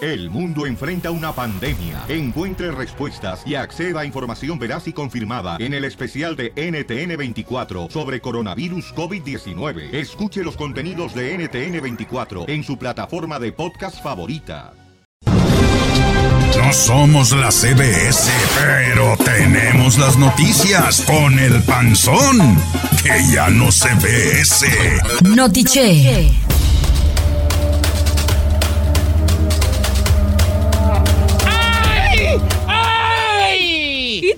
El mundo enfrenta una pandemia. Encuentre respuestas y acceda a información veraz y confirmada en el especial de NTN24 sobre coronavirus COVID-19. Escuche los contenidos de NTN24 en su plataforma de podcast favorita. No somos la CBS, pero tenemos las noticias con el panzón, que ya no se ve ese. Notiche.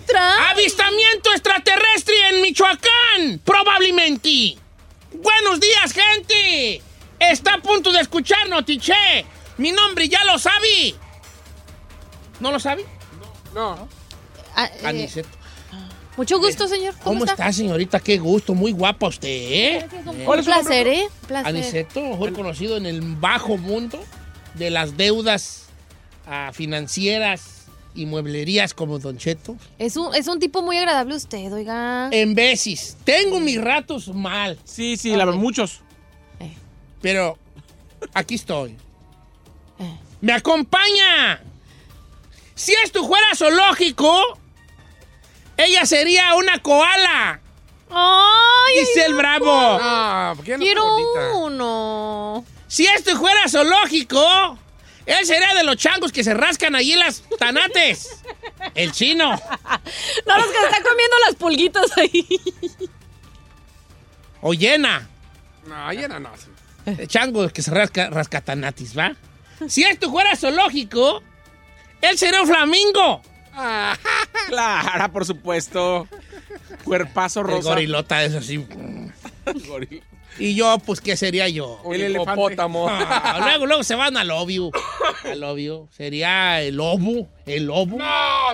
Trae? ¡Avistamiento extraterrestre en Michoacán! Probablemente. Buenos días, gente. Está a punto de escuchar Notiche. Mi nombre ya lo sabe. ¿No lo sabe? No. Ah, eh, Aniceto. mucho gusto, señor. ¿Cómo, ¿Cómo está, señorita? Qué gusto. Muy guapa usted, ¿eh? Un placer, ¿eh? Placer. Aniceto, mejor conocido en el bajo mundo de las deudas ah, financieras y mueblerías como Don Cheto. Es un, es un tipo muy agradable usted, oiga. En veces. Tengo mis ratos mal, Sí, sí, la muchos. pero aquí estoy. Eh. ¡Me acompaña! Si esto fuera zoológico, ella sería una koala. ¡Ay! Dice el bravo. Ah, ¿por qué no Quiero uno. Si esto fuera zoológico, él sería de los changos que se rascan allí las tanates. El chino. No, los que están comiendo las pulguitas ahí. O llena. No, llena no. sí. El chango que se rasca, rasca tanatis, ¿va? Si esto fuera zoológico, él sería un flamingo. Ah, Clara, por supuesto. Cuerpazo El rosa. gorilota es así. Goril- Y yo, pues, ¿qué sería yo? El hipopótamo. Ah, luego, luego se van al obvio. Al obvio. Sería el lobo. El lobo. No,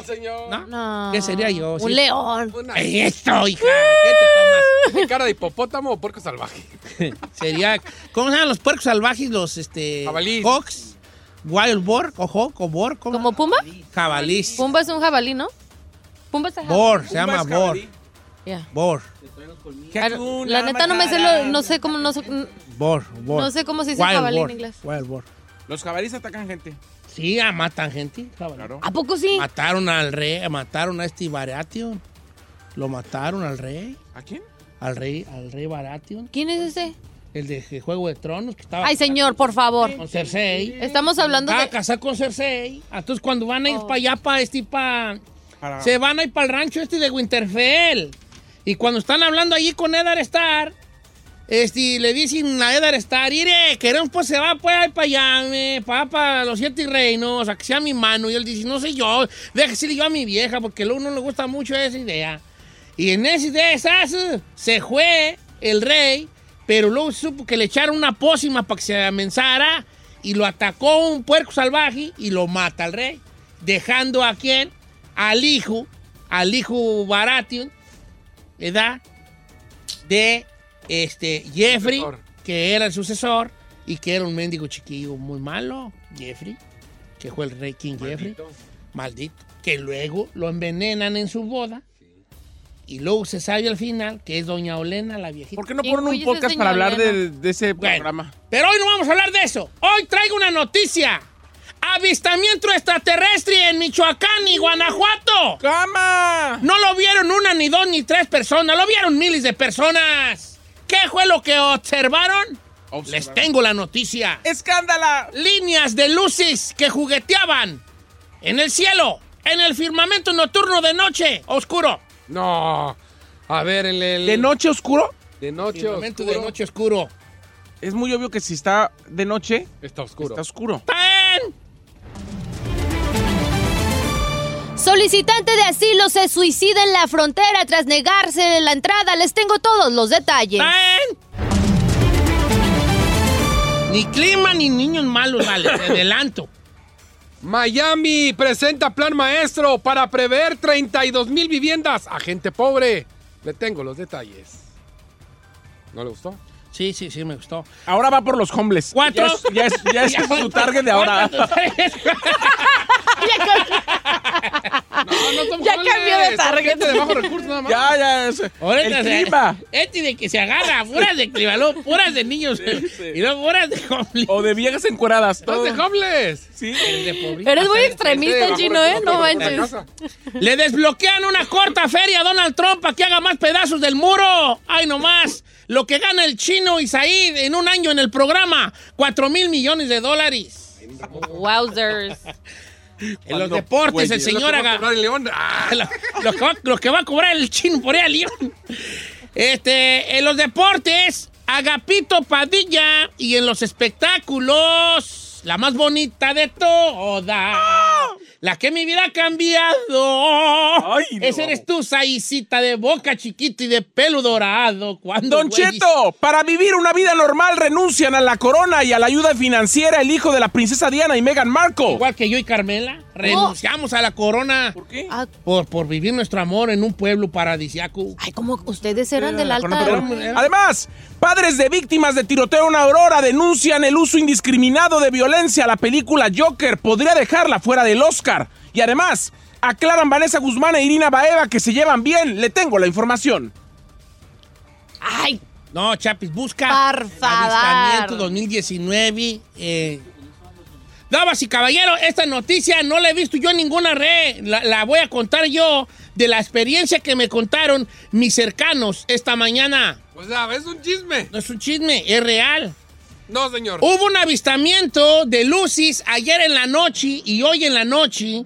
señor. ¿No? No. ¿Qué sería yo? Un Sí. león. Una Esto, hija. ¿Qué ¿Tiene cara de hipopótamo o puerco salvaje? te tomas? Sería. ¿Cómo se llaman los puercos salvajes? Los, este. Jabalís. Hawks. Wild boar. O hawk o boar. ¿cómo? ¿Como Pumba? Jabalís. Pumba es un jabalí, ¿no? Pumba es jabalí. Boar. Se llama es boar. jabalí. La neta no me sé lo, no sé cómo no, sé- no cómo se dice Wild jabalí boar. en inglés. Wild boar. Los jabalíes atacan gente. Sí, ah, matan gente. jabalí. Claro. ¿A poco sí? Mataron al rey, mataron a este Baratheon. Lo mataron al rey, ¿A quién? al rey, al rey Baratheon, ¿Quién es ese? el de Juego de Tronos que estaba Ay, señor, por favor. con Cersei. Estamos hablando Estaba de... casado con Cersei. Entonces cuando van a ir Oh. para allá, para este, para... Para- Se van a ir para el rancho este de Winterfell. Y cuando están hablando allí con Eddard Starr, este, le dicen a Eddard Starr, mire, queremos pues se va pues para allá, para, para los siete reinos, a que sea mi mano. Y él dice, no sé yo, déjese yo a mi vieja, porque luego no le gusta mucho esa idea. Y en esa idea esas, se fue el rey, pero luego supo que le echaron una pócima para que se amenzara y lo atacó un puerco salvaje y lo mata al rey, dejando a quién? Al hijo, al hijo Baratheon, ¿verdad? De este Jeffrey, Sucesor. que era el sucesor y que era un mendigo chiquillo muy malo, Jeffrey, que fue el rey King Jeffrey, maldito, que luego lo envenenan en su boda. Y luego se sabe al final que es Doña Olena, la viejita. ¿Por qué no ¿Quién ponen un podcast para hablar de ese Bueno, programa? pero hoy no vamos a hablar de eso. Hoy traigo una noticia. Avistamiento extraterrestre en Michoacán y Guanajuato. ¡Cama! No lo vieron una, ni dos, ni tres personas. Lo vieron miles de personas. ¿Qué fue lo que observaron? Les tengo la noticia. ¡Escándala! Líneas de luces que jugueteaban en el cielo, en el firmamento nocturno de noche, oscuro. No. A ver, el. el- ¿De noche oscuro? De noche Firmamento oscuro. de noche oscuro. Es muy obvio que si está de noche, Está oscuro. está oscuro. ¡Tan! Solicitante de asilo se suicida en la frontera tras negarse la entrada. Les tengo todos los detalles. ¡Tan! Ni clima ni niños malos, vale, te adelanto. Miami presenta plan maestro para prever 32 mil viviendas a gente pobre. Le tengo los detalles. ¿No le gustó? Sí, sí, sí, me gustó. Ahora va por los homeless. Cuatro. Ya es, ya es, ya es su target de ahora. No, no somos Ya cambió de target. gente de bajos recursos nada más. Ya, ya. es- Ahorita el se- clima. Este de que se agarra, puras de clima, luego puras de niños y luego puras de homeless. O de viejas encueradas. ¡Son todo. de homeless! Sí. El de. Eres muy extremista, bajos chino, ¿eh? No manches. Le desbloquean una corta feria a Donald Trump para que haga más pedazos del muro. ¡Ay, no más! Lo que gana el chino Isaid en un año en el programa, 4 mil millones de dólares. Wowzers. En los deportes, el señor va a haga... cobrar el León. Ah, lo, lo que va, lo que va a cobrar el chino por ahí a León. Este, en los deportes, Agapito Padilla. Y en los espectáculos, la más bonita de todas. La que mi vida ha cambiado. Ay, no. Esa eres tú, Saicita, de boca chiquita y de pelo dorado. Cuando Don Cheto, para vivir una vida normal renuncian a la corona y a la ayuda financiera el hijo de la princesa Diana y Meghan Markle. Igual que yo y Carmela, renunciamos a la corona ¿Por qué? Ah, por, por vivir nuestro amor en un pueblo paradisiaco. ay, como ustedes eran del alta. Además, padres de víctimas de tiroteo en Aurora denuncian el uso indiscriminado de violencia. La película Joker podría dejarla fuera del Oscar. Y además, aclaran Vanessa Guzmán e Irina Baeva que se llevan bien. Le tengo la información. Ay, No, Chapis, busca Por favor. avistamiento 2019. Eh. Damas y caballeros, esta noticia no la he visto yo en ninguna red. La, la voy a contar yo de la experiencia que me contaron mis cercanos esta mañana. O sea, es un chisme. No es un chisme, es real. No, señor. Hubo un avistamiento de luces ayer en la noche y hoy en la noche.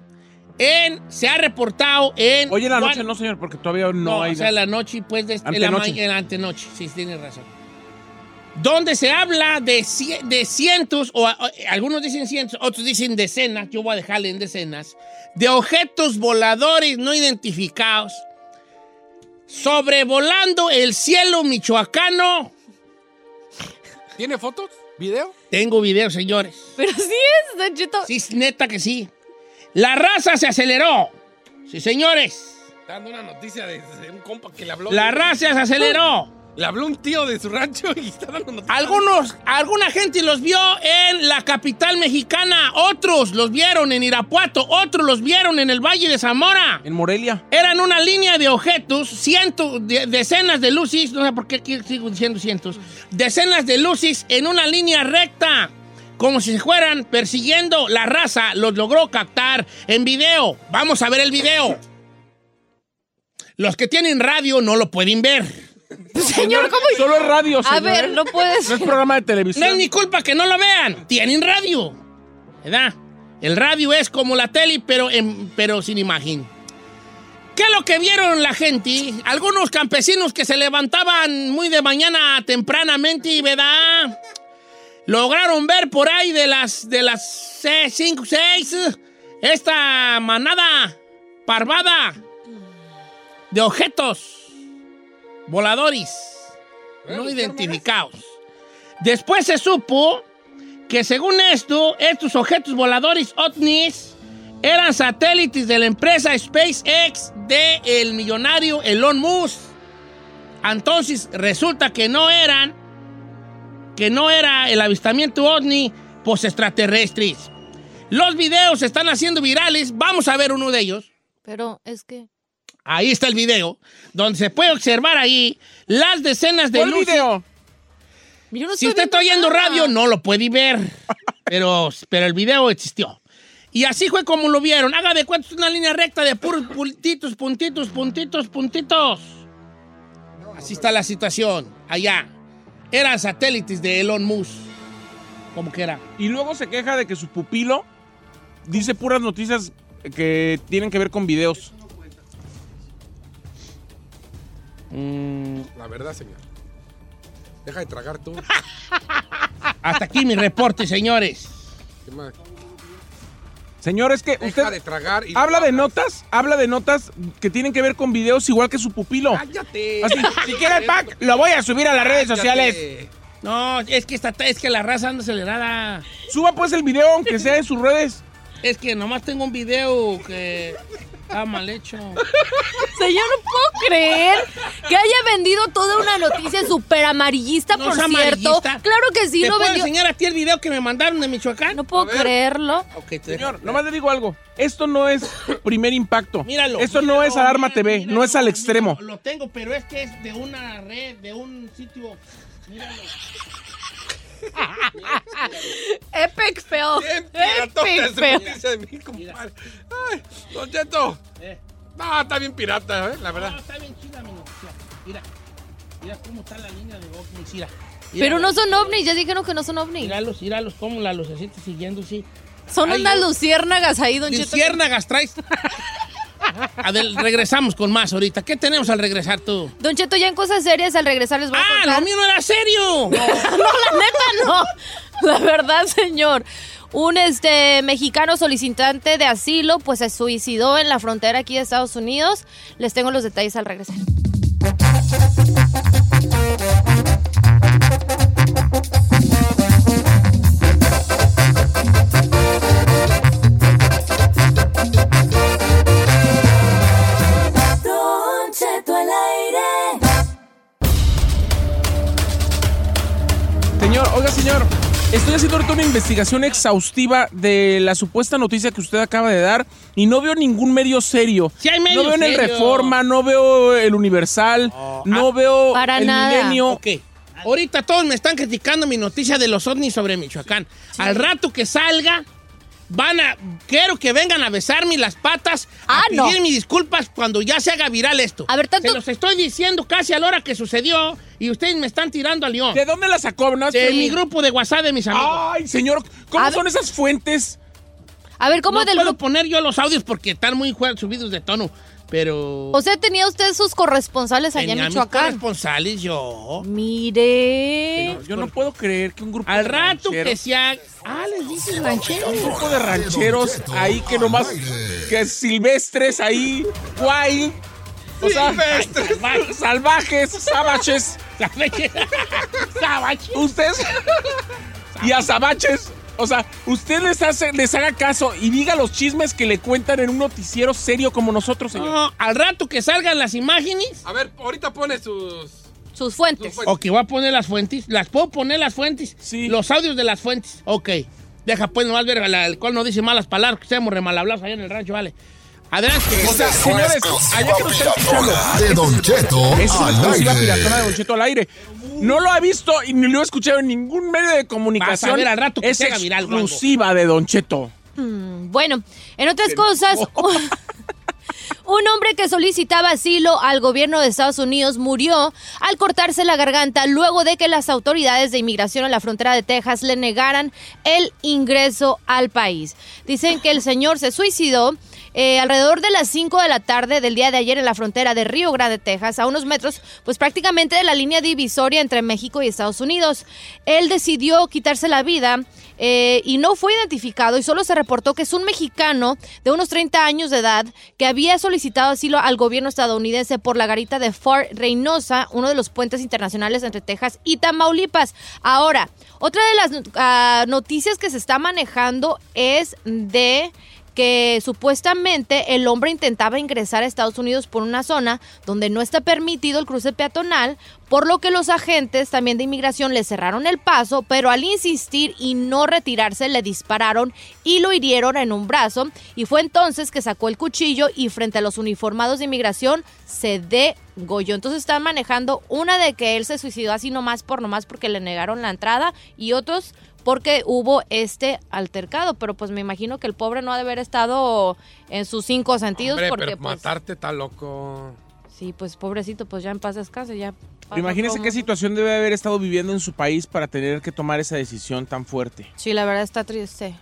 En, se ha reportado en. Hoy en la noche no, señor, porque todavía no, No, hay... o sea, la noche, pues, de, en la, en la antenoche. Sí, tiene razón. Donde se habla de, cie- de cientos, o, o, algunos dicen cientos, otros dicen decenas, yo voy a dejarle en decenas, de objetos voladores no identificados sobrevolando el cielo michoacano. ¿Tiene fotos? ¿Video? Tengo video, señores. pero sí es, Don Cheto. Sí, es neta que sí. La raza se aceleró. Sí, señores. Dando una noticia de, de un compa que le habló. La raza se aceleró. Le habló un tío de su rancho y está dando noticias. Algunos, alguna gente los vio en la capital mexicana, otros los vieron en Irapuato, otros los vieron en el Valle de Zamora. En Morelia. Eran una línea de objetos, cientos, de- decenas de luces, no sé por qué aquí sigo diciendo cientos, decenas de luces en una línea recta, como si se fueran persiguiendo. La raza los logró captar en video. Vamos a ver el video. Los que tienen radio no lo pueden ver. Señor, ¿cómo? Solo es radio, A señor. ver, no puedes. No es programa de No televisión. es mi culpa que no lo vean. Tienen radio. ¿Verdad? El radio es como la tele, pero, en- pero sin imagen. ¿Qué es lo que vieron la gente? Algunos campesinos que se levantaban muy de mañana tempranamente, ¿verdad? Lograron ver por ahí de las de las 5, 6 esta manada parvada de objetos voladores no identificados. Después se supo que según esto, estos objetos voladores OVNIs eran satélites de la empresa SpaceX de el millonario Elon Musk. Entonces resulta que no eran, que no era el avistamiento OVNI, pues extraterrestres. Los videos se están haciendo virales. Vamos a ver uno de ellos. Pero es que. Ahí está el video, donde se puede observar ahí las decenas de ¿Cuál luces. video? Yo no Si estoy usted está oyendo nada. radio, no lo puede ver. Pero, pero el video existió. Y así fue como lo vieron. Haga de cuenta es una línea recta de puros puntitos, puntitos, puntitos, puntitos. Así está la situación. Allá. eran satélites de Elon Musk. Como que era. Y luego se queja de que su pupilo dice puras noticias que tienen que ver con videos. Mm, La verdad, señor. Deja de tragar tú. hasta aquí mi reporte, señores. ¿Qué más? Señor, es que Deja usted de tragar y habla no de notas, habla de notas que tienen que ver con videos igual que su pupilo. Cállate. Así, si quiere el pack, lo voy a subir a las redes sociales. Cállate. No, es que, está, es que la raza anda acelerada. Suba pues el video, aunque sea en sus redes. Es que nomás tengo un video que está mal hecho. Señor, no puedo creer que haya vendido toda una noticia súper amarillista, No por es cierto. amarillista. Claro que sí, ¿Te lo puedo vendió. enseñar a ti el video que me mandaron de Michoacán? No puedo creerlo. Ok, te Señor, nomás le digo algo. Esto no es primer impacto. Míralo. Esto no es Alarma mira, TV, míralo, no es al míralo. extremo. Lo tengo, pero es que es de una red, de un sitio. Míralo. Epic fail. Epic fail. noticia de mí, compadre. Ay, Don Cheto. Eh. No, está bien pirata, ¿eh? La No, verdad. está bien chida mi noticia. Mira. Mira cómo está la línea de ovnis. Mira. Pero no son ovnis, ya dijeron que no son ovnis. Míralos, míralos, cómo la lucecita siguiendo, sí. Son Ay, unas luciérnagas ahí, don Cheto. Luciérnagas traes. Adel, regresamos con más ahorita. ¿Qué tenemos al regresar tú? Don Cheto, ya en cosas serias al regresar les voy a ¡Ah, contar. lo mío no era serio! No, la neta no. La verdad, señor. Un este mexicano solicitante de asilo pues se suicidó en la frontera aquí de Estados Unidos. Les tengo los detalles al regresar. Señor, oiga, señor, estoy haciendo ahorita una investigación exhaustiva de la supuesta noticia que usted acaba de dar y no veo ningún medio serio. Sí hay medios no veo en el. Reforma, no veo el Universal, no veo Para el nada. Milenio. Ok. Ahorita todos me están criticando mi noticia de los ovnis sobre Michoacán. Al rato que salga, van a. Quiero que vengan a besarme las patas, a Ah, no. pedir mis disculpas cuando ya se haga viral esto. A ver, tanto- Se los estoy diciendo casi a la hora que sucedió y ustedes me están tirando al león. ¿De dónde la sacó? No, De mi grupo de WhatsApp de mis amigos. Ay, señor, ¿cómo A son ver- esas fuentes? A ver, ¿cómo no del puedo grupo? poner yo los audios porque están muy subidos de tono, pero. O sea, tenía usted sus corresponsales allá en mis Michoacán. corresponsales yo. Mire. Yo no puedo creer que un grupo Al de rato que rancheros- se haga. Ah, les dicen rancheros. Un grupo de rancheros ahí que nomás. que silvestres ahí, wild. O sea, Salvajes. salvajes, savaches. Savage. Ustedes. y azabaches. O sea, usted les, hace, les haga caso y diga los chismes que le cuentan en un noticiero serio como nosotros, señor. No, al rato que salgan las imágenes. A ver, ahorita pone sus. Sus fuentes. Sus Ok, voy a poner las fuentes. ¿Las puedo poner las fuentes? Sí. Los audios de las fuentes. Ok. Deja pues nomás ver la- el cual no dice malas palabras, que seamos remalhablados allá en el rancho, vale. Adelante. O sea, señores, allá que nos están escuchando, De Don Cheto es una al exclusiva aire. piratona de Don Cheto al aire. No lo ha visto y ni lo he escuchado en ningún medio de comunicación. Vas a ver al rato que es exclusiva de Don Cheto. Bueno, en otras cosas, un hombre que solicitaba asilo al gobierno de Estados Unidos murió al cortarse la garganta luego de que las autoridades de inmigración a la frontera de Texas le negaran el ingreso al país. Dicen que el señor se suicidó eh, alrededor de las 5 de la tarde del día de ayer en la frontera de Río Grande, Texas, a unos metros, pues prácticamente de la línea divisoria entre México y Estados Unidos. Él decidió quitarse la vida eh, y no fue identificado y solo se reportó que es un mexicano de unos 30 años de edad que había solicitado asilo al gobierno estadounidense por la garita de Fort Reynosa, uno de los puentes internacionales entre Texas y Tamaulipas. Ahora, otra de las ah, noticias que se está manejando es de que supuestamente el hombre intentaba ingresar a Estados Unidos por una zona donde no está permitido el cruce peatonal, por lo que los agentes también de inmigración le cerraron el paso, pero al insistir y no retirarse le dispararon y lo hirieron en un brazo y fue entonces que sacó el cuchillo y frente a los uniformados de inmigración se degolló. Entonces están manejando una de que él se suicidó así nomás por nomás porque le negaron la entrada y otros porque hubo este altercado, pero pues me imagino que el pobre no ha de haber estado en sus cinco sentidos Hombre, porque pero pues matarte está loco. Sí, pues pobrecito, pues ya en paz descanse, ya. Imagínese como- qué situación debe haber estado viviendo en su país para tener que tomar esa decisión tan fuerte. Sí, la verdad está triste.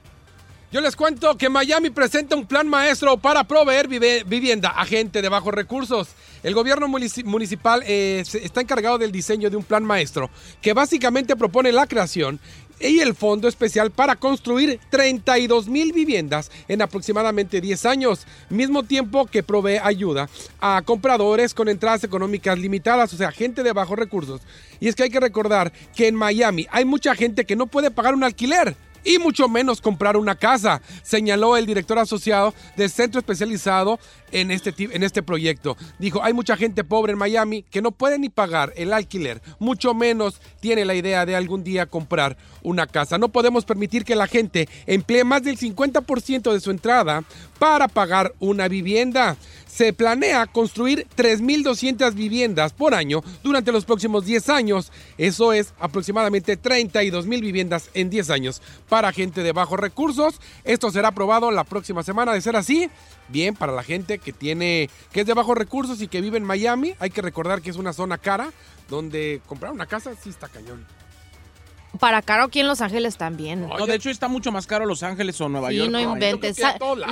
Yo les cuento que Miami presenta un plan maestro para proveer vivienda a gente de bajos recursos. El gobierno munici- municipal eh, está encargado del diseño de un plan maestro que básicamente propone la creación y el fondo especial para construir 32 mil viviendas en aproximadamente 10 años, mismo tiempo que provee ayuda a compradores con entradas económicas limitadas, o sea, gente de bajos recursos. Y es que hay que recordar que en Miami hay mucha gente que no puede pagar un alquiler y mucho menos comprar una casa, señaló el director asociado del centro especializado en este, en este proyecto. Dijo, hay mucha gente pobre en Miami que no puede ni pagar el alquiler, mucho menos tiene la idea de algún día comprar una casa. No podemos permitir que la gente emplee más del 50% de su entrada para pagar una vivienda. Se planea construir 3.200 viviendas por año durante los próximos 10 años. Eso es aproximadamente 32.000 viviendas en 10 años para gente de bajos recursos. Esto será aprobado la próxima semana. De ser así, bien para la gente que tiene que es de bajos recursos y que vive en Miami. Hay que recordar que es una zona cara donde comprar una casa sí está cañón. Para caro aquí en Los Ángeles también. No, de hecho está mucho más caro Los Ángeles o Nueva Sí, York. no inventes.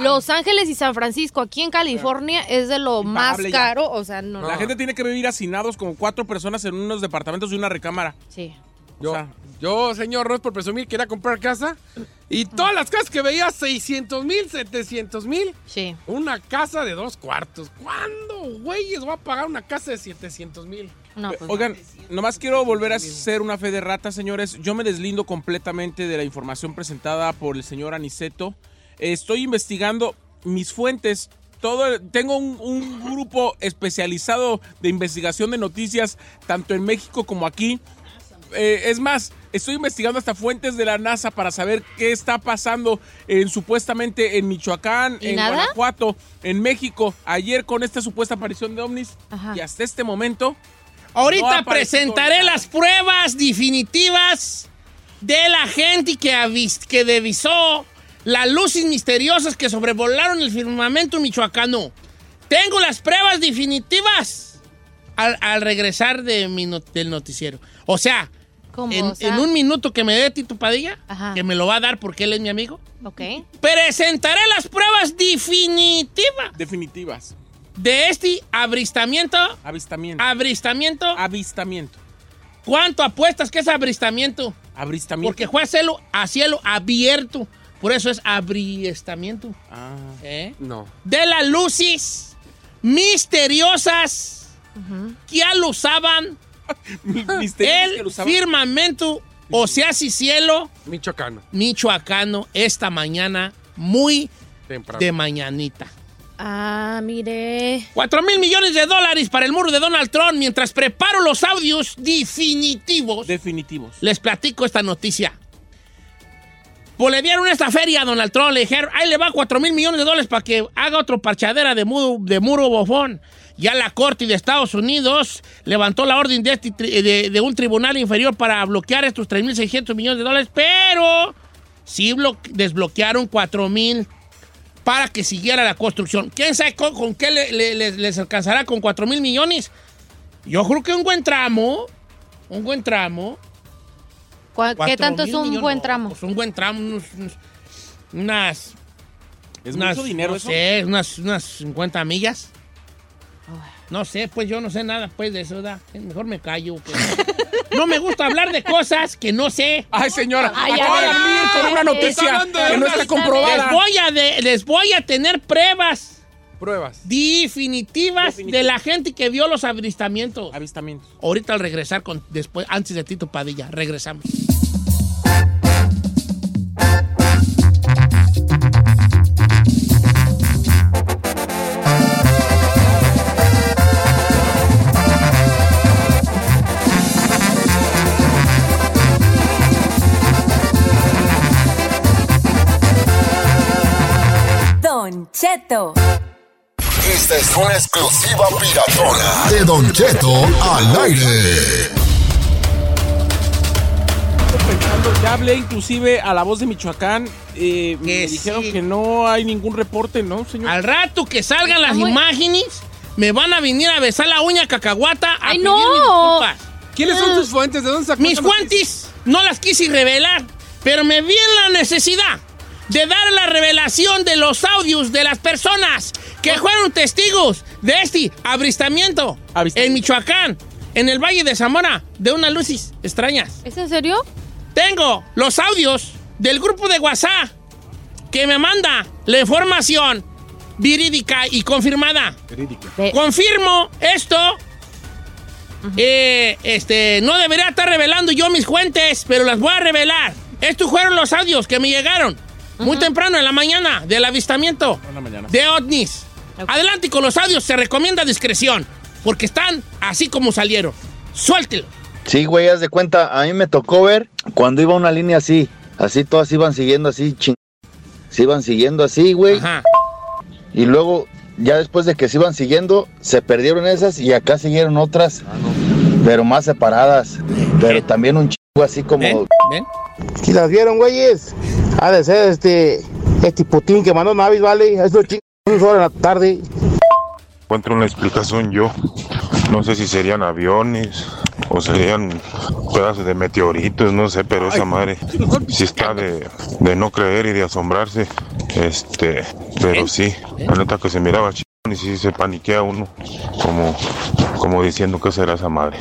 Los Ángeles y San Francisco, aquí en California, es de lo más ya. caro. O sea, no. La gente tiene que vivir hacinados como cuatro personas en unos departamentos y una recámara. Sí. Yo, O sea- yo, señor, no es por presumir, quería comprar casa y todas las casas que veía, 600 mil, 700 mil. Sí. Una casa de dos cuartos. ¿Cuándo, güeyes, va a pagar una casa de 700 mil? No, pues, Oigan, nomás quiero volver a hacer una fe de rata, señores. Yo me deslindo completamente de la información presentada por el señor Aniceto. Eh, Estoy investigando mis fuentes. Todo, tengo un, un grupo especializado de investigación de noticias, tanto en México como aquí. Eh, es más, estoy investigando hasta fuentes de la NASA para saber qué está pasando en supuestamente en Michoacán, ¿Y en nada? Guanajuato, en México, ayer con esta supuesta aparición de ovnis. Ajá. Y hasta este momento Ahorita No presentaré nada. las pruebas definitivas de la gente que, avis- que divisó las luces misteriosas que sobrevolaron el firmamento michoacano. Tengo las pruebas definitivas al, al regresar de mi not- del noticiero. O sea, ¿Cómo? en, O sea, en un minuto que me dé Tito Padilla, Ajá. que me lo va a dar porque él es mi amigo, Ok. presentaré las pruebas definitivas definitivas. De este abristamiento. Avistamiento. Abristamiento. Avistamiento. ¿Cuánto apuestas que es abristamiento? Avistamiento. Porque fue a cielo, a cielo abierto. Por eso es abristamiento. Ah. ¿eh? No. De las luces misteriosas que alusaban Misterios que el lo usaban. firmamento, o sea, si cielo Michoacano. michoacano esta mañana, muy Temprano. de mañanita. Ah, mire. 4 mil millones de dólares para el muro de Donald Trump mientras preparo los audios definitivos. Definitivos. Les platico esta noticia. Pues le dieron esta feria a Donald Trump. Le dijeron, ahí le va 4 mil millones de dólares para que haga otro parchadera de muro, de muro bofón. Ya la Corte de Estados Unidos levantó la orden de, este tri- de- de un tribunal inferior para bloquear estos 3.600 millones de dólares, pero sí blo- desbloquearon 4 mil para que siguiera la construcción. ¿Quién sabe con, con qué le- le- les, les alcanzará con 4 mil millones? Yo creo que un buen tramo, un buen tramo. ¿Cuá- ¿Qué tanto es un millones, buen tramo? Pues un buen tramo, unos, unos- unas, Es unas, mucho dinero no eso. sé, unas, unas 50 millas. No sé, pues yo no sé nada pues de eso, ¿verdad? Mejor me callo. pues. no me gusta hablar de cosas que no sé. Ay, señora, Ay, acaba de ay, abrir con una noticia que no está comprobada. Les voy a, de- les voy a tener pruebas Pruebas. definitivas Definitivas. de la gente que vio los avistamientos. Avistamientos. Ahorita al regresar, con, después, antes de Tito Padilla, regresamos. Cheto. Esta es una exclusiva piratona de Don Cheto al aire. Pensando, ya hablé inclusive a la voz de Michoacán. eh, me dijeron que no hay ningún reporte, ¿no, señor? Al rato que salgan las muy- imágenes, me van a venir a besar la uña cacahuata a ¡Ay, pedir no! disculpas. ¿Quiénes son tus fuentes? ¿De dónde sacó Mis fuentes no las quise revelar, pero me vi en la necesidad de dar la revelación de los audios de las personas que fueron testigos de este avistamiento Avistamiento. en Michoacán, en el Valle de Zamora, de unas luces extrañas. ¿Es en serio? Tengo los audios del grupo de WhatsApp que me manda la información verídica y confirmada. De- Confirmo esto. Eh, este, no debería estar revelando yo mis fuentes, pero las voy a revelar. Estos fueron los audios que me llegaron muy temprano en la mañana del avistamiento la mañana. de ovnis. Adelante con los audios, se recomienda discreción, porque están así como salieron. Suéltelo. Sí, güey, haz de cuenta, a mí me tocó ver cuando iba una línea así, así todas iban siguiendo así, ching. Se iban siguiendo así, güey, Ajá. y luego, ya después de que se iban siguiendo, se perdieron esas y acá siguieron otras, pero más separadas, pero también un chingo así como... ¿Ven? ¿Ven? Si las vieron, güeyes, ha de ser este, este Putin que mandó Navis, ¿vale? Es lo horas de la tarde. encuentro una explicación yo. No sé si serían aviones o serían pedazos de meteoritos, no sé, pero esa madre sí está de, de no creer y de asombrarse. Este, pero sí, la neta que se miraba chingón y sí se paniquea uno, como, como diciendo que será esa madre.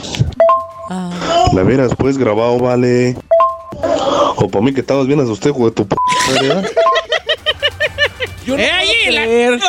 La hubieras pues grabado, vale. O para mí que estabas bien asustado, hijo de tu p ¿verdad? Yo no ¡Eh, puedo la- creer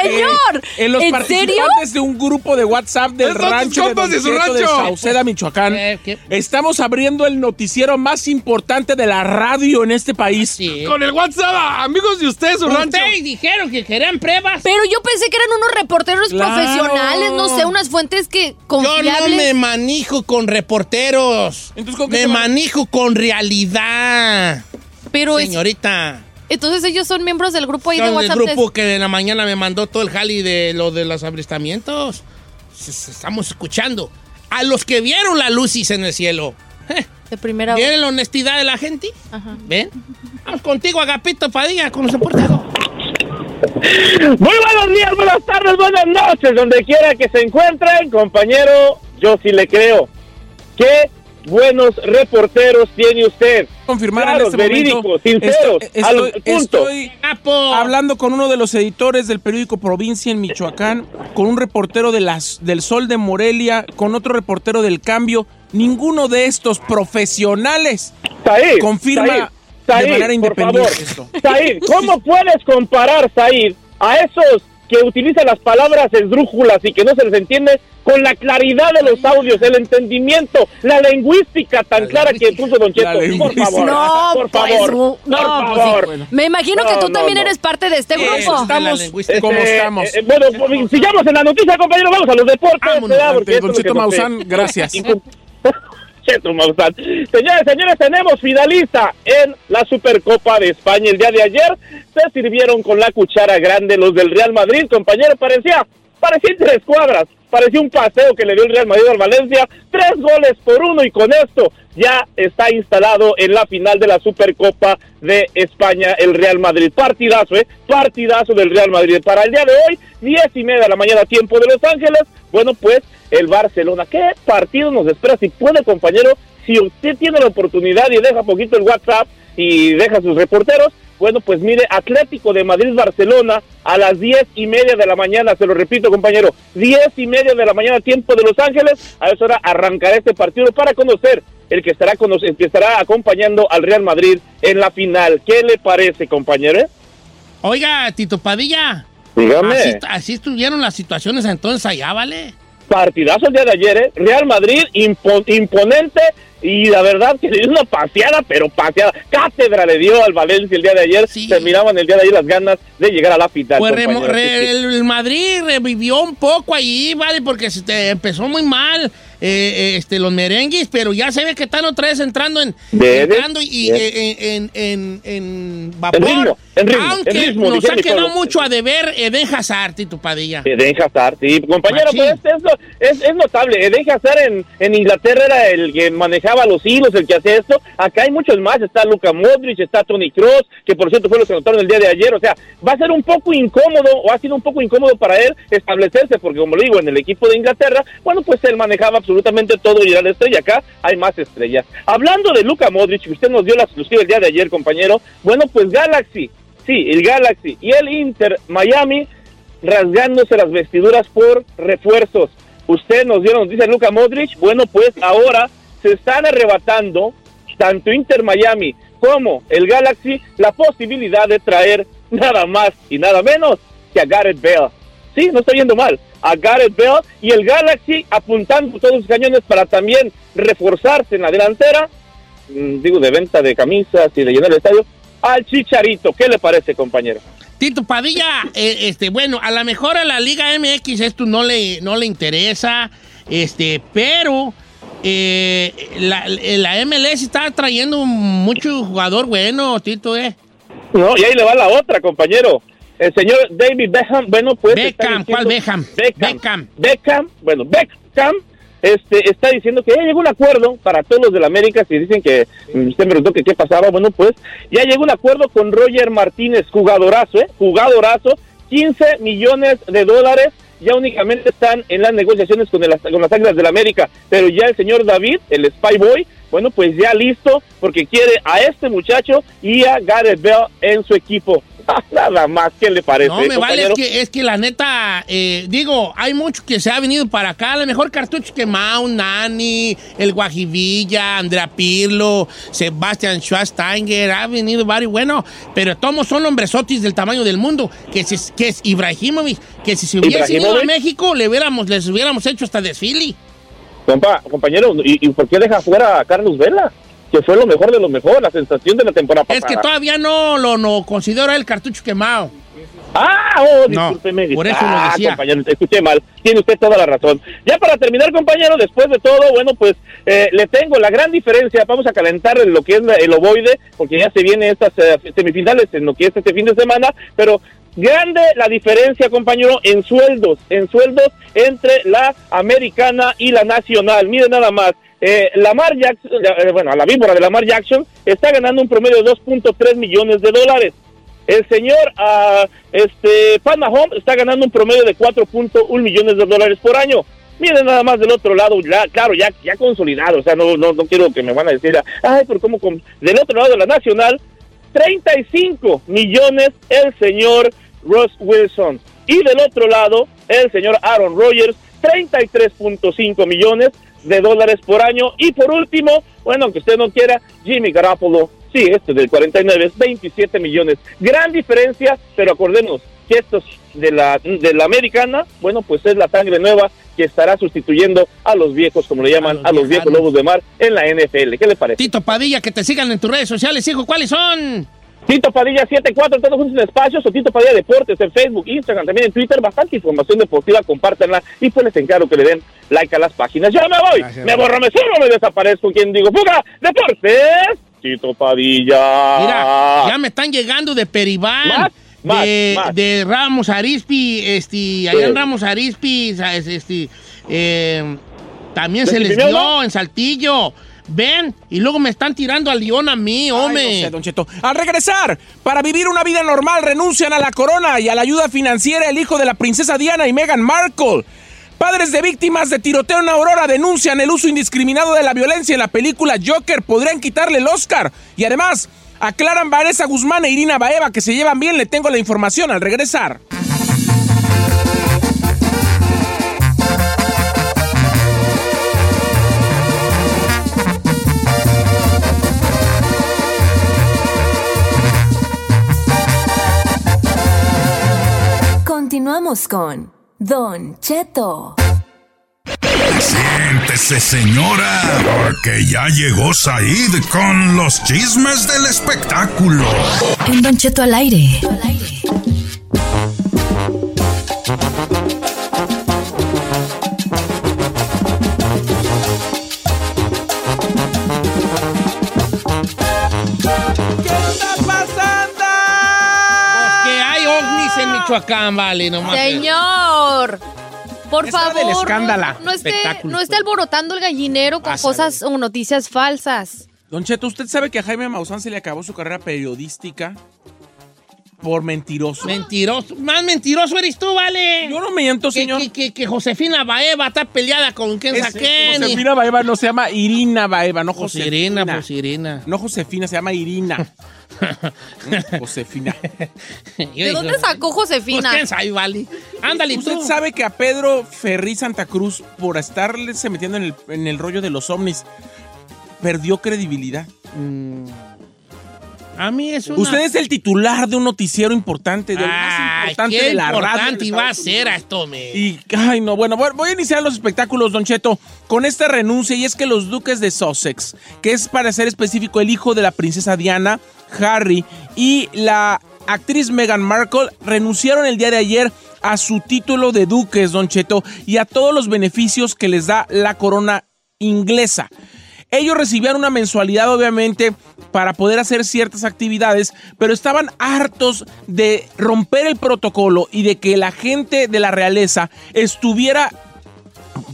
¡Señor! en los ¿En participantes de un grupo de WhatsApp del rancho de, Don de su Cheto de rancho. Sauceda, Michoacán. Eh, ¿qué? Estamos abriendo el noticiero más importante de la radio en este país. Sí. Con el WhatsApp, amigos de ustedes, su rancho. Ustedes dijeron que querían pruebas. Pero yo pensé que eran unos reporteros Claro. profesionales, no sé, unas fuentes que Yo confiables. no me manejo con reporteros. Entonces, ¿con qué me te ma- manejo con realidad. Pero es- Señorita. Entonces ellos son miembros del grupo ahí de Son el WhatsApp. grupo que en la mañana me mandó todo el jali de lo de los abristamientos. Estamos escuchando. A los que vieron la lucis en el cielo. Eh, de primera ¿Vieron la honestidad de la gente? Ajá. ¿Ven? Vamos contigo, Agapito Padilla, con los reporteros. Muy buenos días, buenas tardes, buenas noches, donde quiera que se encuentren, compañero, yo sí le creo. Qué buenos reporteros tiene usted. confirmar Claros, en este verídicos, momento. sinceros, Estoy, al estoy- punto. estoy hablando con uno de los editores del periódico Provincia en Michoacán, con un reportero de las, del Sol de Morelia, con otro reportero del Cambio. Ninguno de estos profesionales Said, confirma Said, Said, de manera por independiente favor. esto. Said, ¿cómo puedes comparar, Said, a esos que utilizan las palabras esdrújulas y que no se les entiende con la claridad de los audios, el entendimiento, la lingüística tan clara que puso Don Cheto? Por favor, No, por pues, favor, no, por pues, favor. sí. Me imagino que tú no, también no. eres parte de este grupo. Eso, estamos como Este, estamos. eh, bueno, pues, sigamos en la noticia, compañero. Vamos a los deportes. Vámonos, ¿verdad? Porque Don Cheto Maussan, gracias. Cheto Maussan. Señores, señores, tenemos finalista en la Supercopa de España. El día de ayer se sirvieron con la cuchara grande los del Real Madrid, compañero. Parecía, parecía tres cuadras. Parecía un paseo que le dio el Real Madrid al Valencia. Tres goles por uno y con esto ya está instalado en la final de la Supercopa de España el Real Madrid. Partidazo, ¿eh? Partidazo del Real Madrid. Para el día de hoy, diez y media de la mañana, tiempo de Los Ángeles. Bueno, pues el Barcelona. ¿Qué partido nos espera? Si puede, compañero, si usted tiene la oportunidad y deja poquito el WhatsApp y deja sus reporteros, bueno, pues mire, Atlético de Madrid-Barcelona a las diez y media de la mañana, se lo repito, compañero, diez y media de la mañana, tiempo de Los Ángeles, a esa hora arrancará este partido para conocer el que estará, cono- el que estará acompañando al Real Madrid en la final. ¿Qué le parece, compañero? Oiga, Tito Padilla. Dígame. Así, así estuvieron las situaciones entonces allá, ¿vale? Partidazo el día de ayer, ¿eh? Real Madrid impo- imponente y la verdad que le dio una paseada, pero paseada. Cátedra le dio al Valencia el día de ayer. Se miraban el día de ayer las ganas de llegar a la final. Pues re- el Madrid revivió un poco ahí, ¿vale? Porque se te empezó muy mal eh, este, los merengues, pero ya se ve que están otra vez entrando en, entrando y, eh, en, en, en vapor. En ritmo, en ritmo, aunque ritmo, nos ha quedado mucho a deber Eden Hazard, Tito Padilla. Eden Hazard, sí, compañero, pues es, es, es notable. Eden Hazard en, en Inglaterra era el que manejaba los hilos, el que hacía esto. Acá hay muchos más. Está Luka Modric, está Tony Cross, que por cierto fue los que anotaron el día de ayer. O sea, va a ser un poco incómodo, o ha sido un poco incómodo para él establecerse, porque como le digo, en el equipo de Inglaterra, bueno, pues él manejaba absolutamente todo y la estrella. Acá hay más estrellas. Hablando de Luka Modric, usted nos dio la exclusiva el día de ayer, compañero, bueno, pues Galaxy. Sí, el Galaxy y el Inter Miami rasgándose las vestiduras por refuerzos. Usted nos dio, nos dice Luka Modric, bueno, pues ahora se están arrebatando tanto Inter Miami como el Galaxy la posibilidad de traer nada más y nada menos que a Gareth Bale. Sí, no estoy yendo mal. A Gareth Bale y el Galaxy apuntando todos sus cañones para también reforzarse en la delantera, mm, digo, de venta de camisas y de llenar el estadio, al Chicharito. ¿Qué le parece, compañero? Tito Padilla, eh, este, bueno, a lo mejor a la Liga MX esto no le, no le interesa, este, pero eh, la, la MLS está trayendo mucho jugador bueno, Tito, ¿eh? No, y ahí le va la otra, compañero. El señor David Beckham, bueno, pues... Beckham, ¿cuál Beckham? Beckham. Beckham, bueno, Beckham este, está diciendo que ya llegó un acuerdo para todos los de la América. Si dicen que mm, usted me preguntó que qué pasaba, bueno, pues ya llegó un acuerdo con Roger Martínez, jugadorazo, ¿eh? Jugadorazo, 15 millones de dólares. Ya únicamente están en las negociaciones con, el- con las Águilas del la América, pero ya el señor David, el Spy Boy, bueno, pues ya listo, porque quiere a este muchacho y a Gareth Bell en su equipo. Nada más, ¿qué le parece? No, me vale, es que, es que la neta, eh, digo, hay mucho que se ha venido para acá. A lo mejor cartucho que Mau, Nani, el Guajivilla, Andrea Pirlo, Sebastián Schwarzenegger, ha venido varios, bueno, pero todos son hombresotis del tamaño del mundo, que, si- que es Ibrahimovic, que si se hubiese ido a. México, le hubiéramos, les hubiéramos hecho hasta desfile. Compa, compañero, ¿y, y por qué deja fuera a Carlos Vela? Que fue lo mejor de lo mejor, la sensación de la temporada Es pasada. que todavía no lo no considero el cartucho quemado. Ah, oh, No, discúlpeme. por eso lo ah, decía. compañero, escuché mal. Tiene usted toda la razón. Ya para terminar, compañero, después de todo, bueno, pues eh, le tengo la gran diferencia. Vamos a calentar lo que es la- el ovoide, porque ya se vienen estas eh, semifinales en lo que es este fin de semana, pero grande la diferencia, compañero, en sueldos, en sueldos entre la americana y la nacional. Mire nada más. Eh, Lamar Jackson, eh, bueno, la víbora de Lamar Jackson está ganando un promedio de 2.3 millones de dólares. El señor ah, este, Pat Mahomes está ganando un promedio de 4.1 millones de dólares por año. Miren nada más del otro lado, ya, claro, ya, ya consolidado, o sea, no, no, no quiero que me van a decir, ay, pero ¿cómo? con-?" Del otro lado de la nacional, 35 millones el señor Ross Wilson. Y del otro lado, el señor Aaron Rodgers, 33.5 millones de dólares por año. Y por último, bueno, aunque usted no quiera, Jimmy Garoppolo, sí, este del 49 es 27 millones. Gran diferencia, pero acordemos que estos de la, de la americana, bueno, pues es la sangre nueva que estará sustituyendo a los viejos, como le llaman, a los, viejos lobos de mar en la NFL. ¿Qué le parece? Tito Padilla, que te sigan en tus redes sociales, hijo, ¿cuáles son? Tito Padilla 74, todos juntos en espacios, o Tito Padilla Deportes en Facebook, Instagram, también en Twitter, bastante información deportiva, compártanla y pues les encargo que le den like a las páginas. Ya me voy, me borro, me subo, me desaparezco, quien digo, fuga, Deportes, Tito Padilla. Mira, ya me están llegando de Peribán. Más, más, de, más. de Ramos Arispi, este, allá en Ramos Arispi, este, eh, también ¿De se les dio en Saltillo. Ven, y luego me están tirando al León a mí, hombre. no sé, Don Cheto. Al regresar, para vivir una vida normal, renuncian a la corona y a la ayuda financiera el hijo de la princesa Diana y Meghan Markle. Padres de víctimas de tiroteo en Aurora denuncian el uso indiscriminado de la violencia en la película Joker. Podrían quitarle el Oscar. Y además, aclaran Vanessa Guzmán e Irina Baeva que se llevan bien. Le tengo la información al regresar. Continuamos con Don Cheto. Siéntese, señora, porque ya llegó Said con los chismes del espectáculo. En Don Cheto al aire. Michoacán, vale, nomás. Señor. Por Esa favor. del escándala. No esté, no esté alborotando el gallinero con Vas a cosas o noticias falsas. Don Cheto, ¿usted sabe que a Jaime Maussan se le acabó su carrera periodística por mentiroso? Mentiroso. Más mentiroso eres tú, vale. Yo no miento, Que- señor. Que, que- que Josefina Baeva está peleada con quién Es- Josefina Baeva no se llama Irina Baeva, no Pues Josefina. Irina, pues Irina. No Josefina, se llama Irina. Josefina. ¿De dónde sacó Josefina? Pues quién sabe, vale. Ándale, ¿Usted tú. sabe que a Pedro Ferri Santa Cruz, por estarle se metiendo en el, en el rollo de los ovnis, perdió credibilidad? Mm. A mí es una... Usted es el titular de un noticiero importante, del más importante qué de la radio. importante de iba a ser a esto, me. Y, ay, no, bueno, voy a iniciar los espectáculos, Don Cheto, con esta renuncia, y es que los duques de Sussex, que es para ser específico el hijo de la princesa Diana, Harry, y la actriz Meghan Markle, renunciaron el día de ayer a su título de duques, Don Cheto, y a todos los beneficios que les da la corona inglesa. Ellos recibían una mensualidad, obviamente, para poder hacer ciertas actividades, pero estaban hartos de romper el protocolo y de que la gente de la realeza estuviera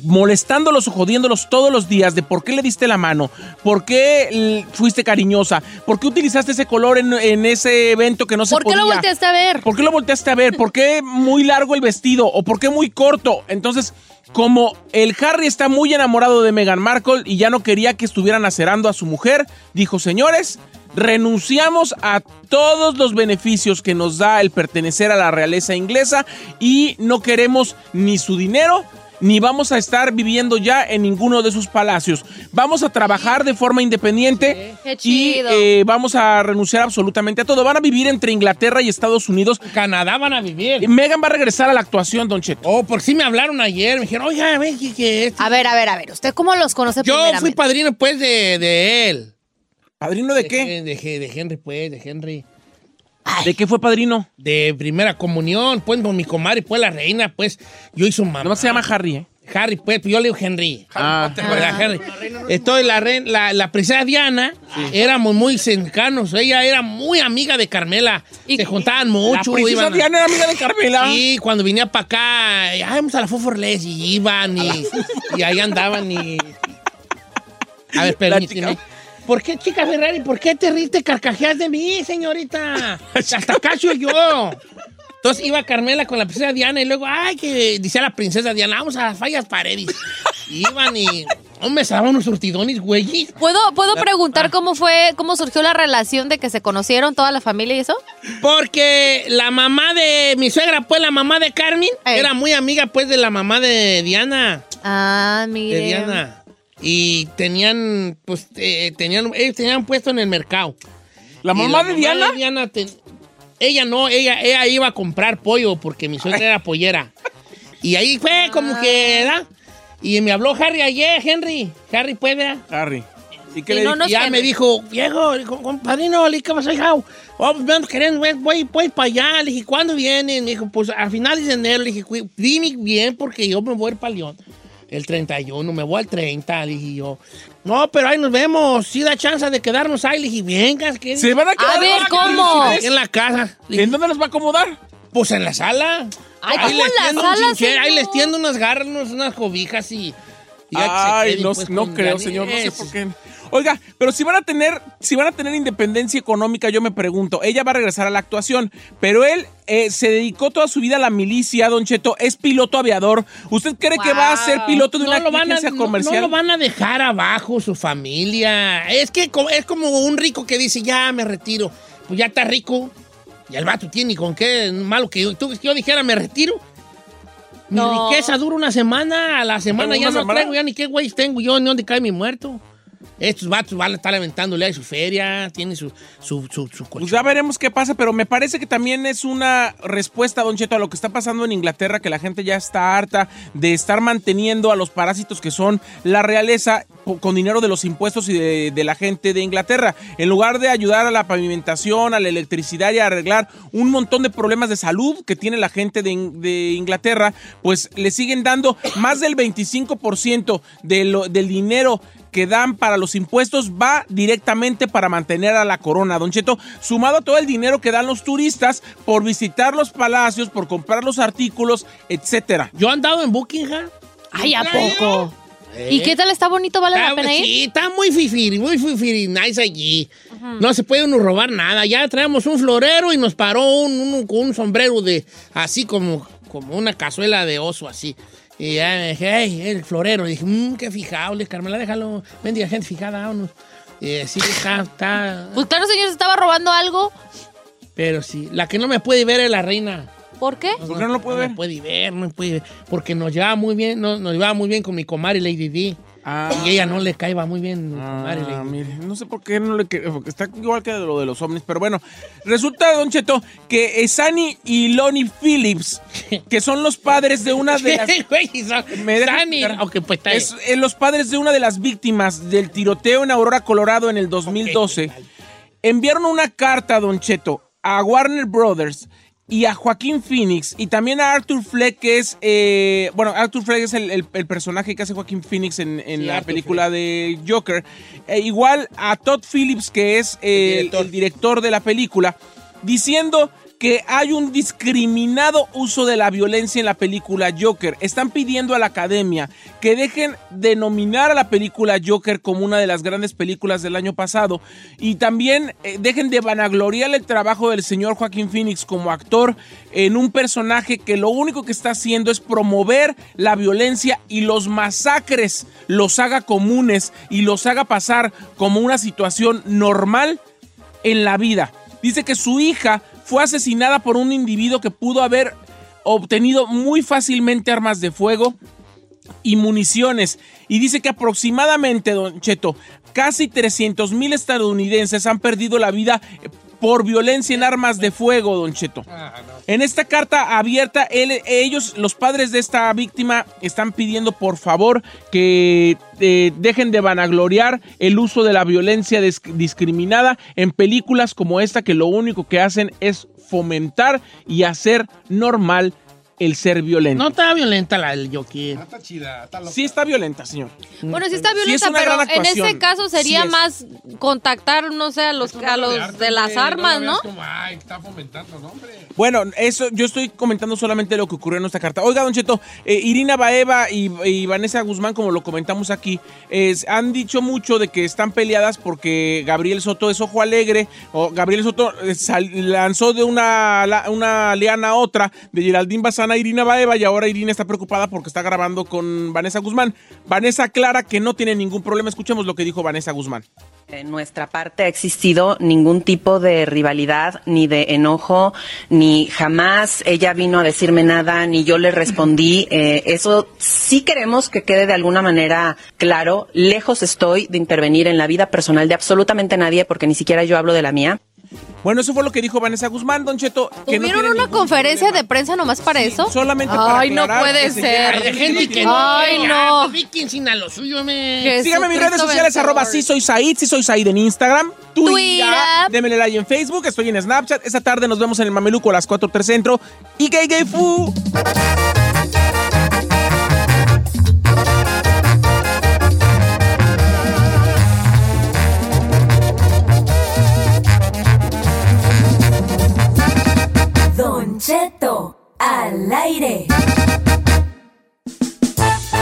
molestándolos o jodiéndolos todos los días de por qué le diste la mano, por qué fuiste cariñosa, por qué utilizaste ese color en, en ese evento que no se ¿Por qué podía. lo volteaste a ver? ¿Por qué lo volteaste a ver? ¿Por qué muy largo el vestido? ¿O por qué muy corto? Entonces, como el Harry está muy enamorado de Meghan Markle y ya no quería que estuvieran acerando a su mujer, dijo, señores, renunciamos a todos los beneficios que nos da el pertenecer a la realeza inglesa y no queremos ni su dinero ni vamos a estar viviendo ya en ninguno de sus palacios. Vamos a trabajar de forma independiente Qué y chido. eh, vamos a renunciar absolutamente a todo. Van a vivir entre Inglaterra y Estados Unidos. Canadá van a vivir. Megan va a regresar a la actuación, Don Cheto. Oh, por sí me hablaron ayer. Me dijeron, oiga, ven, que, que este- A ver, a ver, a ver. ¿Usted cómo los conoce Yo fui padrino, pues, de, de él. ¿Padrino de qué? De Henry, pues, de Henry. ¿De qué fue padrino? De primera comunión, pues, con mi comadre, pues, la reina, pues. Yo hice un mamá. No se llama Harry, ¿eh? Harry, pues, yo le digo Henry. Ah. ¿Verdad, Henry? Entonces, la, reina- la, la princesa Diana, éramos muy cercanos. Ella era muy amiga de Carmela. se juntaban mucho. La princesa iban a- Diana era amiga de Carmela. Y cuando venía para acá, "Ay, vamos a la Foforles y iban y, y ahí andaban y... A ver, permíteme. ¿Por qué, chica Ferrari, por qué te riste carcajeas de mí, señorita? Hasta cacho yo. Entonces iba Carmela con la princesa Diana y luego, ay, que decía la princesa Diana, vamos a las fallas paredes. Y iban y, hombre, se daban unos surtidones, güey. ¿Puedo, ¿puedo preguntar cómo fue, cómo surgió la relación de que se conocieron toda la familia y eso? Porque la mamá de mi suegra, pues la mamá de Carmen, era muy amiga, pues, de la mamá de Diana. Ah, mire. de Diana. Y tenían, pues, eh, tenían, ellos tenían puesto en el mercado. ¿La Y mamá de Diana? ten- ella no, ella, ella iba a comprar pollo porque mi suegra era pollera. Y ahí fue como que, ¿verdad? Y me habló Harry ayer, Henry. Harry, pues, ¿verdad? Harry. ¿Y que le dijo? ya Henry. me dijo, viejo, compadrino, le dije, ¿qué hijao? Oh, pues, voy, voy para allá. Le dije, ¿cuándo vienen? Me dijo, pues a finales de enero. Le dije, "Cuí- dime bien porque yo me voy a ir para León. El 31, me voy al 30, le dije yo. No, pero ahí nos vemos. Sí da chance de quedarnos ahí. Le dije, vengas. que ¿Se van a quedar A ver, en la ¿cómo? casa? En la casa. ¿En dónde los va a acomodar? Pues en la sala. Ay, ahí ¿cómo en la tiendo un sala, chinche- Ahí les tiendo unas garras, unas, cobijas y... Ay, no, pues, no creo, señor, no sé por qué. Oiga, pero si van a tener, si van a tener independencia económica, yo me pregunto, ella va a regresar a la actuación, pero él eh, se dedicó toda su vida a la milicia, Don Cheto, es piloto aviador. ¿Usted cree que va a ser piloto de no una lo van a, agencia no- comercial? No, lo van a dejar abajo su familia. Es que es como un rico que dice, ya me retiro. Pues ya está rico. Y el vato tiene con qué malo que yo, tú- yo dijera, me retiro. Mi No. riqueza dura una semana, a la semana ¿Una ya no semana? traigo ya ni qué güeyes tengo yo, ni dónde cae mi muerto. Estos vatos van a estar lamentándole a su feria, tienen su, su, su, su Pues ya veremos qué pasa, pero me parece que también es una respuesta, Don Cheto, a lo que está pasando en Inglaterra, que la gente ya está harta de estar manteniendo a los parásitos que son la realeza. con dinero de los impuestos y de, de la gente de Inglaterra. En lugar de ayudar a la pavimentación, a la electricidad y a arreglar un montón de problemas de salud que tiene la gente de, de Inglaterra, pues le siguen dando más del 25% de lo- del dinero que dan para los impuestos va directamente para mantener a la corona, Don Cheto, sumado a todo el dinero que dan los turistas por visitar los palacios, por comprar los artículos, etcétera. Yo he andado en Buckingham. Ay, ¿a poco? ¿Y qué tal está bonito? ¿Vale la Está- pena ir? Sí, está muy fifiri, muy fifiri, nice allí. No se puede uno robar nada. Ya traemos un florero y nos paró un, con un sombrero de así como, como una cazuela de oso así. Y ya me dije, hey, el florero. Y dije, mmm, qué fijado, le Carmela, déjalo. Bendiga gente fijada, vámonos. Y así está, está. Pues claro, señor, se estaba robando algo. Pero sí, la que no me puede ver es la reina. ¿Por qué? ¿Por qué no lo puede ver? No puede ver, no puede ver. Porque nos llevaba muy bien, no- nos llevaba muy bien con mi comadre Lady D. Y ella no le caía muy bien. Ah, mire, no sé por qué no le que- porque está igual que lo de los ovnis, pero bueno, resulta, Don Cheto, que Sani y Lonnie Phillips, que son los padres de una de las... Güey, son- ¿Me dejas Sani, pues está Es- eh, los padres de una de las víctimas del tiroteo en Aurora, Colorado en el 2012 enviaron una carta, Don Cheto, a Warner Brothers y a Joaquín Phoenix y también a Arthur Fleck, que es, eh, bueno, Arthur Fleck es el, el- el personaje que hace Joaquín Phoenix en, en Sí, la Arthur película de Joker. E igual a Todd Phillips, que es eh, el, director de la película, diciendo que hay un discriminado uso de la violencia en la película Joker. Están pidiendo a la academia que dejen de nominar a la película Joker como una de las grandes películas del año pasado y también eh, dejen de vanagloriar el trabajo del señor Joaquín Phoenix como actor en un personaje que lo único que está haciendo es promover la violencia y los masacres los haga comunes y los haga pasar como una situación normal en la vida. Dice que su hija fue asesinada por un individuo que pudo haber obtenido muy fácilmente armas de fuego y municiones. Y dice que aproximadamente, don Cheto, casi 300 mil estadounidenses han perdido la vida eh, por violencia en armas de fuego, don Cheto. En esta carta abierta, él- ellos, los padres de esta víctima, están pidiendo por favor que eh, dejen de vanagloriar el uso de la violencia dis- discriminada en películas como esta que lo único que hacen es fomentar y hacer normal el ser violento. No está violenta la del Joker. Está chida, está loca. Sí está violenta, señor. Bueno, sí está Sí es violenta, una pero en este caso sería Sí más contactar, no sé, a los, a los de las armas, ¿no? Como, ay, está fomentando, ¿no, hombre? Bueno, eso yo estoy comentando solamente lo que ocurrió en nuestra carta. Oiga, Don Cheto, eh, Irina Baeva y, y Vanessa Guzmán, como lo comentamos aquí, es- han dicho mucho de que están peleadas porque Gabriel Soto es ojo alegre, o Gabriel Soto eh, sal- lanzó de una, la- una liana a otra, de Geraldine Bazana Irina Baeva, y ahora Irina está preocupada porque está grabando con Vanessa Guzmán. Vanessa aclara que no tiene ningún problema. Escuchemos lo que dijo Vanessa Guzmán. En nuestra parte ha existido ningún tipo de rivalidad, ni de enojo, ni jamás ella vino a decirme nada, ni yo le respondí. Eh, eso sí queremos que quede de alguna manera claro. Lejos estoy de intervenir en la vida personal de absolutamente nadie, porque ni siquiera yo hablo de la mía. Bueno, eso fue lo que dijo Vanessa Guzmán, Don Cheto. que no ¿Tuvieron una conferencia de prensa nomás para eso? solamente para Ay, no aclarar puede que se ser. Hay gente que no. Ay, no. pues, Vicky, sin a lo suyo, me. Síganme en mis redes sociales, vencedor. arroba sí soy Said, sí soy Said en Instagram, Twitter, démele like en Facebook, estoy en Snapchat. Esta tarde nos vemos en el Mameluco a las 4 3 centro. Y gay gay fu. Cheto, al aire.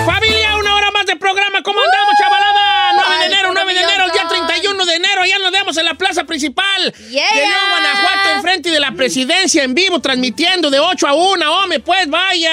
Familia, una hora más de programa. ¿Cómo andamos, chavalada? 9 de Ay, enero, 9 de enero, maravilloso. día 31 de enero. Ya nos vemos en la plaza principal. Yeah. De Nuevo Guanajuato, enfrente de la presidencia, en vivo, transmitiendo de 8 a 1. Hombre, pues vaya.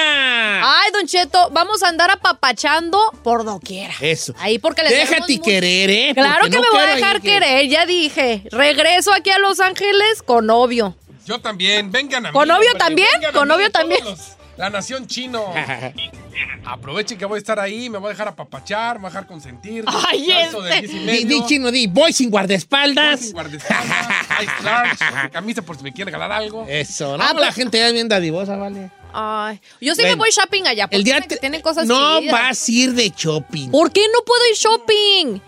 Ay, Don Cheto, vamos a andar apapachando por doquiera. Eso. Ahí porque les Déjate querer, ¿eh? Claro Porque que no me voy a dejar que- querer, ya dije. Regreso aquí a Los Ángeles con novio. Yo también, vengan a mí. ¿Con novio hombre, también? ¿Con mí, novio también? los- la nación chino. Aprovechen que voy a estar ahí, me voy a dejar apapachar, me voy a dejar consentir. Ay, este. 10 y Di, chino, di. Voy sin voy guardaespaldas. sin guardaespaldas, large, camisa por si me quiere ganar algo. Eso, ¿no? Ah, la pues- gente ya es bien dadivosa, ¿vale? Ay, yo sí me voy shopping allá. Porque El día dicen que tienen cosas No vas a ir de shopping. ¿Por qué no puedo ir shopping?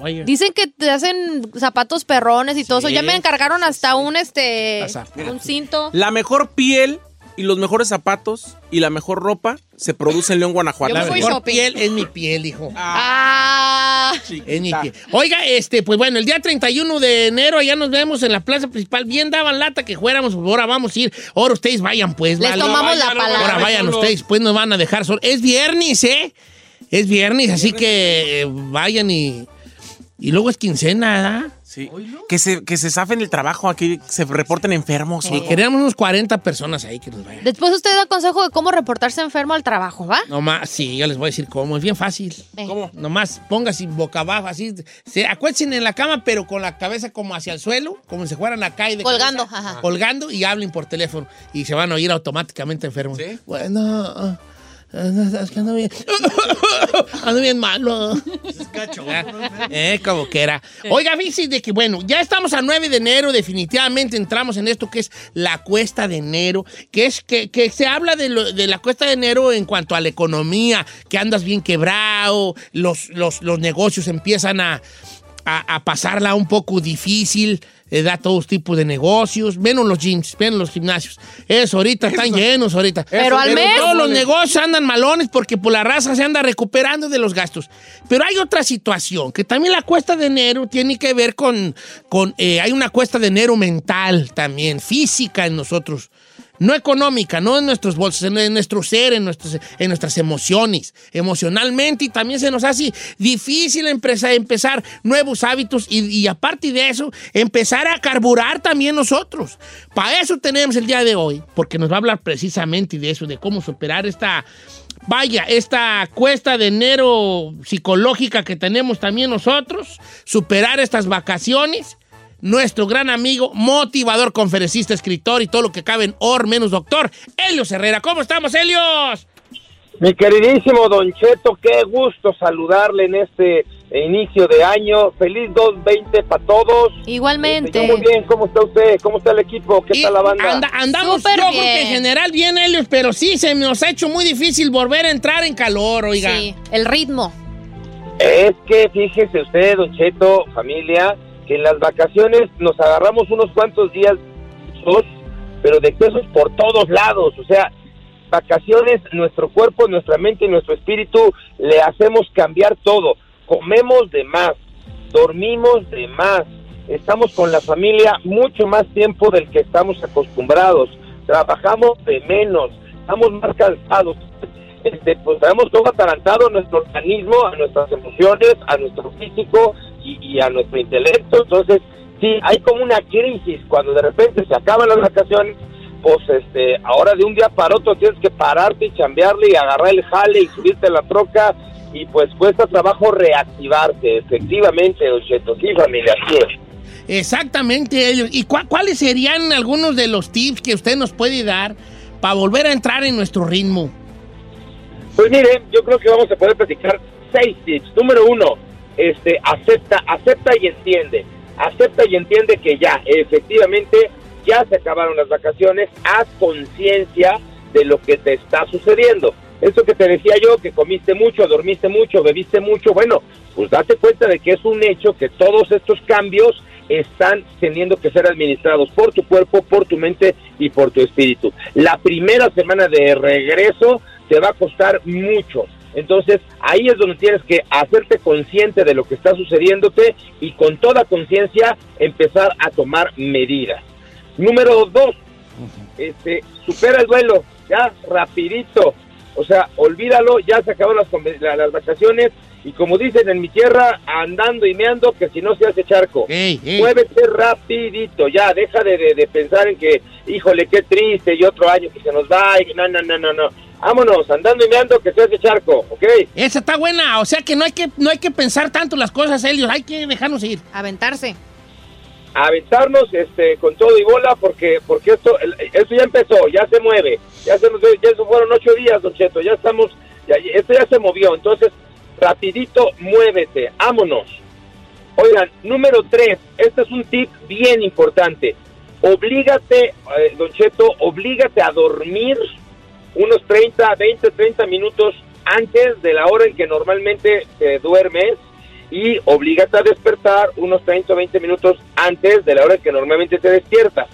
Vaya. Dicen que te hacen zapatos perrones y todo eso. Ya me encargaron hasta un este un cinto. La mejor piel y los mejores zapatos y la mejor ropa se produce en León, Guanajuato. La mejor piel es mi piel, hijo. Ah. Es mi piel. Oiga, este, pues bueno, el día 31 de enero allá nos vemos en la plaza principal. Bien daban lata que fuéramos, ahora vamos a ir. Ahora ustedes vayan, pues. Les vale. tomamos la palabra. Ahora vayan ustedes, pues nos van a dejar solo. Es viernes, ¿eh? Es viernes, así que eh, vayan y. Y luego es quincena, ¿verdad? Sí. Que se, que se zafen el trabajo aquí, se reporten enfermos. Sí, queríamos unos 40 personas ahí que nos vayan. Después usted da consejo de cómo reportarse enfermo al trabajo, ¿va? Nomás, sí, yo les voy a decir cómo. Es bien fácil. Ven. ¿Cómo? Nomás póngase boca abajo, así. Se acuéstense en la cama, pero con la cabeza como hacia el suelo, como si fueran a caer de Colgando, cabeza, ajá. Colgando y hablen por teléfono. Y se van a oír automáticamente enfermos. Bueno, ah, ah, es que ando bien. ando bien malo. Eh, como que era. Oiga, fíjese de que, bueno, ya estamos a 9 de enero, definitivamente entramos en esto que es la cuesta de enero, que es que, que se habla de, lo- de la cuesta de enero en cuanto a la economía, que andas bien quebrado, los, los, los negocios empiezan a, a, a pasarla un poco difícil, eh, da todos tipos de negocios, menos los gyms, menos los gimnasios. Eso, ahorita están llenos, ahorita. Pero al mes. Todos los negocios andan malones porque por la raza se anda recuperando de los gastos. Pero hay otra situación, que también la cuesta de enero tiene que ver con, con eh, hay una cuesta de enero mental también, física en nosotros. No económica, no en nuestros bolsos, en, nuestro ser, en, nuestros, en nuestras emociones, emocionalmente, y también se nos hace difícil empezar, empezar nuevos hábitos y, y aparte de eso, empezar a carburar también nosotros. Para eso tenemos el día de hoy, porque nos va a hablar precisamente de eso, de cómo superar esta, vaya, esta cuesta de enero psicológica que tenemos también nosotros, superar estas vacaciones nuestro gran amigo, motivador, conferencista, escritor y todo lo que cabe en Or menos doctor, Helios Herrera. ¿Cómo estamos, Helios? Mi queridísimo Don Cheto, qué gusto saludarle en este inicio de año. Feliz 220 para todos. Igualmente. Yo muy bien, ¿cómo está usted? ¿Cómo está el equipo? ¿Qué tal la banda? Anda- andamos, Súper yo creo que bien. en general bien, Helios, pero sí se nos ha hecho muy difícil volver a entrar en calor, oiga. Sí, el ritmo. Es que fíjese usted, Don Cheto, familia, en las vacaciones nos agarramos unos cuantos días, dos, pero de pesos por todos lados. O sea, vacaciones, nuestro cuerpo, nuestra mente y nuestro espíritu le hacemos cambiar todo. Comemos de más, dormimos de más, estamos con la familia mucho más tiempo del que estamos acostumbrados, trabajamos de menos, estamos más cansados. Este, pues traemos todo atarantado a nuestro organismo, a nuestras emociones, a nuestro físico y, y a nuestro intelecto. Entonces, sí, hay como una crisis cuando de repente se acaban las vacaciones, pues este, ahora de un día para otro tienes que pararte y chambearle y agarrar el jale y subirte a la troca y pues cuesta trabajo reactivarte, efectivamente, Don Cheto. Sí, familia, es. Exactamente, Helios. ¿Y cua- cuáles serían algunos de los tips que usted nos puede dar para volver a entrar en nuestro ritmo? Pues mire, yo creo que vamos a poder platicar seis tips. Número uno, este, acepta, acepta y entiende. Acepta y entiende que ya, efectivamente, ya se acabaron las vacaciones. Haz conciencia de lo que te está sucediendo. Eso que te decía yo, que comiste mucho, dormiste mucho, bebiste mucho, bueno, pues date cuenta de que es un hecho que todos estos cambios están teniendo que ser administrados por tu cuerpo, por tu mente y por tu espíritu. La primera semana de regreso te va a costar mucho. Entonces ahí es donde tienes que hacerte consciente de lo que está sucediéndote y con toda conciencia empezar a tomar medidas. Número dos, este, supera el duelo, ya rapidito. O sea, olvídalo, ya se acabaron las, las vacaciones y como dicen en mi tierra, andando y meando, que si no se hace charco. Muévete rapidito, ya, deja de, de- de pensar en que, híjole, qué triste, y otro año que se nos va, y no, no, no, no, no. Vámonos, andando y meando, que se hace charco, ¿ok? Esa está buena, o sea que no hay que, no hay que pensar tanto las cosas, Helios, hay que dejarnos ir. Aventarse. aventarnos este con todo y bola porque porque esto el- esto ya empezó ya se mueve ya se nos ya se fueron ocho días don Cheto ya estamos ya, esto ya se movió entonces rapidito muévete vámonos oigan número tres este es un tip bien importante oblígate eh, don Cheto oblígate a dormir unos 30, 20, 30 minutos antes de la hora en que normalmente te duermes y oblígate a despertar unos 30 o 20 minutos antes de la hora en que normalmente te despiertas.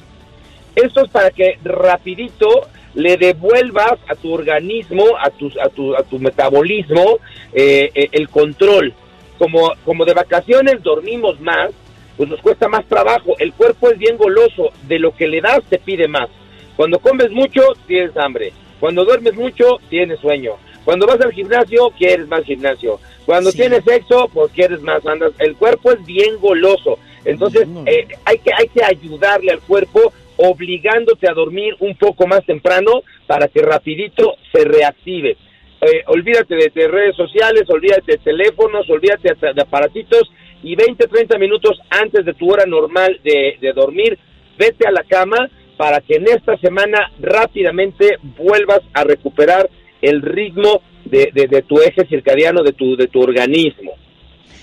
Esto es para que rapidito le devuelvas a tu organismo, a tu, a tu, a tu metabolismo, eh, eh, el control. Como, como de vacaciones dormimos más, pues nos cuesta más trabajo. El cuerpo es bien goloso, de lo que le das te pide más. Cuando comes mucho, tienes hambre. Cuando duermes mucho, tienes sueño. Cuando vas al gimnasio, quieres más gimnasio. Cuando tienes sexo, pues quieres más andas. El cuerpo es bien goloso. Entonces, eh, hay, que, hay que ayudarle al cuerpo obligándote a dormir un poco más temprano para que rapidito se reactive. Eh, olvídate de, de redes sociales, olvídate de teléfonos, olvídate hasta de aparatitos y 20, 30 minutos antes de tu hora normal de, de dormir, vete a la cama para que en esta semana rápidamente vuelvas a recuperar el ritmo de, de- tu eje circadiano, de tu, de tu organismo.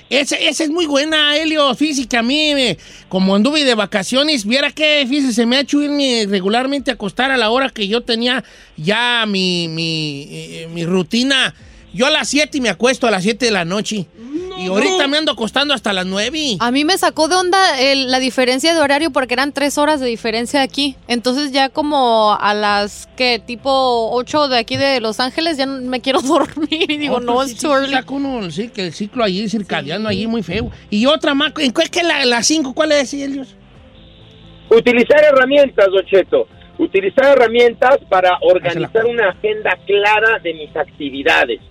Esa, esa es muy buena, Helio. Que a mí, me- como anduve de vacaciones, viera que, fíjese, se me ha hecho irme regularmente a acostar a la hora que yo tenía ya mi, mi, eh, mi rutina. Yo a las 7 me acuesto a las 7 de la noche. Y ahorita me ando acostando hasta las 9. A mí me sacó de onda el- la diferencia de horario porque eran tres horas de diferencia aquí. Entonces ya como a las que tipo 8 de aquí de Los Ángeles ya no- me quiero dormir y digo, no, pues es sí, sí, saca uno, sí, que el ciclo allí circadiano allí muy feo. Y otra más, ¿en cuál es que la, la 5? ¿Cuál es, Helios? Utilizar herramientas, Don Cheto. Utilizar herramientas para organizar una agenda clara de mis actividades.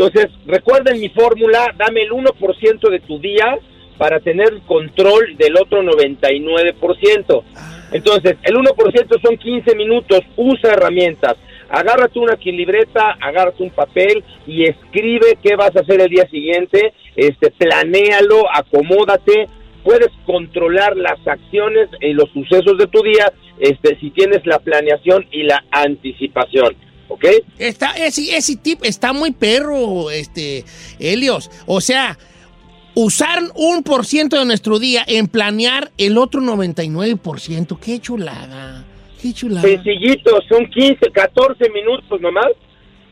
Entonces, recuerden mi fórmula, dame el 1% de tu día para tener control del otro 99%. Entonces, el 1% son 15 minutos, usa herramientas. Agárrate una libreta, agárrate un papel y escribe qué vas a hacer el día siguiente, este, planéalo, acomódate, puedes controlar las acciones y los sucesos de tu día este, si tienes la planeación y la anticipación. ¿Ok? Está, ese, ese tip está muy perro, este, Helios. O sea, usar un por ciento de nuestro día en planear el otro 99%. Qué chulada. Qué chulada. Sencillito, son 15, 14 minutos nomás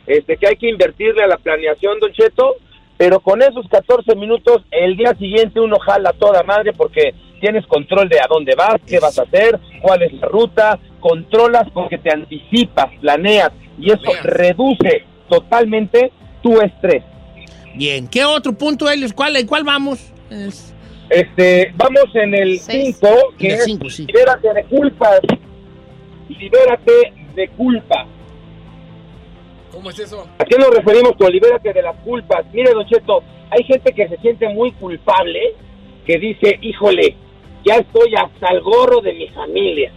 este, que hay que invertirle a la planeación, Don Cheto. Pero con esos 14 minutos, el día siguiente uno jala toda madre porque tienes control de a dónde vas, qué vas a hacer, cuál es la ruta, controlas porque te anticipas, planeas y eso reduce totalmente tu estrés. Bien, ¿qué otro punto, Helios? ¿Cuál, ¿En cuál vamos? Es- Este, vamos en el 5, que es sí. libérate de culpas. Libérate de culpa. ¿Cómo es eso? ¿A qué nos referimos con libérate de las culpas? Mire, Don Cheto, hay gente que se siente muy culpable, que dice, híjole, ya estoy hasta el gorro de mi familia.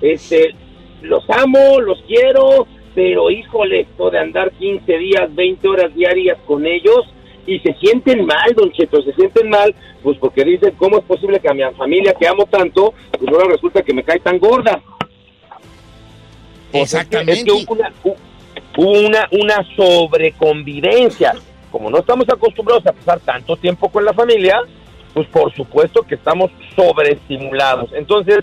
Este, los amo, los quiero, pero híjole, esto de andar 15 días, 20 horas diarias con ellos, y se sienten mal, Don Cheto, se sienten mal, pues porque dicen, ¿cómo es posible que a mi familia que amo tanto, pues ahora resulta que me cae tan gorda? Pues es que- es que hubo una, una, una sobreconvivencia. Como no estamos acostumbrados a pasar tanto tiempo con la familia, pues por supuesto que estamos sobreestimulados. Entonces,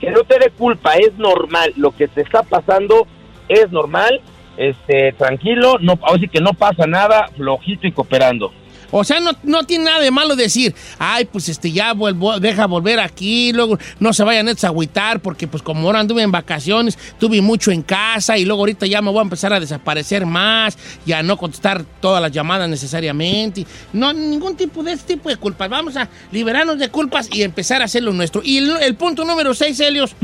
que no te dé culpa, es normal. Lo que te está pasando es normal. Este, tranquilo, no, que no pasa nada, flojito y cooperando. O sea, no, no tiene nada de malo decir, ay, pues este ya vuelvo, deja volver aquí, luego no se vayan a agüitar, porque pues como ahora anduve en vacaciones, tuve mucho en casa y luego ahorita ya me voy a empezar a desaparecer más, y a no contestar todas las llamadas necesariamente. No, ningún tipo de este tipo de culpas. Vamos a liberarnos de culpas y empezar a hacer lo nuestro. Y el, el punto número 6, Helios.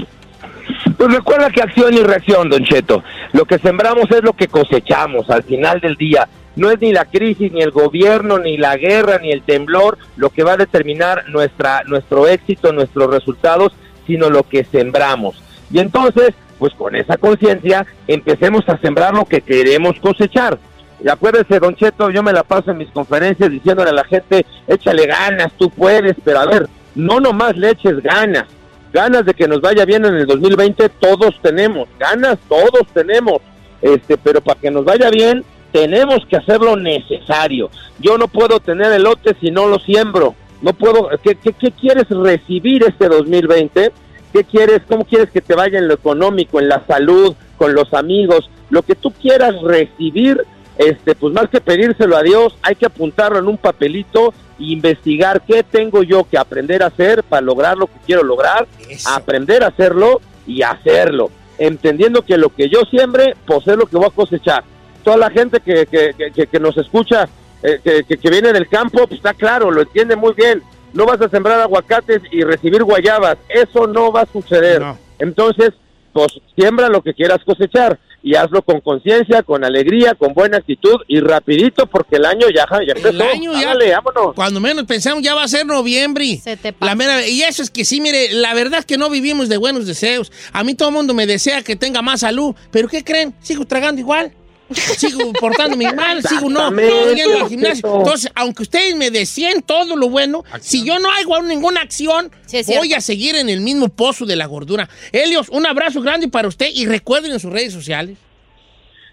Pues recuerda que acción y reacción, Don Cheto. Lo que sembramos es lo que cosechamos al final del día. No es ni la crisis, ni el gobierno, ni la guerra, ni el temblor lo que va a determinar nuestra, nuestro éxito, nuestros resultados, sino lo que sembramos. Y entonces, pues con esa conciencia, empecemos a sembrar lo que queremos cosechar. Y acuérdese, Don Cheto, yo me la paso en mis conferencias diciéndole a la gente, échale ganas, tú puedes, pero a ver, no nomás le eches ganas, ganas de que nos vaya bien en el 2020 todos tenemos, ganas todos tenemos, este, pero para que nos vaya bien tenemos que hacer lo necesario. Yo no puedo tener elote si no lo siembro. No puedo, ¿qué, qué, qué quieres recibir este 2020? ¿Qué quieres, cómo quieres que te vaya en lo económico, en la salud, con los amigos? lo que tú quieras recibir, este, pues más que pedírselo a Dios, hay que apuntarlo en un papelito investigar qué tengo yo que aprender a hacer para lograr lo que quiero lograr, aprender a hacerlo y hacerlo, entendiendo que lo que yo siembre, pues es lo que voy a cosechar. Toda la gente que, que, que- que nos escucha, eh, que, que- que viene del campo, pues está claro, lo entiende muy bien. No vas a sembrar aguacates y recibir guayabas, eso no va a suceder. Entonces, pues siembra lo que quieras cosechar y hazlo con conciencia, con alegría, con buena actitud y rapidito porque el año ya, ya empezó. El año ya. Ándale, vámonos. Cuando menos pensamos ya va a ser noviembre. La mera- y eso es que sí, mire, la verdad es que no vivimos de buenos deseos. A mí todo el mundo me desea que tenga más salud, pero ¿qué creen? Sigo tragando igual. Sigo portándome mal, sigo no, no yendo al gimnasio. Entonces, aunque ustedes me deseen todo lo bueno, si yo no hago ninguna acción, voy a seguir en el mismo pozo de la gordura. Helios, un abrazo grande para usted y recuerden en sus redes sociales.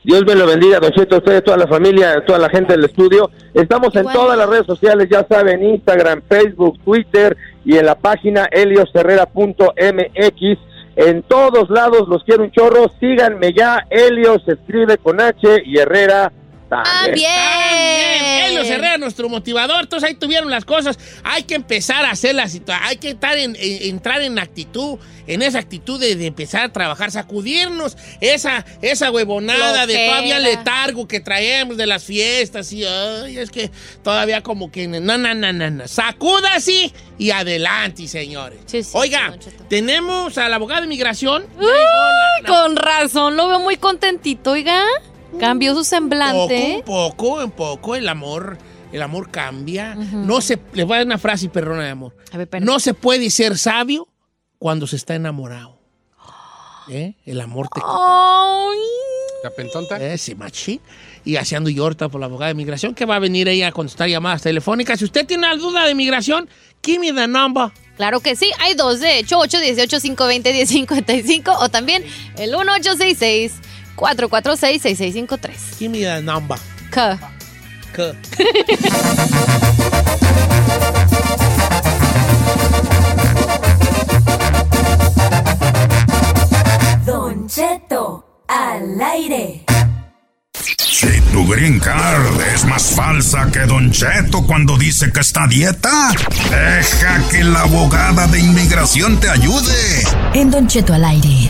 Dios me lo bendiga, Don Cheto, a ustedes, toda la familia, toda la gente del estudio. Estamos en todas las redes sociales, ya saben, Instagram, Facebook, Twitter y en la página heliosherrera.mx. En todos lados los quiero un chorro. Síganme ya. Helios se escribe con H y Herrera también. También. Helios Herrera, nuestro motivador. Entonces ahí tuvieron las cosas. Hay que empezar a hacer las situa- Hay que estar en, en- entrar en actitud, en esa actitud de, de empezar a trabajar, sacudirnos esa, esa huevonada de todavía letargo que traemos de las fiestas. Y ay, es que todavía como que. No, no, no, no, no. Sacúdase y adelante, señores. Oiga, tenemos a la abogada de inmigración. Uy, con razón, lo veo muy contentito, oiga. Cambió su semblante. Poco, un poco, un poco, el amor, el amor cambia. No se, les voy a dar una frase perrona de amor. no se puede ser sabio cuando se está enamorado. ¿Eh? El amor te ¿La pentonta? Ese machi. Y haciendo yo ahorita por la abogada de migración que va a venir ella a contestar llamadas telefónicas. Si usted tiene una duda de migración, give me the number. Claro que sí, hay dos, de hecho, 818-520-1055 o también el 1866-446-6653. Give me the number. K. K. Don Cheto, al aire. Si tu green card es más falsa que Don Cheto cuando dice que está a dieta, deja que la abogada de inmigración te ayude. En Don Cheto al aire.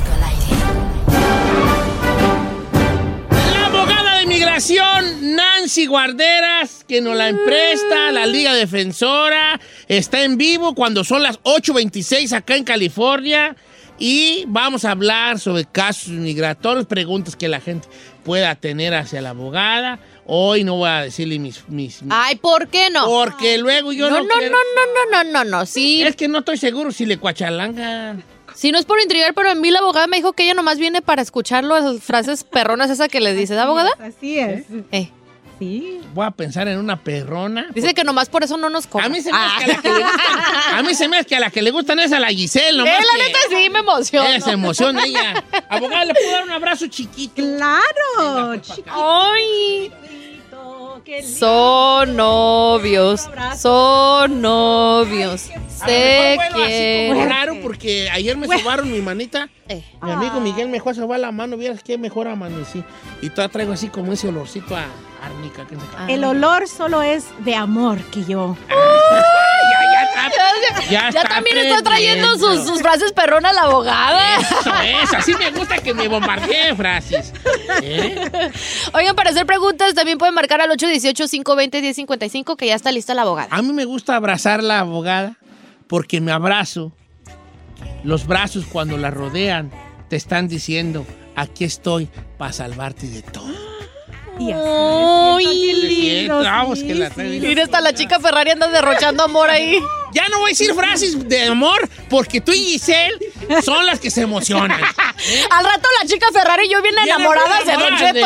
Nancy Guarderas, que nos la empresta, la Liga Defensora, está en vivo cuando son las 8.26 acá en California. Y vamos a hablar sobre casos migratorios, preguntas que la gente pueda tener hacia la abogada. Hoy no voy a decirle mis... mis, mis- Ay, ¿por qué no? Porque luego yo no. no No, no, no, no, no, no, no, sí. Es que no estoy seguro si le cuachalangan. Si no es por intrigar, pero a mí la abogada me dijo que ella nomás viene para escuchar las frases perronas esa que le dices, abogada. Así es. Eh. Sí. Voy a pensar en una perrona. Dice que nomás por eso no nos cobra. A mí se me hace que a la que le gustan, a mí se me hace que a la que le gustan es a la Giselle, nomás Eh, la que- neta sí me emociona. Esa emoción ella. Abogada, ¿le puedo dar un abrazo chiquito? Claro, Ay. Son novios. Son novios. A Se quieren. raro porque ayer me sobaron mi manita. Mi amigo Miguel me dejó sobar la mano. Vieras qué mejor amanecí. Y todavía traigo así como ese olorcito a árnica. que se- El olor solo es de amor que yo. Ya también está trayendo sus, sus frases perronas la abogada. Eso es, así me gusta que me bombardeen frases. ¿Eh? Oigan, para hacer preguntas también pueden marcar al 818-520-1055 que ya está lista la abogada. A mí me gusta abrazar a la abogada porque me abrazo. Los brazos cuando la rodean te están diciendo, aquí estoy para salvarte de todo. Ay, Sí, vamos, que la. Mira, hasta la chica Ferrari anda derrochando amor ahí. Ya no voy a decir frases de amor porque tú y Giselle son las que se emocionan. Al rato la chica Ferrari y yo bien Vienen enamoradas de Don Cheto.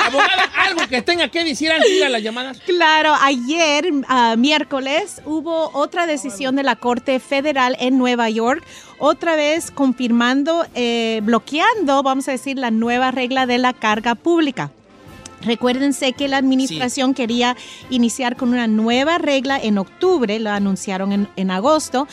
Abogada, algo que tenga que decir antes de ir a las llamadas. Claro, ayer, ah, miércoles, hubo otra decisión de la Corte Federal en Nueva York, otra vez confirmando, eh, bloqueando, vamos a decir, la nueva regla de la carga pública. Recuérdense que la administración quería iniciar con una nueva regla en octubre, lo anunciaron en, en agosto,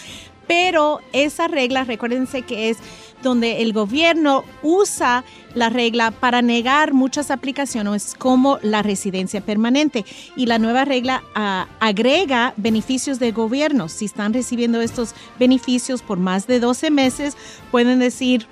pero esa regla, recuérdense que es donde el gobierno usa la regla para negar muchas aplicaciones como la residencia permanente. Y la nueva regla ah, agrega beneficios del gobierno. Si están recibiendo estos beneficios por más de 12 meses, pueden decir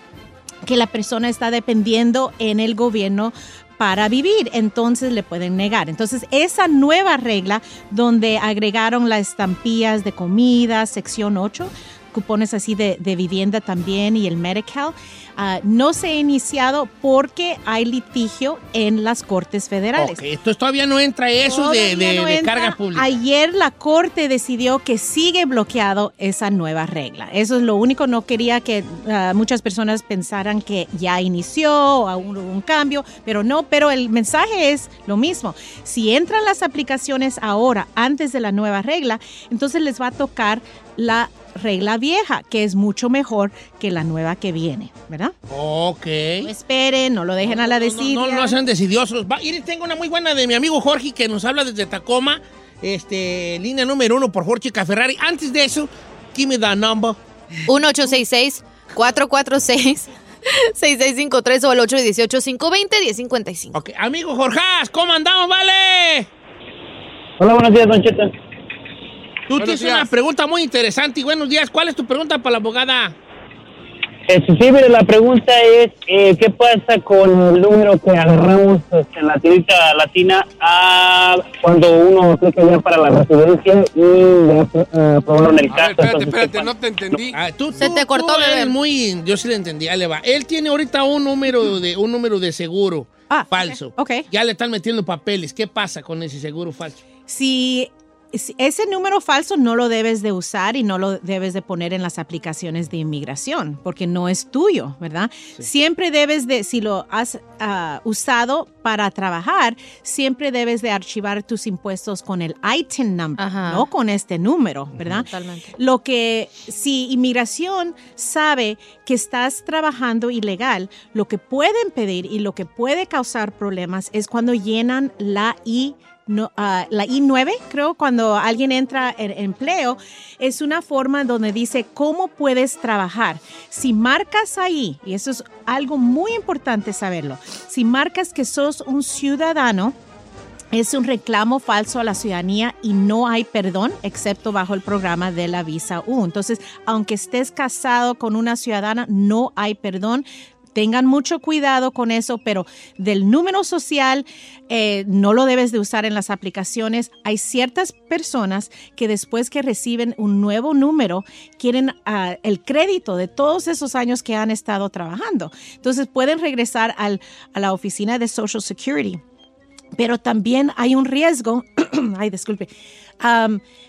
que la persona está dependiendo en el gobierno para vivir, entonces le pueden negar. Entonces, esa nueva regla donde agregaron las estampillas de comida, sección 8, cupones así de, de vivienda también y el Medical, ah, no se ha iniciado porque hay litigio en las cortes federales. Ok, entonces todavía no entra eso de, de- no de entra. carga pública. Ayer la corte decidió que sigue bloqueado esa nueva regla. Eso es lo único. No quería que ah, muchas personas pensaran que ya inició o aún hubo un cambio, pero no. Pero el mensaje es lo mismo. Si entran las aplicaciones ahora, antes de la nueva regla, entonces les va a tocar la regla vieja, que es mucho mejor que la nueva que viene, ¿verdad? Ok. No esperen, no lo dejen a la No, desidia. no sean decidiosos. Va, y tengo una muy buena de mi amigo Jorge que nos habla desde Tacoma. Este, línea número uno por Jorge Ferrari. Antes de eso, give me the number. 1866-446-6653 o el 818-520-1055. Ok, amigo Jorge, ¿cómo andamos, vale? Hola, buenos días, Don. Tú tienes una pregunta muy interesante y buenos días. ¿Cuál es tu pregunta para la abogada? Este, sí, mire, la pregunta es, eh, ¿qué pasa con el número que agarramos este, en la tirita latina ah, cuando uno aplica ya para la residencia y ya eh, aprobaron el caso? Espérate, espérate, no te entendí. Ah, tú, Se tú- te cortó, tú bebé. muy, yo sí le entendí. Ahí le va. Él tiene ahorita un número de un número de seguro falso. ok. Ya le están metiendo papeles. ¿Qué pasa con ese seguro falso? si ese número falso no lo debes de usar y no lo debes de poner en las aplicaciones de inmigración, porque no es tuyo, ¿verdad? Siempre debes de, si lo has ah, usado para trabajar, siempre debes de archivar tus impuestos con el ITIN number, no con este número, ¿verdad? Totalmente. Lo que si inmigración sabe que estás trabajando ilegal, lo que pueden pedir y lo que puede causar problemas es cuando llenan la I no, ah, la I9, creo, cuando alguien entra en empleo, es una forma donde dice cómo puedes trabajar. Si marcas ahí, y eso es algo muy importante saberlo, si marcas que sos un ciudadano, es un reclamo falso a la ciudadanía y no hay perdón excepto bajo el programa de la visa U. Entonces, aunque estés casado con una ciudadana, no hay perdón. Tengan mucho cuidado con eso, pero del número social eh, no lo debes de usar en las aplicaciones. Hay ciertas personas que después que reciben un nuevo número quieren ah, el crédito de todos esos años que han estado trabajando. Entonces pueden regresar al- a la oficina de Social Security pero también hay un riesgo, ay, disculpe,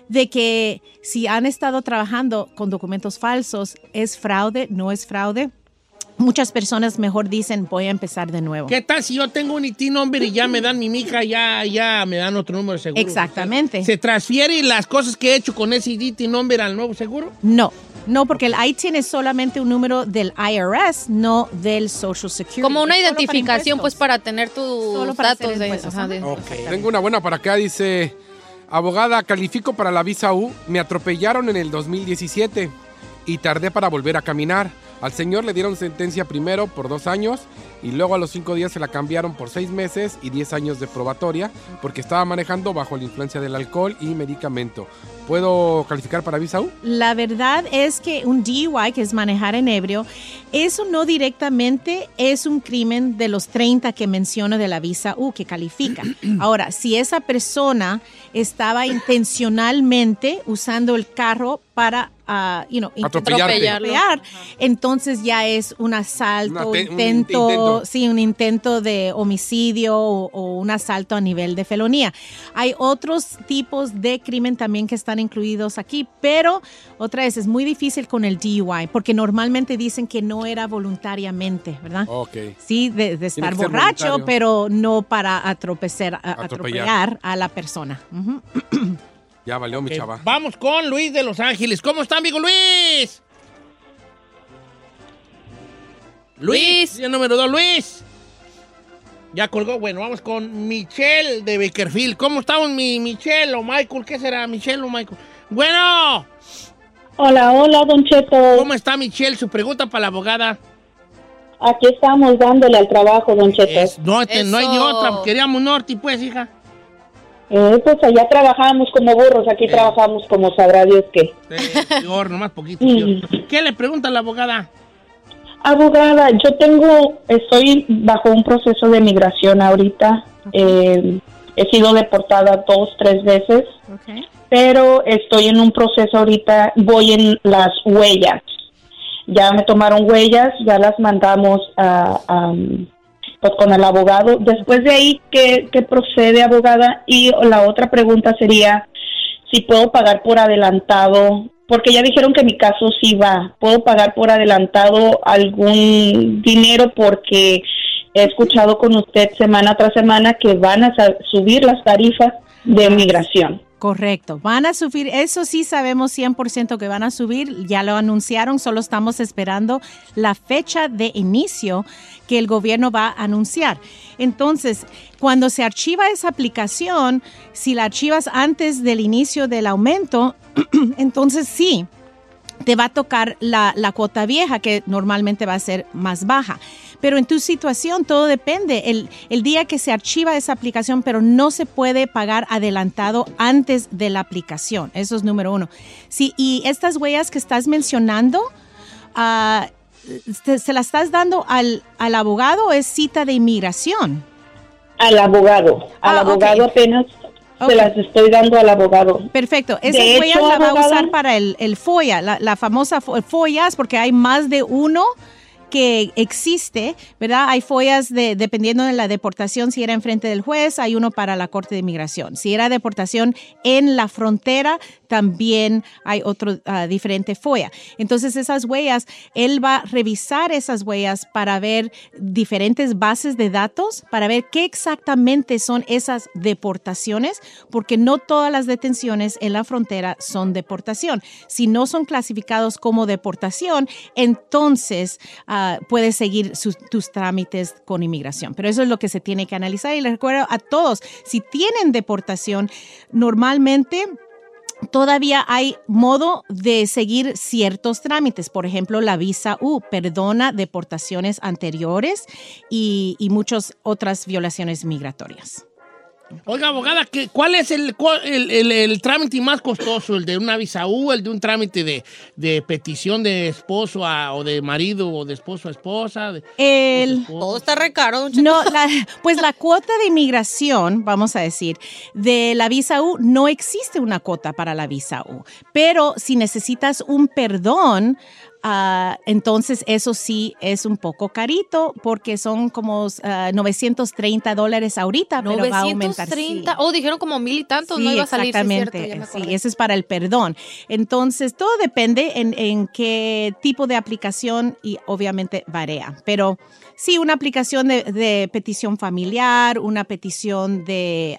de que si han estado trabajando con documentos falsos, ¿es fraude? ¿No es fraude? Muchas personas mejor dicen, voy a empezar de nuevo. ¿Qué tal si yo tengo un IT number y ya me dan mi mija, ya, ya me dan otro número de seguro? Exactamente. ¿Se transfieren las cosas que he hecho con ese IT number al nuevo seguro? No, no, porque el ITIN es solamente un número del IRS, no del Social Security. Como una para identificación, pues, para tener tus Solo para hacer datos de, ajá, de- Tengo una buena para acá, dice, abogada, califico para la visa U, me atropellaron en el 2017 y tardé para volver a caminar. Al señor le dieron sentencia primero por dos años y luego a los cinco días se la cambiaron por seis meses y diez años de probatoria porque estaba manejando bajo la influencia del alcohol y medicamento. ¿Puedo calificar para visa U? La verdad es que un DUI, que es manejar en ebrio, eso no directamente es un crimen de los 30 que menciono de la visa U que califica. Ahora, si esa persona estaba intencionalmente usando el carro para, ah, you know, Atropellarte. atropellar, entonces ya es un asalto, un intento, intento. sí, un intento de homicidio o, o un asalto a nivel de felonía. Hay otros tipos de crimen también que están incluidos aquí, pero otra vez es muy difícil con el DUI porque normalmente dicen que no era voluntariamente, ¿verdad? Ok. Sí, de, de estar borracho, pero no para atropellar, a- Atropellar. atropellar a la persona. Ujú. Ya valió mi chava. Vamos con Luis de Los Ángeles. ¿Cómo está, amigo Luis? Luis. Día número dos, Luis. Ya colgó. Bueno, vamos con Michelle de Bakerfield. ¿Cómo estamos, mi Michelle o Michael? ¿Qué será, Michelle o Michael? Bueno. Hola, hola, Don Cheto. ¿Cómo está Michelle? Su pregunta para la abogada. Aquí estamos dándole al trabajo, Don Cheto. No, este, no hay de otra. Queríamos norte, pues, hija. Eh, pues allá trabajamos como burros, aquí trabajamos como sabrá Dios qué. Peor, nomás poquito. peor. ¿Qué le pregunta la abogada? Abogada, yo tengo, estoy bajo un proceso de migración ahorita. Eh, he sido deportada dos, tres veces, pero estoy en un proceso ahorita, voy en las huellas. Ya me tomaron huellas, ya las mandamos a, a, pues con el abogado. Después de ahí, ¿qué, qué procede, abogada? Y la otra pregunta sería si puedo pagar por adelantado, porque ya dijeron que mi caso sí va. ¿Puedo pagar por adelantado algún dinero? Porque he escuchado con usted semana tras semana que van a subir las tarifas de migración. Correcto, van a subir, eso sí sabemos 100% que van a subir, ya lo anunciaron, solo estamos esperando la fecha de inicio que el gobierno va a anunciar. Entonces, cuando se archiva esa aplicación, si la archivas antes del inicio del aumento, entonces sí, te va a tocar la, la cuota vieja, que normalmente va a ser más baja. Pero en tu situación todo depende. El, el día que se archiva esa aplicación, pero no se puede pagar adelantado antes de la aplicación. Eso es número uno. Sí, y estas huellas que estás mencionando, ah, ¿se, se las estás dando al, al abogado o es cita de inmigración? Al abogado, al Ah, abogado apenas Ok. se las estoy dando al abogado. Perfecto. Esas De hecho, la va a usar para el, el FOIA, la, la famosa fo- FOIAs, porque hay más de uno existe, ¿verdad? Hay FOIAs de, dependiendo de la deportación, si era enfrente del juez, hay uno para la Corte de Inmigración. Si era deportación en la frontera, también hay otro ah, diferente FOIA. Entonces, esas huellas, él va a revisar esas huellas para ver diferentes bases de datos, para ver qué exactamente son esas deportaciones, porque no todas las detenciones en la frontera son deportación. Si no son clasificados como deportación, entonces puedes seguir sus- tus trámites con inmigración. Pero eso es lo que se tiene que analizar y les recuerdo a todos, si tienen deportación, normalmente todavía hay modo de seguir ciertos trámites. Por ejemplo, la visa U perdona deportaciones anteriores y, y muchas otras violaciones migratorias. Oiga, abogada, ¿qué- ¿cuál es el, el, el- el trámite más costoso? ¿El de una visa U, el de un trámite de, de petición de esposo a- o de marido o de esposo a esposa? de- El, Todo está re caro. No, la- pues la cuota de inmigración, vamos a decir, de la visa U, no existe una cuota para la visa U. Pero si necesitas un perdón, ah, entonces eso sí es un poco carito porque son como ah, 930 dólares ahorita, pero va a aumentar. sí. 930. Oh, dijeron como mil y tantos, no Sí, iba a salir. sí, exactamente. cierto, sí, acordé. eso es para el perdón. Entonces, todo depende en, en qué tipo de aplicación y obviamente varía. Pero sí, una aplicación de, de petición familiar, una petición de,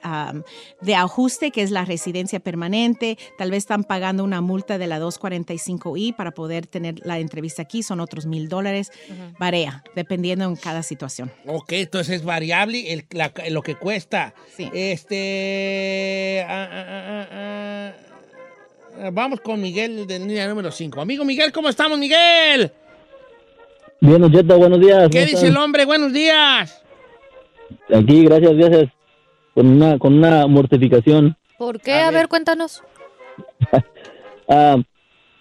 de ajuste, que es la residencia permanente. Tal vez están pagando una multa de la 245I para poder tener la entrevista aquí. Son otros mil dólares. Varía, dependiendo en cada situación. Ok, entonces es variable el- la- lo que cuesta. Sí. Este. ah, ah, ah, vamos con Miguel de línea número 5. Amigo Miguel, ¿cómo estamos, Miguel? Bien, Don Cheto, buenos días. ¿Qué ¿cómo dice el hombre? Buenos días. Aquí, gracias, gracias. Con una, con una mortificación. ¿Por qué? A, ver. cuéntanos. Ah,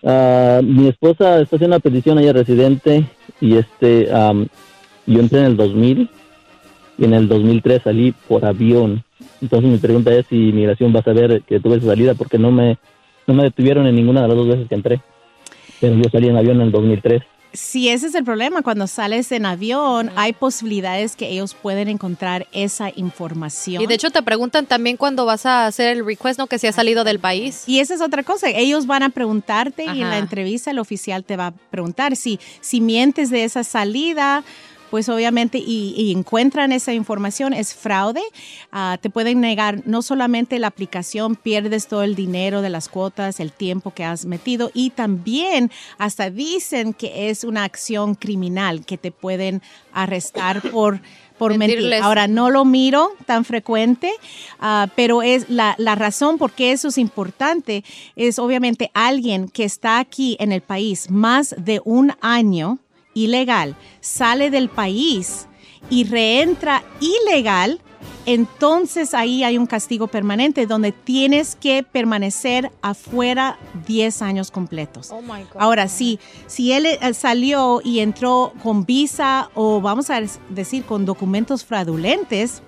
ah, mi esposa está haciendo una petición allá residente y este, am, yo entré en el 2000 y en el 2003 salí por avión. Entonces mi pregunta es si migración va a saber que tuve esa salida porque no me, no me detuvieron en ninguna de las dos veces que entré. Pero yo salí en avión en el 2003. Si ese es el problema, cuando sales en avión, hay posibilidades que ellos pueden encontrar esa información. Y de hecho te preguntan también cuando vas a hacer el request, ¿no? Que si has salido del país. Y esa es otra cosa. Ellos van a preguntarte y en la entrevista el oficial te va a preguntar si, si mientes de esa salida. Pues obviamente, y, y encuentran esa información, es fraude. Ah, te pueden negar no solamente la aplicación, pierdes todo el dinero de las cuotas, el tiempo que has metido, y también hasta dicen que es una acción criminal, que te pueden arrestar por por mentir. Mentirles. Ahora, no lo miro tan frecuente, ah, pero es la, la razón por qué eso es importante es obviamente alguien que está aquí en el país más de un año ilegal, sale del país y reentra ilegal, entonces ahí hay un castigo permanente donde tienes que permanecer afuera 10 años completos. Oh my God. Ahora, sí, si él eh, salió y entró con visa o vamos a decir con documentos fraudulentes,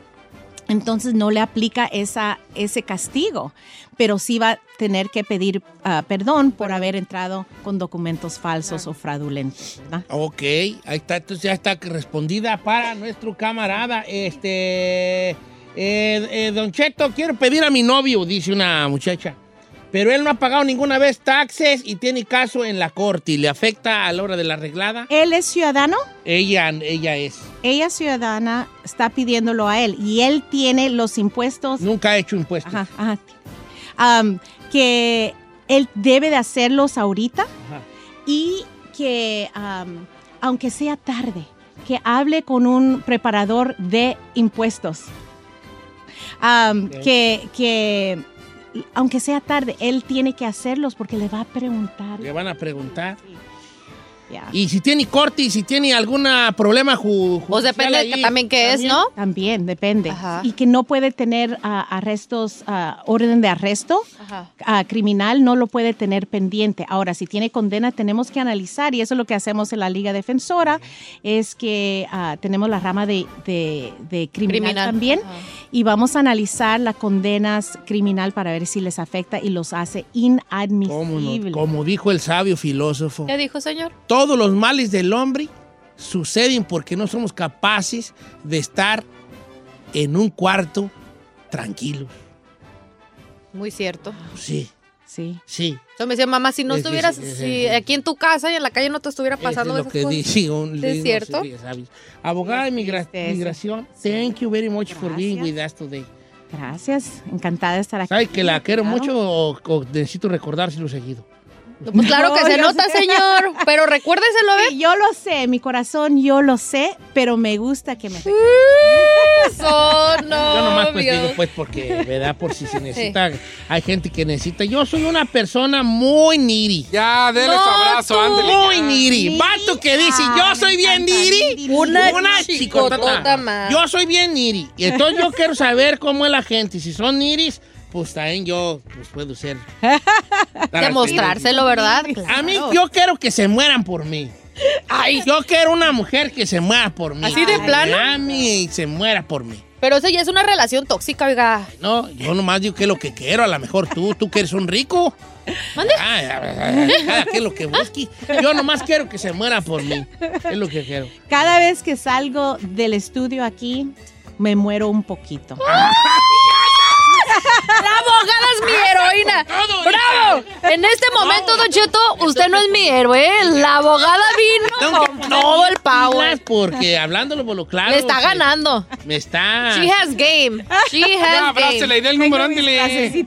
entonces no le aplica esa, ese castigo, pero sí va a tener que pedir ah, perdón por haber entrado con documentos falsos o fraudulentos. ¿verdad? Ok, ahí está, entonces ya está respondida para nuestro camarada. Este, eh, eh, Don Cheto, quiero pedir a mi novio, dice una muchacha. Pero él no ha pagado ninguna vez taxes y tiene caso en la corte y le afecta a la hora de la arreglada. ¿Él es ciudadano? Ella, ella es. Ella ciudadana está pidiéndolo a él y él tiene los impuestos. Nunca ha hecho impuestos. Ajá, ajá. Que él debe de hacerlos ahorita y que aunque sea tarde, que hable con un preparador de impuestos. Que, que aunque sea tarde, él tiene que hacerlos porque le va a preguntar. Le van a preguntar. Ya. Y si tiene corte y si tiene algún problema ju Pues depende judicial que ahí, también qué es, ¿no? También, depende. Y que no puede tener ah, arrestos, ah, orden de arresto Ajá. ah, criminal, no lo puede tener pendiente. Ahora, si tiene condena, tenemos que analizar, y eso es lo que hacemos en la Liga Defensora, es que tenemos la rama de, de- de criminal, Criminal, también, ajá. y vamos a analizar las condenas criminal para ver si les afecta y los hace Cómo no, inadmisibles. Como dijo el sabio filósofo. ¿Qué dijo, señor? Todos los males del hombre suceden porque no somos capaces de estar en un cuarto tranquilo. Muy cierto. Sí. Sí. Sí. Yo me decía, mamá, si no Es- estuvieras, es- es- si aquí en tu casa y en la calle no te estuviera pasando es lo esas que cosas. dice un ¿Sí ¿Es cierto? sí, sabes. Abogada de migra- migración, thank you very much for being with us today. Gracias, encantada de estar aquí. ¿Sabe que la quiero Claro. mucho o, o necesito recordárselo seguido? Pues claro que No, se nota, sé. señor. Pero recuérdeselo, ¿eh? Sí, Yo lo sé, mi corazón, yo lo sé, pero me gusta que me... Eso, no. Yo nomás pues digo pues porque, ¿verdad? Por si se necesita, hay gente que necesita. Yo soy una persona muy niri. Ya, dele No, su abrazo, tú. ándele. Muy niri. Vato que dice, yo soy bien niri. Una chicotota. chicotota más. Yo soy bien niri. Y entonces yo quiero saber cómo es la gente. Si son niris, pues también yo pues puedo ser. Demostrárselo, ¿verdad? A mí yo quiero que se mueran por mí. Ay, yo quiero una mujer que se muera por mí. ¿Así de Que plano? me ame y se muera por mí. Pero eso ya es una relación tóxica, oiga. No, yo nomás digo que es lo que quiero. A lo mejor tú, tú que eres un rico. ¿Mande? Ay, ay, ay, ay, cada quien lo que busque. Yo nomás quiero que se muera por mí. Es lo que quiero. Cada vez que salgo del estudio aquí, me muero un poquito. La abogada es mi heroína. ¡Bravo! En este momento, Don Cheto, usted no es mi héroe. La abogada vino con todo el power. Porque hablándolo por lo claro. Le está ganando. Me está. She has game. She Ya, has game. y dé el número, ándele.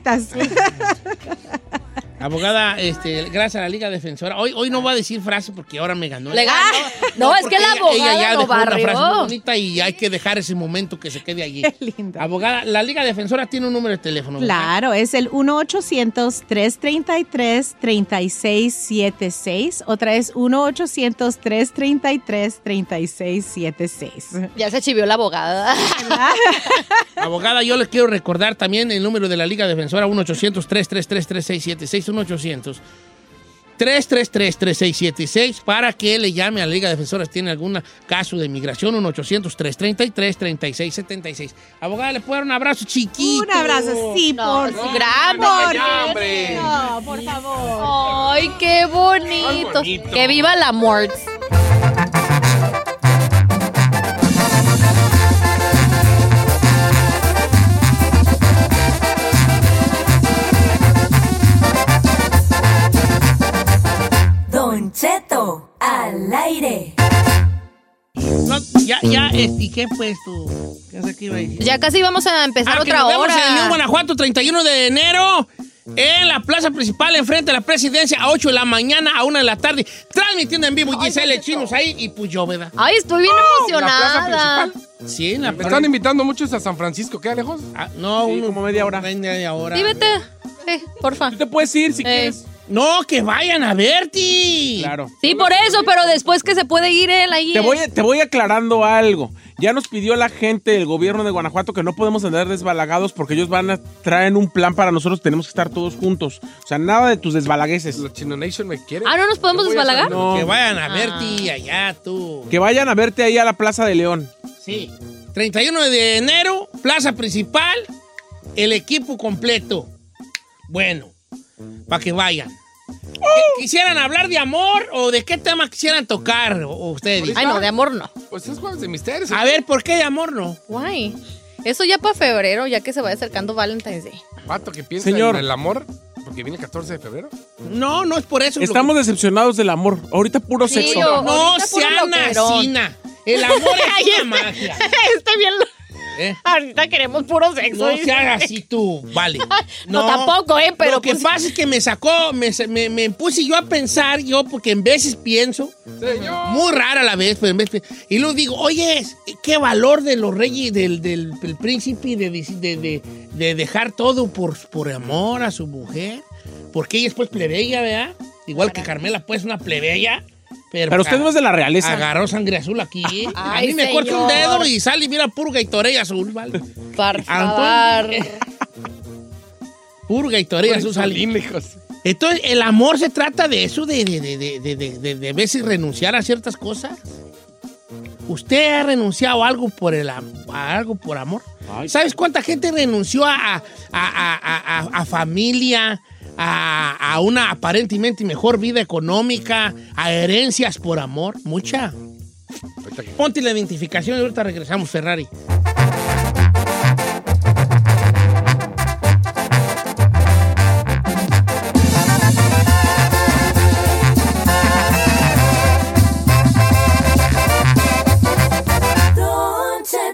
Abogada, este, gracias a la Liga Defensora. Hoy, hoy no voy a decir frase porque ahora me ganó. Le ganó. No, es que la abogada ella ya lo dejó una frase muy bonita y hay que dejar ese momento que se quede allí. lindo. Abogada, la Liga Defensora tiene un número de teléfono. ¿verdad? Claro, es el 1-800-333-3676. Otra es 1-800-333-3676. Ya se chivió la abogada. Abogada, yo les quiero recordar también el número de la Liga Defensora, 1-800-333-3676, 1-800-333-3676, para que le llame a la Liga Defensora si tiene algún caso de migración, 1-800-333-3676. Abogada, ¿le puedo dar un abrazo chiquito? Un abrazo, sí, por No, grande. favor. No, por favor. Ay, qué bonito. bonito. Que viva la muerte. Don Cheto, al aire. No, ya, ya, este, ¿y qué pues tú? ¿Qué sé qué iba a decir? Ya casi vamos a empezar Ah, que otra nos vemos hora. en León, Guanajuato, 31 de enero. En la plaza principal, enfrente de la presidencia, a 8 de la mañana, a 1 de la tarde, transmitiendo en vivo Giselle Chinos ahí y pues yo, ¿verdad? Ay, estoy bien La plaza emocionada. principal. Sí, en la Me están invitando muchos a San Francisco, ¿qué lejos? Ah, no, Sí, uno- como media hora. Media hora. Sí, vete. Sí, porfa. Tú te puedes ir si Eh. quieres. No, que vayan a verte. Claro. Sí, por eso, pero después que se puede ir él ahí. Te voy, te voy aclarando algo. Ya nos pidió la gente del gobierno de Guanajuato que no podemos andar desbalagados porque ellos van a traer un plan para nosotros. Tenemos que estar todos juntos. O sea, nada de tus desbalagueses. Los Chino Nation me quieren. Ah, ¿no nos podemos desbalagar? No. Que vayan a Ah. verte allá, tú. Que vayan a verte ahí a la Plaza de León. Sí. 31 de enero, plaza principal, el equipo completo. Bueno, para que vayan. ¿Qué- ¿Quisieran hablar de amor o de qué tema quisieran tocar o- ustedes? Ay, no, de amor no. Pues es jueves de misterios. A ver, ¿por qué de amor no? Guay. Eso ya para febrero, ya que se vaya acercando Valentine's Day. Vato que piensa Señor. en el amor, porque viene el 14 de febrero. No, no es por eso. Estamos decepcionados del amor. Ahorita puro Sí, sexo. yo- No sean asina. El amor es una magia. Está bien. ¿Eh? Ahorita queremos puro sexo. No seas así tú, vale. No, tampoco, ¿eh? Pero Lo que pues- pasa es que me sacó, me, me, me puse yo a pensar, yo, porque en veces pienso, muy rara la vez, pero en veces, y luego digo, oye, qué valor de los reyes, del, del, del príncipe, de, de, de- de dejar todo por, por amor a su mujer, porque ella es pues plebeya, ¿verdad? Igual que Carmela, pues una plebeya. Pero, Pero usted no es de la realeza. Agarró sangre azul aquí. a Ay, mí me corta un dedo y sale y mira puro Gatorade azul, ¿vale? Por favor. Puro Gatorade azul sale. Entonces, el amor se trata de eso, de, de, de, de, de, de- de- de veces renunciar a ciertas cosas. ¿Usted ha renunciado a algo por, el, a algo por amor? ¿Sabes cuánta gente renunció a, a, a- a- a- a familia, a, a una aparentemente mejor vida económica, a herencias por amor? Mucha. Ponte la identificación y ahorita regresamos, Ferrari.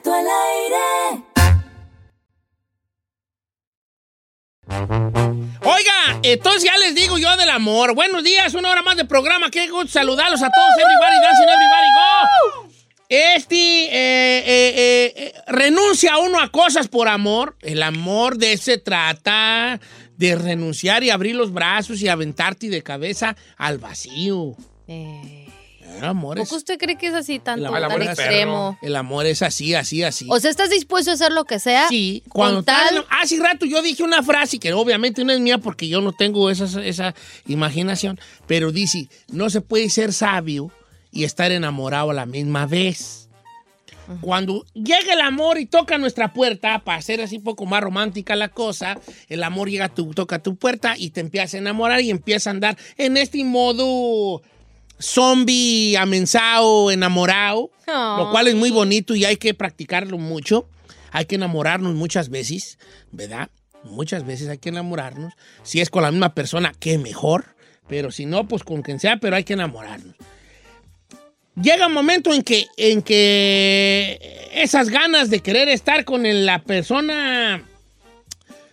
Al aire. Entonces ya les digo yo del amor. Buenos días, una hora más de programa. Qué gusto saludarlos a todos. Everybody dancing, everybody go. Este, eh, eh, eh, eh, renuncia uno a cosas por amor. El amor de se trata de renunciar y abrir los brazos y aventarte de cabeza al vacío. El amor es, ¿Poco usted cree que es así tanto, el tan extremo? el amor es así, así, así. O sea, ¿estás dispuesto a hacer lo que sea? Sí, cuando tal... tal... Hace rato yo dije una frase que obviamente no es mía porque yo no tengo esa, esa imaginación, pero dice, no se puede ser sabio y estar enamorado a la misma vez. Cuando llega el amor y toca nuestra puerta, para hacer así un poco más romántica la cosa, el amor llega, tu, toca tu puerta y te empieza a enamorar y empieza a andar en este modo zombie, amensado, enamorado, lo cual es muy bonito y hay que practicarlo mucho. Hay que enamorarnos muchas veces, ¿verdad? Muchas veces hay que enamorarnos. Si es con la misma persona, qué mejor. Pero si no, pues con quien sea, pero hay que enamorarnos. Llega un momento en que, en que esas ganas de querer estar con la persona,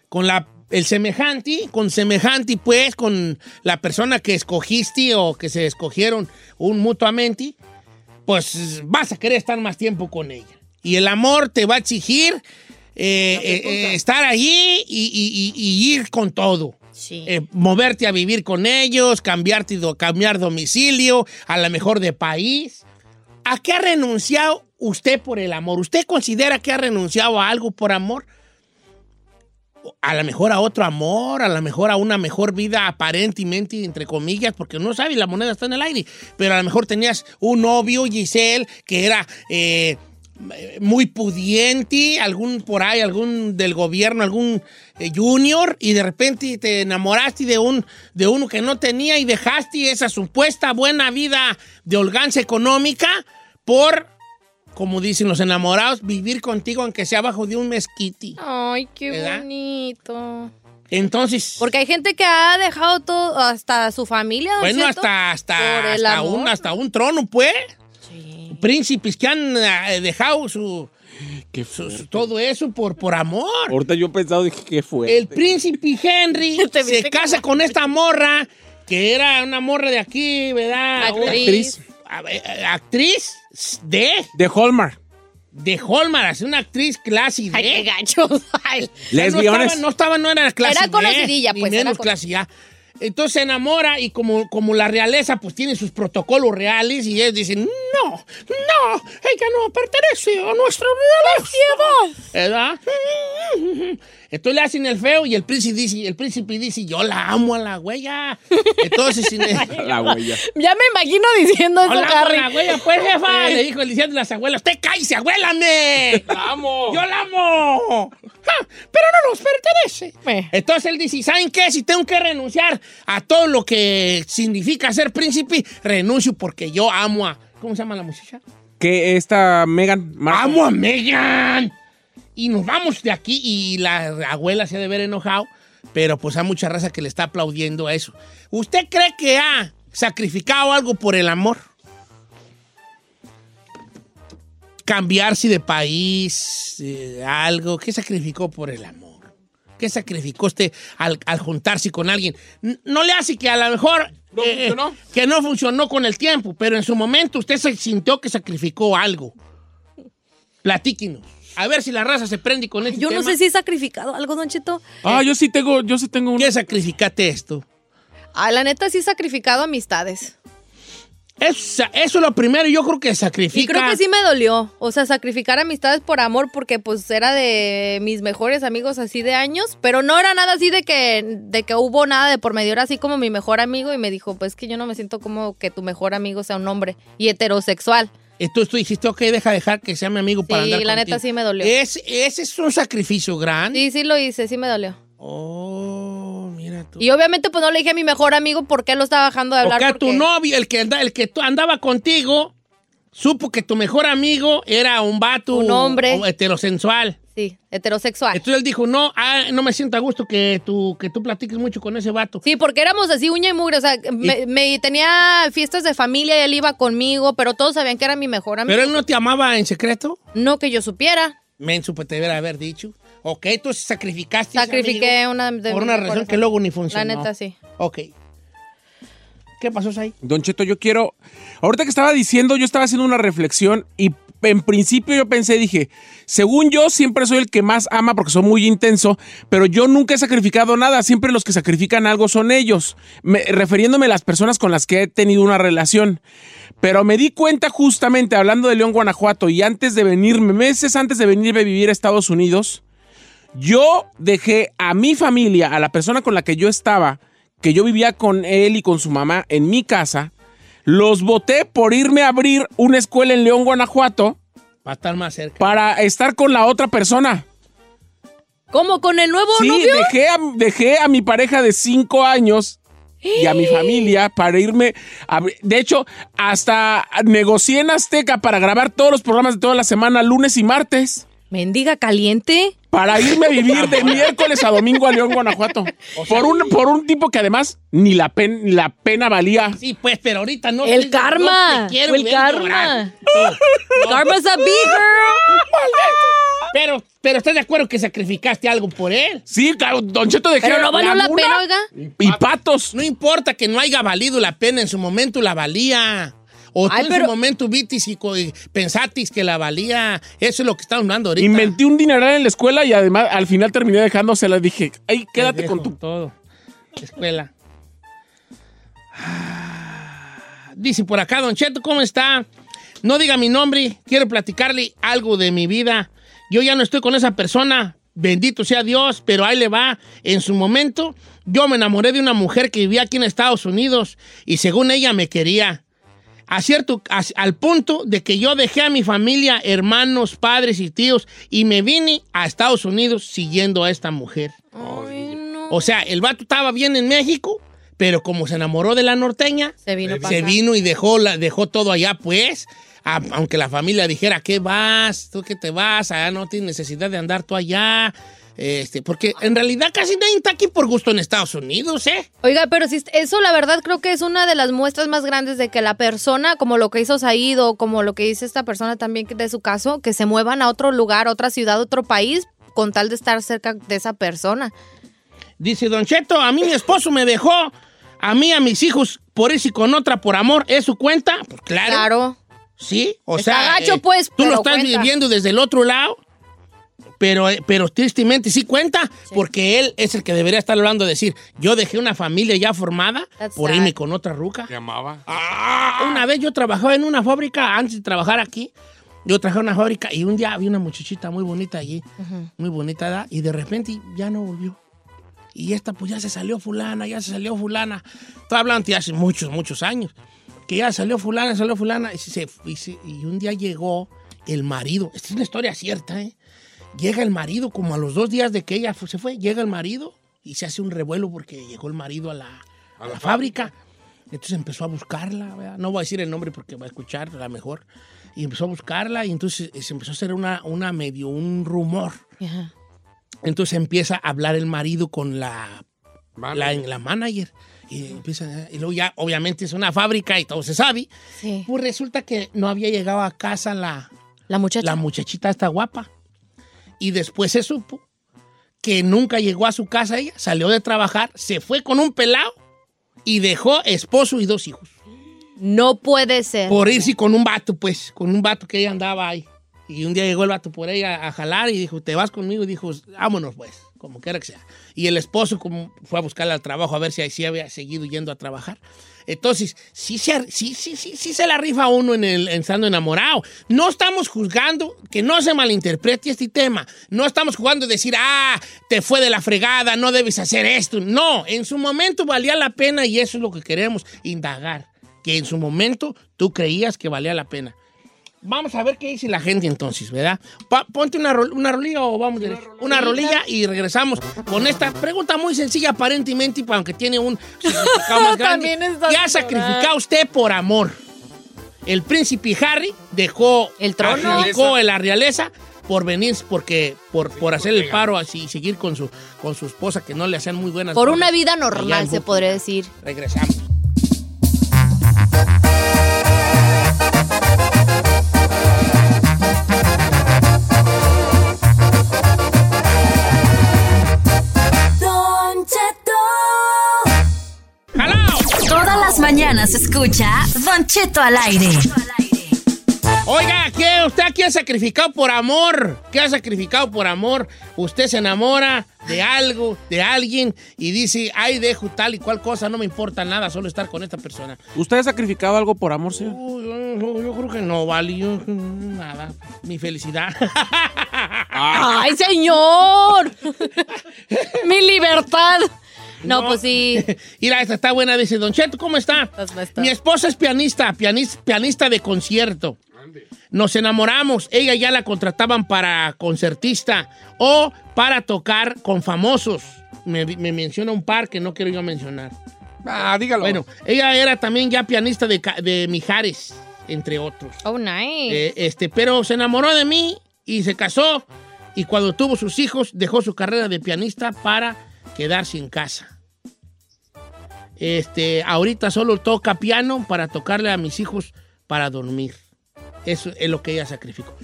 con la, el semejante, con semejante, pues, con la persona que escogiste o que se escogieron un mutuamente, pues vas a querer estar más tiempo con ella. Y el amor te va a exigir eh, eh, eh, estar allí y, y- y- y ir con todo. Eh, moverte a vivir con ellos, cambiarte, cambiar domicilio, a lo mejor de país. ¿A qué ha renunciado usted por el amor? ¿Usted considera que ha renunciado a algo por amor? A lo mejor a otro amor, a lo mejor a una mejor vida aparentemente, entre comillas, porque no sabe, la moneda está en el aire. Pero a lo mejor tenías un novio, Giselle, que era eh, muy pudiente, algún por ahí, algún del gobierno, algún eh, junior, y de repente te enamoraste de, un, de uno que no tenía y dejaste esa supuesta buena vida de holganza económica por, como dicen los enamorados, vivir contigo aunque sea bajo de un mezquite. Ay, qué ¿Verdad? bonito. Entonces, Porque hay gente que ha dejado todo, hasta su familia. don bueno, Cheto, hasta, hasta, hasta, un, hasta un trono, pues. Príncipes que han eh, dejado su, su- su- todo eso por, por amor. Ahorita yo he pensado, dije, ¿qué fue? El príncipe Henry se casa con esta morra, que era una morra de aquí, ¿verdad? Actriz. Actriz de... De Hallmark. De Hallmark, es una actriz clase D. Ay, qué gachos. O sea, Lesbiones. No estaba, no estaba, no era clase Era D, conocidilla, ni pues, menos era con- clase A. Entonces se enamora y como, como la realeza pues tiene sus protocolos reales y ellos dicen, no, no, ella no pertenece a nuestra realeza. ¿Verdad? Entonces le hacen el feo y el príncipe dice, el príncipe dice, yo la amo a la huella. Entonces, sin La huella. Ya me imagino diciendo eso, Hola, Harry. la güey, pues, jefa. Le dijo el diciendo a las abuelas, ¡Usted cállese, abuélame! La amo. ¡Yo la amo! ¡Ja! ¡Pero no nos pertenece! Entonces él dice, ¿saben qué? Si tengo que renunciar a todo lo que significa ser príncipe, renuncio porque yo amo a... ¿Cómo se llama la muchacha? Que esta Megan. ¡Amo a Megan! Y nos vamos de aquí y la abuela se ha de ver enojado, pero pues hay mucha raza que le está aplaudiendo a eso. ¿Usted cree que ha sacrificado algo por el amor? Cambiarse de país, eh, algo. ¿Qué sacrificó por el amor? ¿Qué sacrificó usted al, al juntarse con alguien? N- No le hace que a lo mejor... eh, que no funcionó con el tiempo, pero en su momento usted se sintió que sacrificó algo. Platíquenos. A ver si la raza se prende con este Yo no sé si he sacrificado algo, Don Cheto. Ah, yo sí tengo, yo sí tengo ¿Qué sacrificaste esto? Ah, la neta sí he sacrificado amistades. Eso, eso es lo primero, yo creo que Y sacrifica. creo que sí me dolió. O sea, sacrificar amistades por amor, porque pues era de mis mejores amigos así de años, pero no era nada así de que, de que hubo nada de por medio. Era así como mi mejor amigo y me dijo, pues que yo no me siento como que tu mejor amigo sea un hombre y heterosexual. Entonces tú dijiste, ok, deja dejar que sea mi amigo para Sí, andar la contigo. neta sí me dolió. Es- ese es un sacrificio grande. Sí, sí lo hice, sí me dolió. Oh, mira tú. Y obviamente pues no le dije a mi mejor amigo por qué lo estaba dejando de hablar. Porque a tu porque- novio, el que, anda- el que andaba contigo, supo que tu mejor amigo era un vato Un hombre. o heterosexual. Sí, heterosexual. Entonces él dijo, no, ah, no me siento a gusto que tú, que tú platiques mucho con ese vato. Sí, porque éramos así uña y mugre, o sea, me, me- tenía fiestas de familia y él iba conmigo, pero todos sabían que era mi mejor amigo. Pero él no te amaba en secreto. No que yo supiera. Menso, pues te debería haber dicho. Ok, entonces sacrificaste. ese Sacrifiqué amigo una de Por una razón que luego ni funcionó. La neta, sí. Ok. ¿Qué pasó ahí? Don Cheto, yo quiero. Ahorita que estaba diciendo, yo estaba haciendo una reflexión y en principio yo pensé, dije, según yo siempre soy el que más ama porque soy muy intenso, pero yo nunca he sacrificado nada. Siempre los que sacrifican algo son ellos, Me- refiriéndome a las personas con las que he tenido una relación. Pero me di cuenta justamente hablando de León, Guanajuato y antes de venirme, meses antes de venirme a vivir a Estados Unidos, yo dejé a mi familia, a la persona con la que yo estaba, que yo vivía con él y con su mamá en mi casa, los voté por irme a abrir una escuela en León, Guanajuato, Para estar más cerca. para estar con la otra persona. ¿Cómo? ¿Con el nuevo Sí, novio? dejé a, dejé a mi pareja de cinco años y a mi familia para irme. a de hecho, hasta negocié en Azteca para grabar todos los programas de toda la semana, lunes y martes. Mendiga caliente. Para irme a vivir de miércoles a domingo a León, Guanajuato. Por un, por un tipo que además ni la, pen- la pena valía. Sí, pues, pero ahorita no. El no karma. te quiero el karma. llorar. Karma's a big girl. Pero, pero ¿estás de acuerdo que sacrificaste algo por él? Sí, claro, Don Cheto dejé Pero no valió la pena, oiga. Y patos. No importa que no haya valido la pena, en su momento la valía. O tú Ay, en pero- su momento vitis y pensatis que la valía. Eso es lo que estamos hablando ahorita. Inventé un dineral en la escuela y además al final terminé dejándosela. Dije, ay, quédate Te con tu. todo. Escuela. Dice por acá, Don Cheto, ¿cómo está? No diga mi nombre, quiero platicarle algo de mi vida. Yo ya no estoy con esa persona, bendito sea Dios, pero ahí le va. En su momento, yo me enamoré de una mujer que vivía aquí en Estados Unidos y según ella me quería. A cierto, a- al punto de que yo dejé a mi familia, hermanos, padres y tíos y me vine a Estados Unidos siguiendo a esta mujer. O sea, el vato estaba bien en México, pero como se enamoró de la norteña, Se vino se y dejó, la, dejó todo allá, pues. A- aunque la familia dijera, ¿qué vas? ¿Tú qué te vas? Allá no tienes necesidad de andar tú allá. Este, porque en realidad casi nadie está aquí por gusto en Estados Unidos, ¿eh? Oiga, pero si eso la verdad creo que es una de las muestras más grandes de que la persona, como lo que hizo Said o como lo que dice esta persona también de su caso, que se muevan a otro lugar, otra ciudad, otro país, con tal de estar cerca de esa persona. Dice Don Cheto, a mí mi esposo me dejó, a mí, a mis hijos, por irse con otra por amor, ¿es su cuenta? Pues claro. Claro. Sí, o Está sea. gacho, eh, pues, Tú lo estás cuenta. viviendo desde el otro lado. Pero, eh, pero tristemente sí cuenta, porque él es el que debería estar hablando de decir, yo dejé una familia ya formada That's por sad. irme con otra ruca. ¿Qué amaba? Ah, Una vez yo trabajaba en una fábrica, antes de trabajar aquí, yo trabajaba en una fábrica y un día había una muchachita muy bonita allí, muy bonita, ¿verdad? y de repente ya no volvió. Y esta pues ya se salió fulana, ya se salió fulana. Estoy hablando de hace muchos, muchos años. Que ya salió fulana, salió fulana. Y, se- y se- y un día llegó el marido. Esta es una historia cierta, ¿eh? Llega el marido como a los dos días de que ella se fue. Llega el marido y se hace un revuelo porque llegó el marido a la, a la fábrica. Entonces empezó a buscarla, ¿verdad? no voy a decir el nombre porque va a escuchar a lo mejor. Y empezó a buscarla y entonces se empezó a hacer una, una medio, un rumor. Entonces empieza a hablar el marido con la, la, la manager. Y, empieza, y luego ya, obviamente, es una fábrica y todo se sabe. Pues resulta que no había llegado a casa la, la, muchacha. la muchachita esta guapa. Y después se supo que nunca llegó a su casa ella, salió de trabajar, se fue con un pelado y dejó esposo y dos hijos. No puede ser. Por irse con un vato, pues, con un vato que ella andaba ahí. Y un día llegó el vato por ella a jalar y dijo, ¿te vas conmigo? Y dijo, vámonos, pues, como quiera que sea. Y el esposo como fue a buscarla al trabajo a ver si así había seguido yendo a trabajar. Entonces, sí, sí, sí, sí, se la rifa uno en el, estando enamorado. No estamos juzgando, que no se malinterprete este tema. No estamos jugando de decir, ah, te fue de la fregada, no debes hacer esto. No, en su momento valía la pena y eso es lo que queremos indagar. Que en su momento tú creías que valía la pena. Vamos a ver qué dice la gente entonces, ¿verdad? Pa- ponte una, rol- una rolilla o vamos de una rolilla y regresamos con esta pregunta muy sencilla aparentemente, aunque tiene un significado más grande. ¿Qué ha sacrificado usted por amor? El príncipe Harry dejó el trono, en la realeza por venir, porque por, por hacer el paro así y seguir con su, con su esposa que no le hacían muy buenas. Por cosas. una vida normal, se podría decir. Regresamos. Mañanas escucha Don Cheto al aire. Oiga, ¿qué? ¿Usted aquí ha sacrificado por amor? ¿Qué ha sacrificado por amor? Usted se enamora de algo, de alguien, y dice, ay, dejo tal y cual cosa, no me importa nada, solo estar con esta persona. ¿Usted ha sacrificado algo por amor, señor? Yo, yo creo que no, vale, yo, nada, mi felicidad. ¡Ay, señor! ¡Mi libertad! No, pues sí. Mira, esta está buena, dice Don Cheto, ¿cómo está? Mi esposa es pianista, pianista, pianista de concierto. Nos enamoramos, ella ya la contrataban para concertista o para tocar con famosos. Me, me menciona un par que no quiero yo mencionar. Ah, dígalo. Bueno, ella era también ya pianista de, de Mijares, entre otros. Oh, nice. Eh, este, pero se enamoró de mí y se casó. Y cuando tuvo sus hijos, dejó su carrera de pianista para quedarse en casa. Este, ahorita solo toca piano para tocarle a mis hijos para dormir. Eso es lo que ella sacrificó.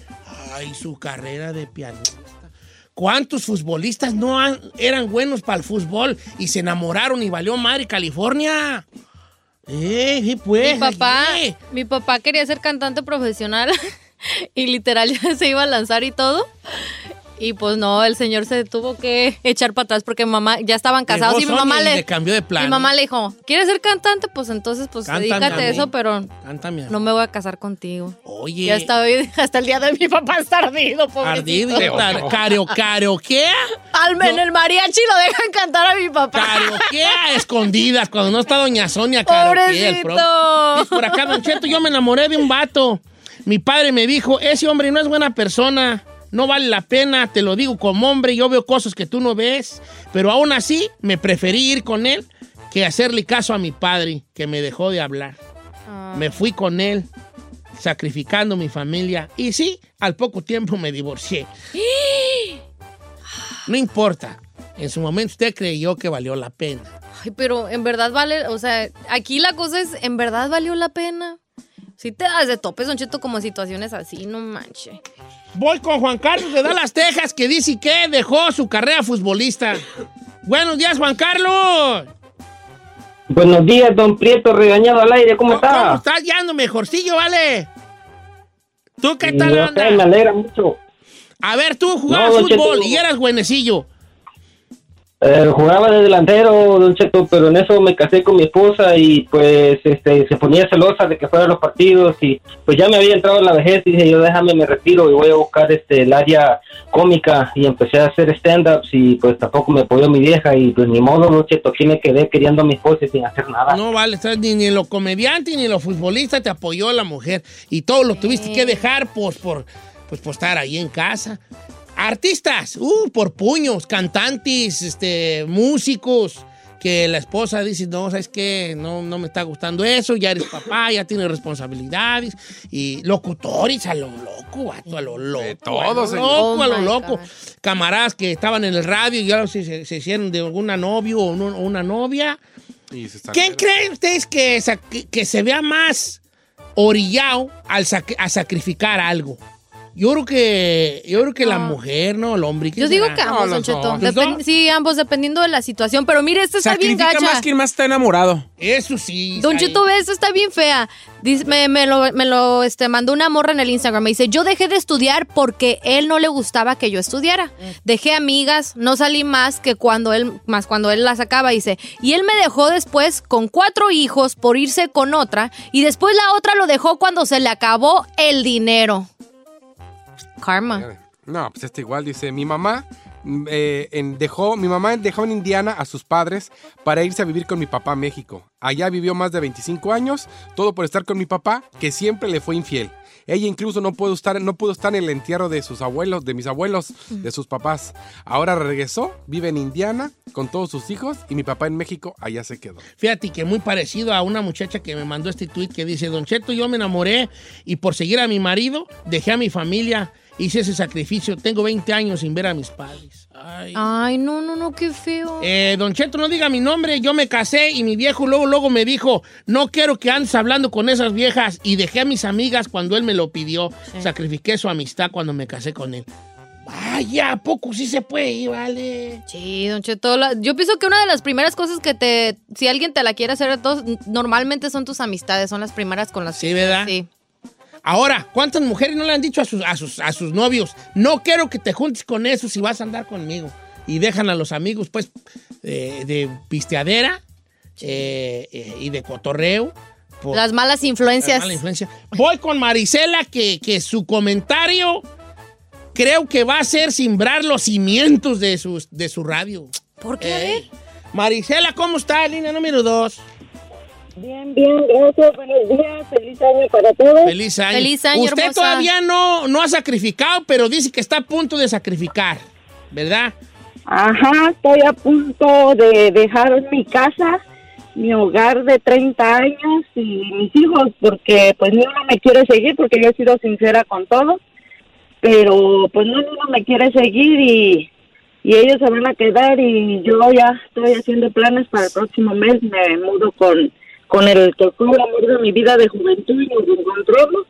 Ay, su carrera de pianista. ¿Cuántos futbolistas no han- eran buenos para el fútbol y se enamoraron y valió madre California? Eh, sí, pues. mi papá, eh. mi papá quería ser cantante profesional y literal ya se iba a lanzar y todo. Y pues no, el señor se tuvo que echar para atrás porque mamá ya estaban casados Llegó y mi mamá le, le cambió de plan. mi mamá le dijo, ¿quieres ser cantante? Pues entonces pues Cántame dedícate a a eso, pero Cántame. no me voy a casar contigo. Oye. Y hasta hoy, hasta el día de mi papá está ardido, pobrecito. Ardido. Careo, careo, ¿qué? Al en el mariachi lo dejan cantar a mi papá. ¿Qué? A escondidas, cuando no está Doña Sonia, pro- Pobrecito. Por acá, Don Cheto, yo me enamoré de un vato. Mi padre me dijo, ese hombre no es buena persona, no vale la pena, te lo digo como hombre, yo veo cosas que tú no ves, pero aún así me preferí ir con él que hacerle caso a mi padre, que me dejó de hablar. Me fui con él, sacrificando mi familia, y sí, al poco tiempo me divorcié. No importa, en su momento usted creyó que valió la pena. Ay, pero en verdad vale, o sea, aquí la cosa es, ¿en verdad valió la pena? Si te das de topes, Don Cheto, como situaciones así, no manche. Voy con Juan Carlos de Dallas, Texas, que dice que dejó su carrera futbolista. Buenos días, Juan Carlos. Buenos días, don Prieto, regañado al aire, ¿cómo ¿Cómo está? estás? Ya ando mejorcillo, vale. ¿Tú qué tal No me alegra mucho. A ver, tú jugabas No, Don Cheto, fútbol y eras buenecillo. Eh, jugaba de delantero, Don Cheto, pero en eso me casé con mi esposa y pues este, se ponía celosa de que fuera a los partidos y pues ya me había entrado en la vejez y dije yo déjame me retiro y voy a buscar este el área cómica y empecé a hacer stand-ups y pues tampoco me apoyó mi vieja y pues ni modo, Don Cheto, aquí me quedé queriendo a mi esposa sin hacer nada. No vale, ni, ni lo comediante ni lo futbolista te apoyó la mujer. Y todo lo tuviste que dejar pues, por, pues, por estar ahí en casa. Artistas, uh, por puños, cantantes, este, músicos, que la esposa dice, no, ¿sabes qué? No, no me está gustando eso, ya eres papá, ya tienes responsabilidades. Y locutores a lo loco, vato, a lo loco. todo, a lo señor. loco, a Oh, lo loco. Camaradas que estaban en el radio y ya se, se- se hicieron de alguna novio o no- una novia. Y se están- ¿Quién creen ustedes que, que, que se vea más orillado al sac- a sacrificar algo? Yo creo que, yo creo que la mujer, ¿no? El hombre. ¿quién Yo digo será? que ambos, Don Cheto. Sí, ambos, dependiendo de la situación. Pero mire, esta está bien gacha. más quien más está enamorado. Eso sí. Don Cheto, ve, esta está bien fea. Dice- me, me lo, me lo, este, mandó una morra en el Instagram. Me dice, yo dejé de estudiar porque él no le gustaba que yo estudiara. Dejé amigas, no salí más que cuando él, más cuando él las sacaba. Dice, y él me dejó después con cuatro hijos por irse con otra. Y después la otra lo dejó cuando se le acabó el dinero. Karma. No, pues este igual dice, mi mamá mm, eh, en- dejó, mi mamá dejó en Indiana a sus padres para irse a vivir con mi papá a México. Allá vivió más de 25 años, todo por estar con mi papá, que siempre le fue infiel. Ella incluso no pudo estar, no pudo estar en el entierro de sus abuelos, de mis abuelos, de sus papás. Ahora regresó, vive en Indiana con todos sus hijos y mi papá en México, allá se quedó. Fíjate que muy parecido a una muchacha que me mandó este tweet que dice, Don Cheto, yo me enamoré y por seguir a mi marido dejé a mi familia, hice ese sacrificio, tengo 20 años sin ver a mis padres. Ay. Ay, no, no, no, qué feo. Eh, don Cheto, no diga mi nombre, yo me casé y mi viejo luego, luego me dijo, no quiero que andes hablando con esas viejas y dejé a mis amigas cuando él me lo pidió, sacrifiqué su amistad cuando me casé con él. Vaya, ¿a poco sí se puede, vale? Sí, Don Cheto, yo pienso que una de las primeras cosas que te, si alguien te la quiere hacer, todos, normalmente son tus amistades, son las primeras con las Sí, ¿verdad? Sí. Ahora, ¿cuántas mujeres no le han dicho a sus, a sus, a sus novios, no quiero que te juntes con eso si vas a andar conmigo? Y dejan a los amigos, pues, eh, de pisteadera eh, eh, y de cotorreo. por- Las malas influencias. Voy con Marisela, que, que su comentario creo que va a ser simbrar los cimientos de, sus, de su radio. ¿Por qué? Marisela, ¿cómo está? Línea número dos. Bien, bien, gracias. Buenos días. Feliz año para todos. Feliz año. Usted todavía no, no ha sacrificado, pero dice que está a punto de sacrificar, ¿verdad? Ajá, estoy a punto de dejar mi casa, mi hogar de 30 años y mis hijos, porque pues ni uno me quiere seguir, porque yo he sido sincera con todos, pero pues no, uno me quiere seguir y, y ellos se van a quedar y yo ya estoy haciendo planes para el próximo mes, me mudo con, con el que fue el amor de mi vida de juventud y nos encontramos.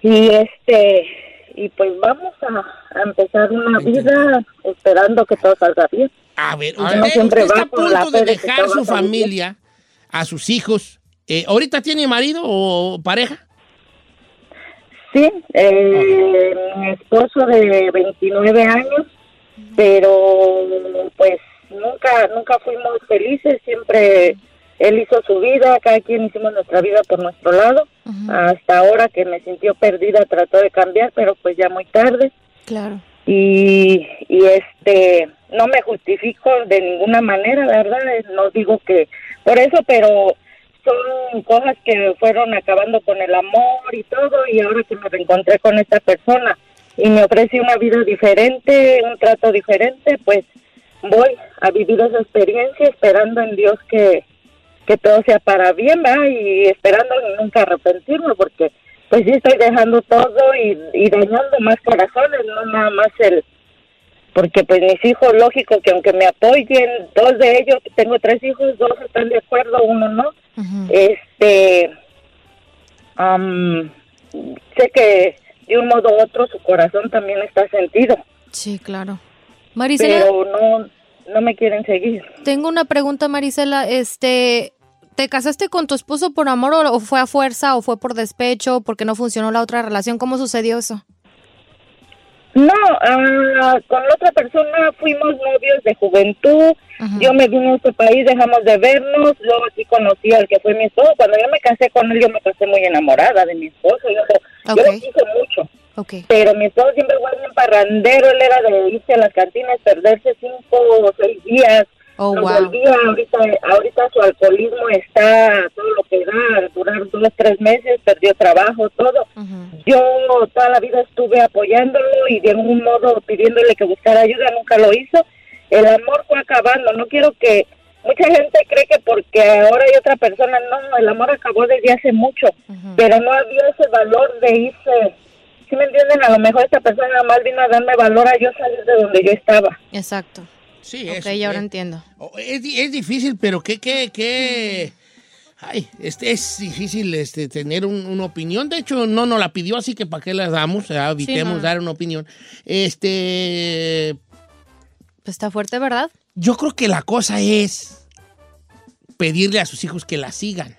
Y este, y pues vamos a, a empezar una vida esperando que todo salga bien. A ver, siempre usted está a punto de dejar su familia, a sus hijos. Eh, ¿Ahorita tiene marido o pareja? Sí, eh, mi esposo de 29 años, pero pues nunca nunca fuimos felices, siempre él hizo su vida, cada quien hicimos nuestra vida por nuestro lado. Hasta ahora que me sintió perdida trató de cambiar, pero pues ya muy tarde. Claro. y, y este no me justifico de ninguna manera, la verdad, no digo que por eso, pero son cosas que fueron acabando con el amor y todo y ahora que me reencontré con esta persona y me ofrece una vida diferente, un trato diferente, pues voy a vivir esa experiencia esperando en Dios que, que todo sea para bien, ¿verdad? Y esperando nunca arrepentirme porque pues sí estoy dejando todo y, y dañando más corazones, no nada más el porque pues mis hijos, lógico que aunque me apoyen, dos de ellos, tengo tres hijos, dos están de acuerdo, uno no, este, am, sé que de un modo u otro su corazón también está sentido, Sí, claro. Marisela, pero no, no me quieren seguir. tengo una pregunta, Marisela. Este, ¿te casaste con tu esposo por amor o, fue a fuerza o fue por despecho porque no funcionó la otra relación? ¿Cómo sucedió eso? No, ah, con la otra persona fuimos novios de juventud. Yo me vine a este país, dejamos de vernos. Luego aquí conocí al que fue mi esposo. Cuando yo me casé con él, yo me casé muy enamorada de mi esposo. Yo, yo lo quise mucho. Pero mi esposo siempre fue un parrandero. Él era de irse a las cantinas, perderse cinco o seis días. Oh, wow. volvía, ahorita, ahorita su alcoholismo está todo lo que da, durar dos, tres meses, perdió trabajo, todo. Yo toda la vida estuve apoyándolo y de algún modo pidiéndole que buscara ayuda, nunca lo hizo. El amor fue acabando, no quiero que... Mucha gente cree que porque ahora hay otra persona, no, el amor acabó desde hace mucho, pero no había ese valor de irse. ¿Sí me entienden? A lo mejor esta persona más vino a darme valor a yo salir de donde yo estaba. Exacto. Sí, Ok, eso, ya ahora eh. entiendo. Es, es difícil, pero qué, qué, qué. Ay, este, es difícil este, tener un- una opinión. De hecho, no nos la pidió, así que ¿para qué la damos? Ya evitemos dar una opinión. Este. Pues está fuerte, ¿verdad? Yo creo que la cosa es pedirle a sus hijos que la sigan.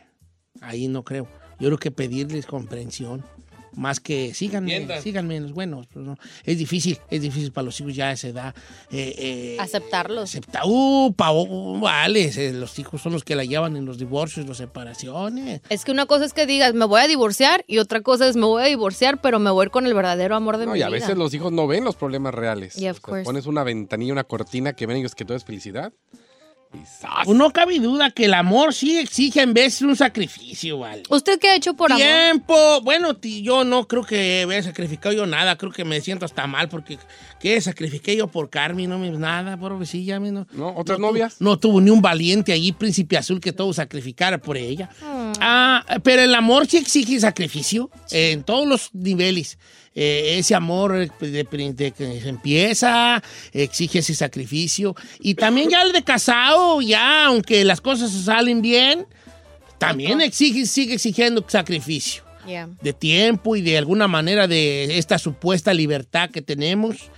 Ahí no creo. Yo creo que pedirles comprensión. Más que síganme, Entiendan. síganme en los buenos. pues, no. Es difícil, es difícil para los hijos ya a esa edad. eh, eh, Aceptarlos. Acepta, uh, pavo, vale, eh, los hijos son los que la llevan en los divorcios, las separaciones. Es que una cosa es que digas, me voy a divorciar, y otra cosa es, me voy a divorciar, pero me voy a ir con el verdadero amor de No, mi y a vida. veces los hijos no ven los problemas reales. Yeah, O sea, course. pones una ventanilla, una cortina que ven ellos que todo es felicidad. Pues no cabe duda que el amor sí exige en vez un sacrificio, vale. ¿Usted qué ha hecho por amor? Tiempo. Bueno, yo no creo que haya sacrificado yo nada. Creo que me siento hasta mal porque ¿qué sacrifiqué yo por Carmen? No me nada, pobrecilla. No, ¿No? ¿Otras no tu- novias? no tuvo ni un valiente allí, príncipe azul, que todo sacrificara por ella. Ah, pero el amor sí exige sacrificio en todos los niveles. Eh, ese amor eh, de, de que se empieza, exige ese sacrificio. Y también ya el de casado, ya, aunque las cosas salen bien, también exige, sigue exigiendo sacrificio Yeah. de tiempo y de alguna manera de esta supuesta libertad que tenemos.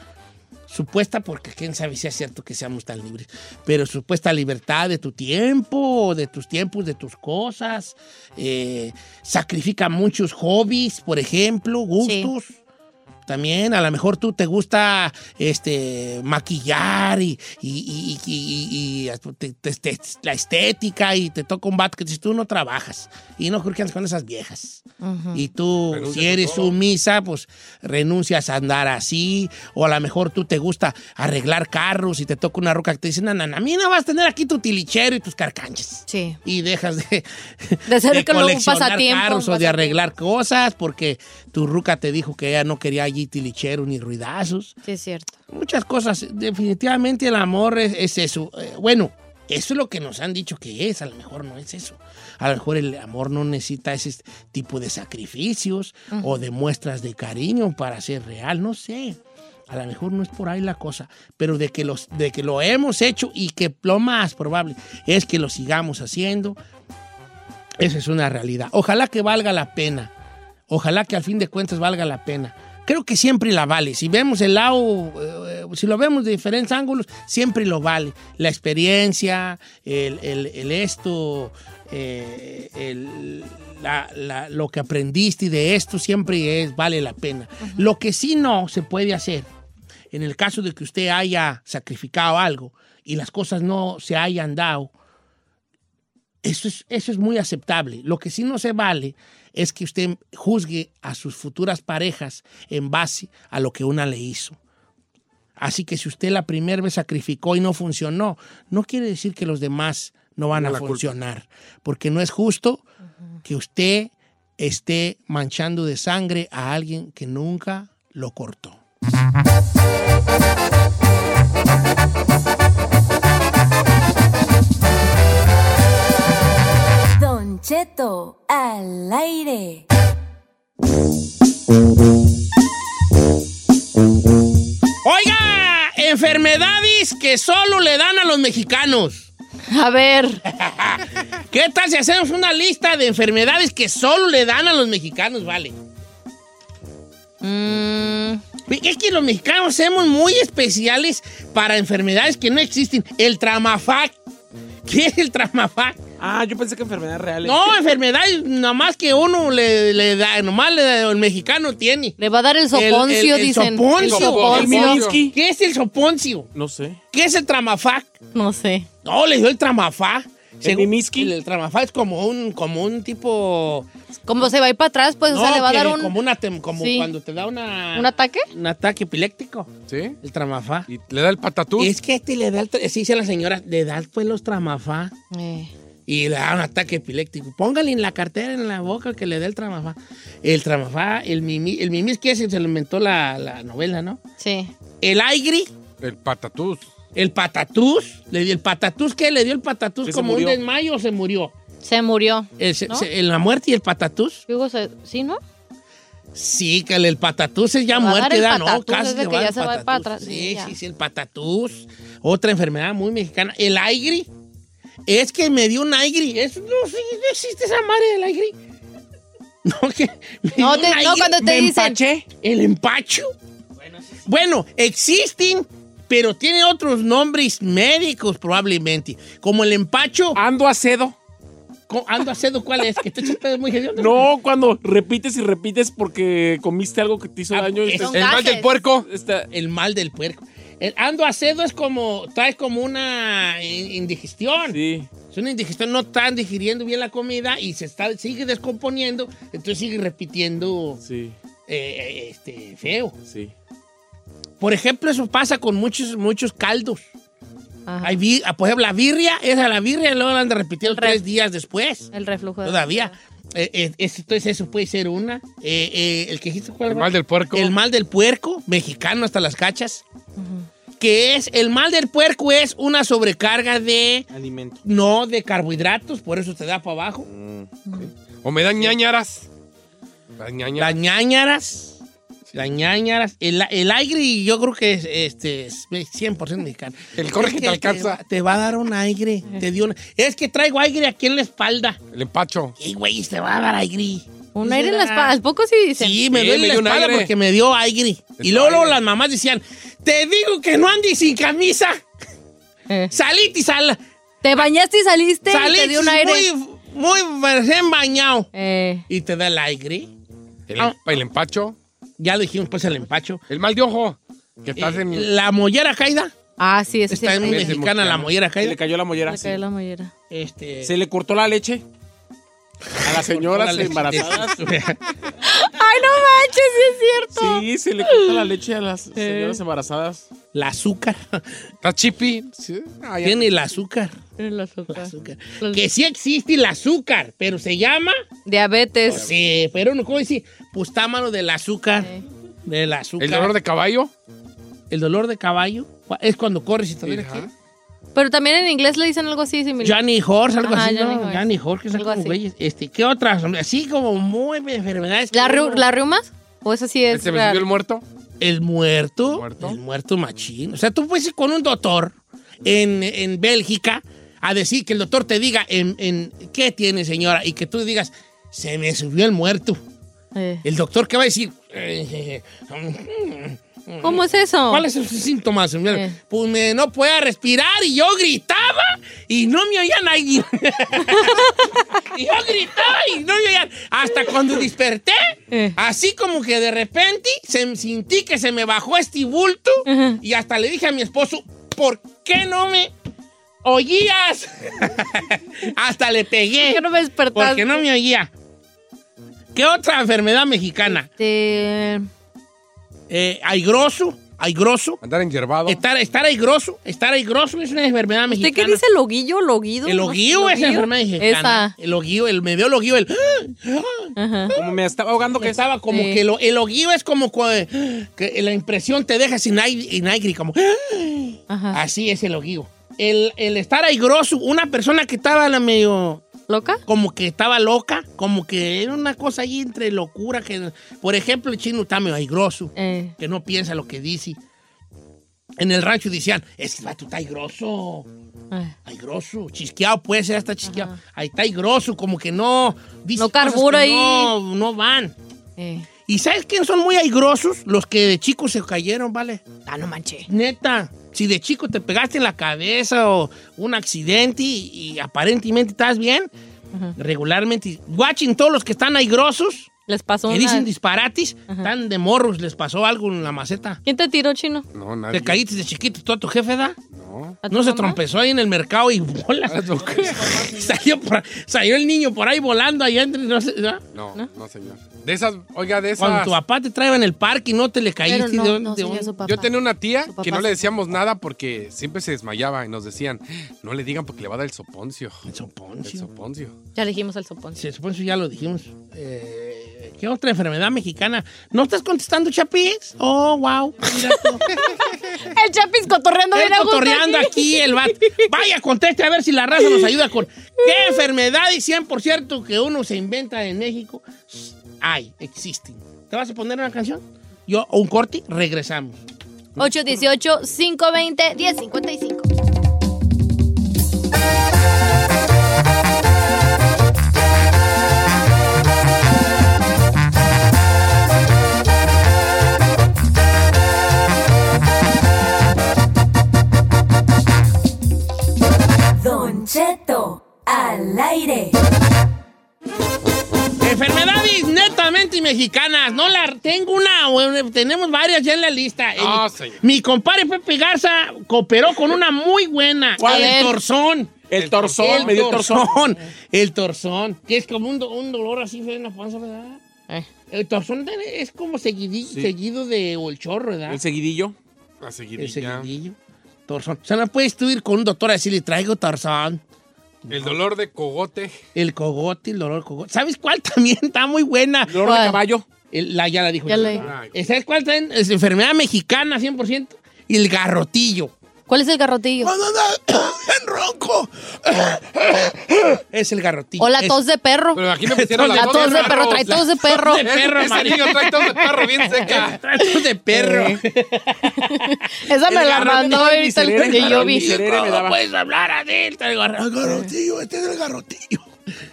Supuesta porque quién sabe si es cierto que seamos tan libres, pero supuesta libertad de tu tiempo, de tus tiempos, de tus cosas. eh, sacrifica muchos hobbies, por ejemplo, gustos. También a lo mejor tú te gusta este maquillar y, y- y- y- y- y te- te- te- la estética y te toca un bat que tú no trabajas y no creo que andes con esas viejas. Y tú, si eres sumisa, pues renuncias a andar así. O a lo mejor tú te gusta arreglar carros y te toca una roca que te dice, no, no, no, a mí no vas a tener aquí tu tilichero y tus carcanches. Sí. Y dejas de, De hacer que lo- un coleccionar pasatiempo, carros un o de arreglar cosas porque tu ruca te dijo que ella no quería allí tilichero ni ruidazos. Sí, es cierto. Muchas cosas. Definitivamente el amor es, es eso. Eh, bueno, eso es lo que nos han dicho que es. A lo mejor no es eso. A lo mejor el amor no necesita ese tipo de sacrificios o de muestras de cariño para ser real. No sé. A lo mejor no es por ahí la cosa, pero de que, los, de que lo hemos hecho y que lo más probable es que lo sigamos haciendo, esa es una realidad. Ojalá que valga la pena. Ojalá que al fin de cuentas valga la pena. Creo que siempre la vale. Si vemos el lado, eh, si lo vemos de diferentes ángulos, siempre lo vale. La experiencia, el, el- el esto, eh, el- la- la- lo que aprendiste de esto siempre es, vale la pena. Lo que sí no se puede hacer, en el caso de que usted haya sacrificado algo y las cosas no se hayan dado, eso es, eso es muy aceptable. Lo que sí no se vale es que usted juzgue a sus futuras parejas en base a lo que una le hizo. Así que si usted la primera vez sacrificó y no funcionó, no quiere decir que los demás no van No a culpa. funcionar. Porque no es justo que usted esté manchando de sangre a alguien que nunca lo cortó. Que solo le dan a los mexicanos. A ver. ¿Qué tal si hacemos una lista de enfermedades que solo le dan a los mexicanos, vale? Mm, Es que los mexicanos somos muy especiales para enfermedades que no existen. El tramafac. ¿Qué es el tramafac? Ah, yo pensé que enfermedades reales. No, enfermedad, nomás que uno le, le da, nomás le da- el mexicano tiene. Le va a dar el soponcio, el, el dicen. soponcio. El soponcio. El Miminsky. ¿Qué es el soponcio? No sé. ¿Qué es el tramafac? No sé. No, le dio el tramafá. ¿El Miminsky? El, el tramafá es como un, como un tipo... Como se va a ir para atrás, pues, o No, sea, le va a dar un, Como, una, tem- como Sí. cuando te da una... un ataque. un ataque epiléptico. ¿Sí? El tramafá. Y le da el patatús. Es que este le da, el, tra- sí, dice la señora, le da pues los tramafá. Eh. Y le da un ataque epiléptico. Póngale en la cartera, en la boca, que le dé el tramafá. El tramafá, el mimi, el mimi es que ese se lo inventó la, la novela, ¿no? Sí. El aigri, El patatús. el patatús. Le dio el patatús, ¿qué? Le dio el patatús Que se como un desmayo o se murió. Se murió. El, se- ¿No? se- en la muerte y el patatús. Digo, se- ¿sí, no? Sí, que el, el patatús es ya muerte, el ¿da? No, casi que va ya el se va patatús. para atrás, Sí, sí, sí, el patatús. Otra enfermedad muy mexicana. El aigri. Es que me dio un aigri. Es, no, sí, no existe esa madre del aigri. No, que me No, dio te- un no, aigri. cuando te Me dicen- empaché. ¿El empacho? Bueno, existen, pero tienen otros nombres médicos probablemente. Como el empacho. Ando a cedo. Ando a cedo, ¿cuál es? Que te muy hediondo. No, cuando repites y repites porque comiste algo que te hizo Ah, daño. es- El mal del puerco. está- El mal del puerco. El ando acedo es como, trae como una in- indigestión. Sí. Es una indigestión, no están digiriendo bien la comida y se está, sigue descomponiendo, entonces sigue repitiendo Sí, eh, este, feo. sí. Por ejemplo, eso pasa con muchos, muchos caldos. Ajá. Hay ah, por ejemplo, la birria, esa la birria, luego la han de repetir El re- tres días después. El reflujo. de- Todavía. Eh, eh, es- entonces eso puede ser una. Eh, eh, el que dijiste cuál El mal del puerco. El mal del puerco, mexicano hasta las cachas. Que es, el mal del puerco es una sobrecarga de, Alimento. no de carbohidratos, por eso te da para abajo. O me dan ñañaras. Las ñañaras. Las ñañaras, las ñañaras, el, el aire yo creo que es, este, es 100% mexicano. El corre Es que te alcanza. Te va a dar un aire, te dio una- Es que traigo aire aquí en la espalda. El empacho. Y güey, te va a dar aire. Un aire en la espalda. ¿Al poco sí dicen? Sí, me Sí, duele me la espalda aire. porque me dio aire. Y luego, luego las mamás decían, te digo que no andes sin camisa. Eh. Salite y sal. Te bañaste y saliste y Salite te dio un aire. muy, muy recién bañado. Eh, Y te da el aire. El, Ah. el empacho. Ya lo dijimos, pues el empacho. El mal de ojo. Que estás Eh, en. La mollera caída. ah, sí, ese Está sí. en mexicana la mollera Se caída. le cayó la mollera. Me sí. cae la mollera. Este, Se le cortó la leche a las señoras embarazadas. Ay, no manches, sí es cierto. Sí, se le cortó la leche a las señoras embarazadas. el azúcar. ¿Estás chipi? Sí. Ah. Tiene el azúcar. El azúcar. azúcar. Que sí existe el azúcar, pero se llama. Diabetes. Sí, pero no, ¿cómo decir? Pues está mano del azúcar. Sí. Del azúcar. ¿El dolor de caballo? El dolor de caballo. Es cuando corres y te duele aquí. Pero también en inglés le dicen algo así similar. Johnny Horse, algo Ajá, así, Johnny ¿no? Horse. Johnny Horse, que son Algo como así. güeyes. Este, ¿Qué otras? Así como muy enfermedades. que ¿La, ru- ¿La riumas? ¿O eso sí es ¿Se me real? subió el muerto? El muerto. ¿Muerto? El muerto machín. O sea, tú puedes ir con un doctor en, en Bélgica a decir que el doctor te diga en, en qué tiene, señora, y que tú digas, se me subió el muerto. Eh. El doctor, ¿qué va a decir? Eh, ¿Cómo es eso? ¿Cuáles son sus síntomas? Eh. Pues me- no podía respirar y yo gritaba y no me oía nadie. y yo gritaba y no me oían. Hasta cuando desperté, Eh. así como que de repente se, sentí que se me bajó este bulto y hasta le dije a mi esposo, ¿por qué no me oías? hasta le pegué. ¿Por qué no me despertaste? Porque no me oía. ¿Qué otra enfermedad mexicana? Este, Eh, aigroso, aigroso. Andar enyerbado. Estar, estar aigroso, estar aigroso es una enfermedad ¿Usted mexicana. qué dice loguillo, loguido? El oguío es loguillo. enfermedad mexicana. Esa. El oguío, el, me dio el oguío, el... Ajá. Como me estaba ahogando que que estaba como Sí. que lo- el oguío es como que la impresión te deja sin aire, sin aire, como... Ajá. Así es el oguío. El, el estar aigroso, una persona que estaba la medio... ¿Loca? Como que estaba loca, como que era una cosa ahí entre locura que... Por ejemplo, el chino está medio aigroso. Eh. que no piensa lo que dice. En el rancho decían, es que el vato está grosso, eh. ay grosso, chisqueado puede ser hasta chisqueado. Ahí está grosso, como que no dice No carbura ahí. No, no van. Eh. ¿Y sabes quiénes son muy aigrosos? Los que de chicos se cayeron, ¿vale? Ah, no manché. Neta, si de chico te pegaste en la cabeza o un accidente y, y aparentemente estás bien, regularmente, watching todos los que están aigrosos, Les pasó que dicen disparates, están de morros, les pasó algo en la maceta. ¿Quién te tiró, chino? No, ¿Te caíste de chiquito tú a tu jefe, da? No. ¿A tu No se mamá? trompezó ahí en el mercado y bolas. salió, por- salió el niño por ahí volando allá entre... No, sé, ¿no? No, no, señor. De esas, oiga, de esas. Cuando tu papá te traía en el parque y no te le caíste. No, ¿de no, de. Yo tenía una tía que no le decíamos nada porque siempre se desmayaba y nos decían, no le digan porque le va a dar el soponcio. El soponcio. El soponcio. Ya le dijimos el soponcio. Sí, supongo que ya lo dijimos. Eh, ¿Qué otra enfermedad mexicana? ¿No estás contestando, Chapis? Oh, wow. Mira tú. El Chapis cotorreando gusto cotorreando aquí el vato. Vaya, conteste a ver si la raza nos ayuda con qué enfermedad y 100% que uno se inventa en México hay, existen. ¿Te vas a poner una canción? Yo, o un corte, regresamos. 818-520-1055. Don Cheto al aire. Enfermedades netamente mexicanas. No la tengo una, bueno, tenemos varias ya en la lista. El- Ah, mi compadre Pepe Garza cooperó con una muy buena. ¿Cuál? El torzón. El torzón, El me dio el torzón. torzón. El torzón. Que es como un, do- un dolor así en la panza, ¿verdad? Eh. El torzón es como seguido de o el chorro, ¿verdad? El seguidillo. La El seguidilla. seguidillo. Torzón. O sea, no puedes tú ir con un doctor a decirle, traigo torzón. El dolor de cogote. El cogote, el dolor cogote. ¿Sabes cuál también está muy buena? Dolor de caballo. El- la, ya la dijo. Ya yo. la dije. ¿Sabes cuál también? Es enfermedad mexicana, 100%. Y el garrotillo. ¿Cuál es el garrotillo? En ronco. Es el garrotillo. O la tos de perro. Pero aquí me pusieron La la tos de perro, trae tos de perro. de perro, Ese María. niño trae tos de perro bien seca. Trae tos de perro. Esa me El la mandó ahorita el que yo vi. miserere. me ¿Cómo daba. puedes hablar así? El gar- el garrotillo, este es el garrotillo.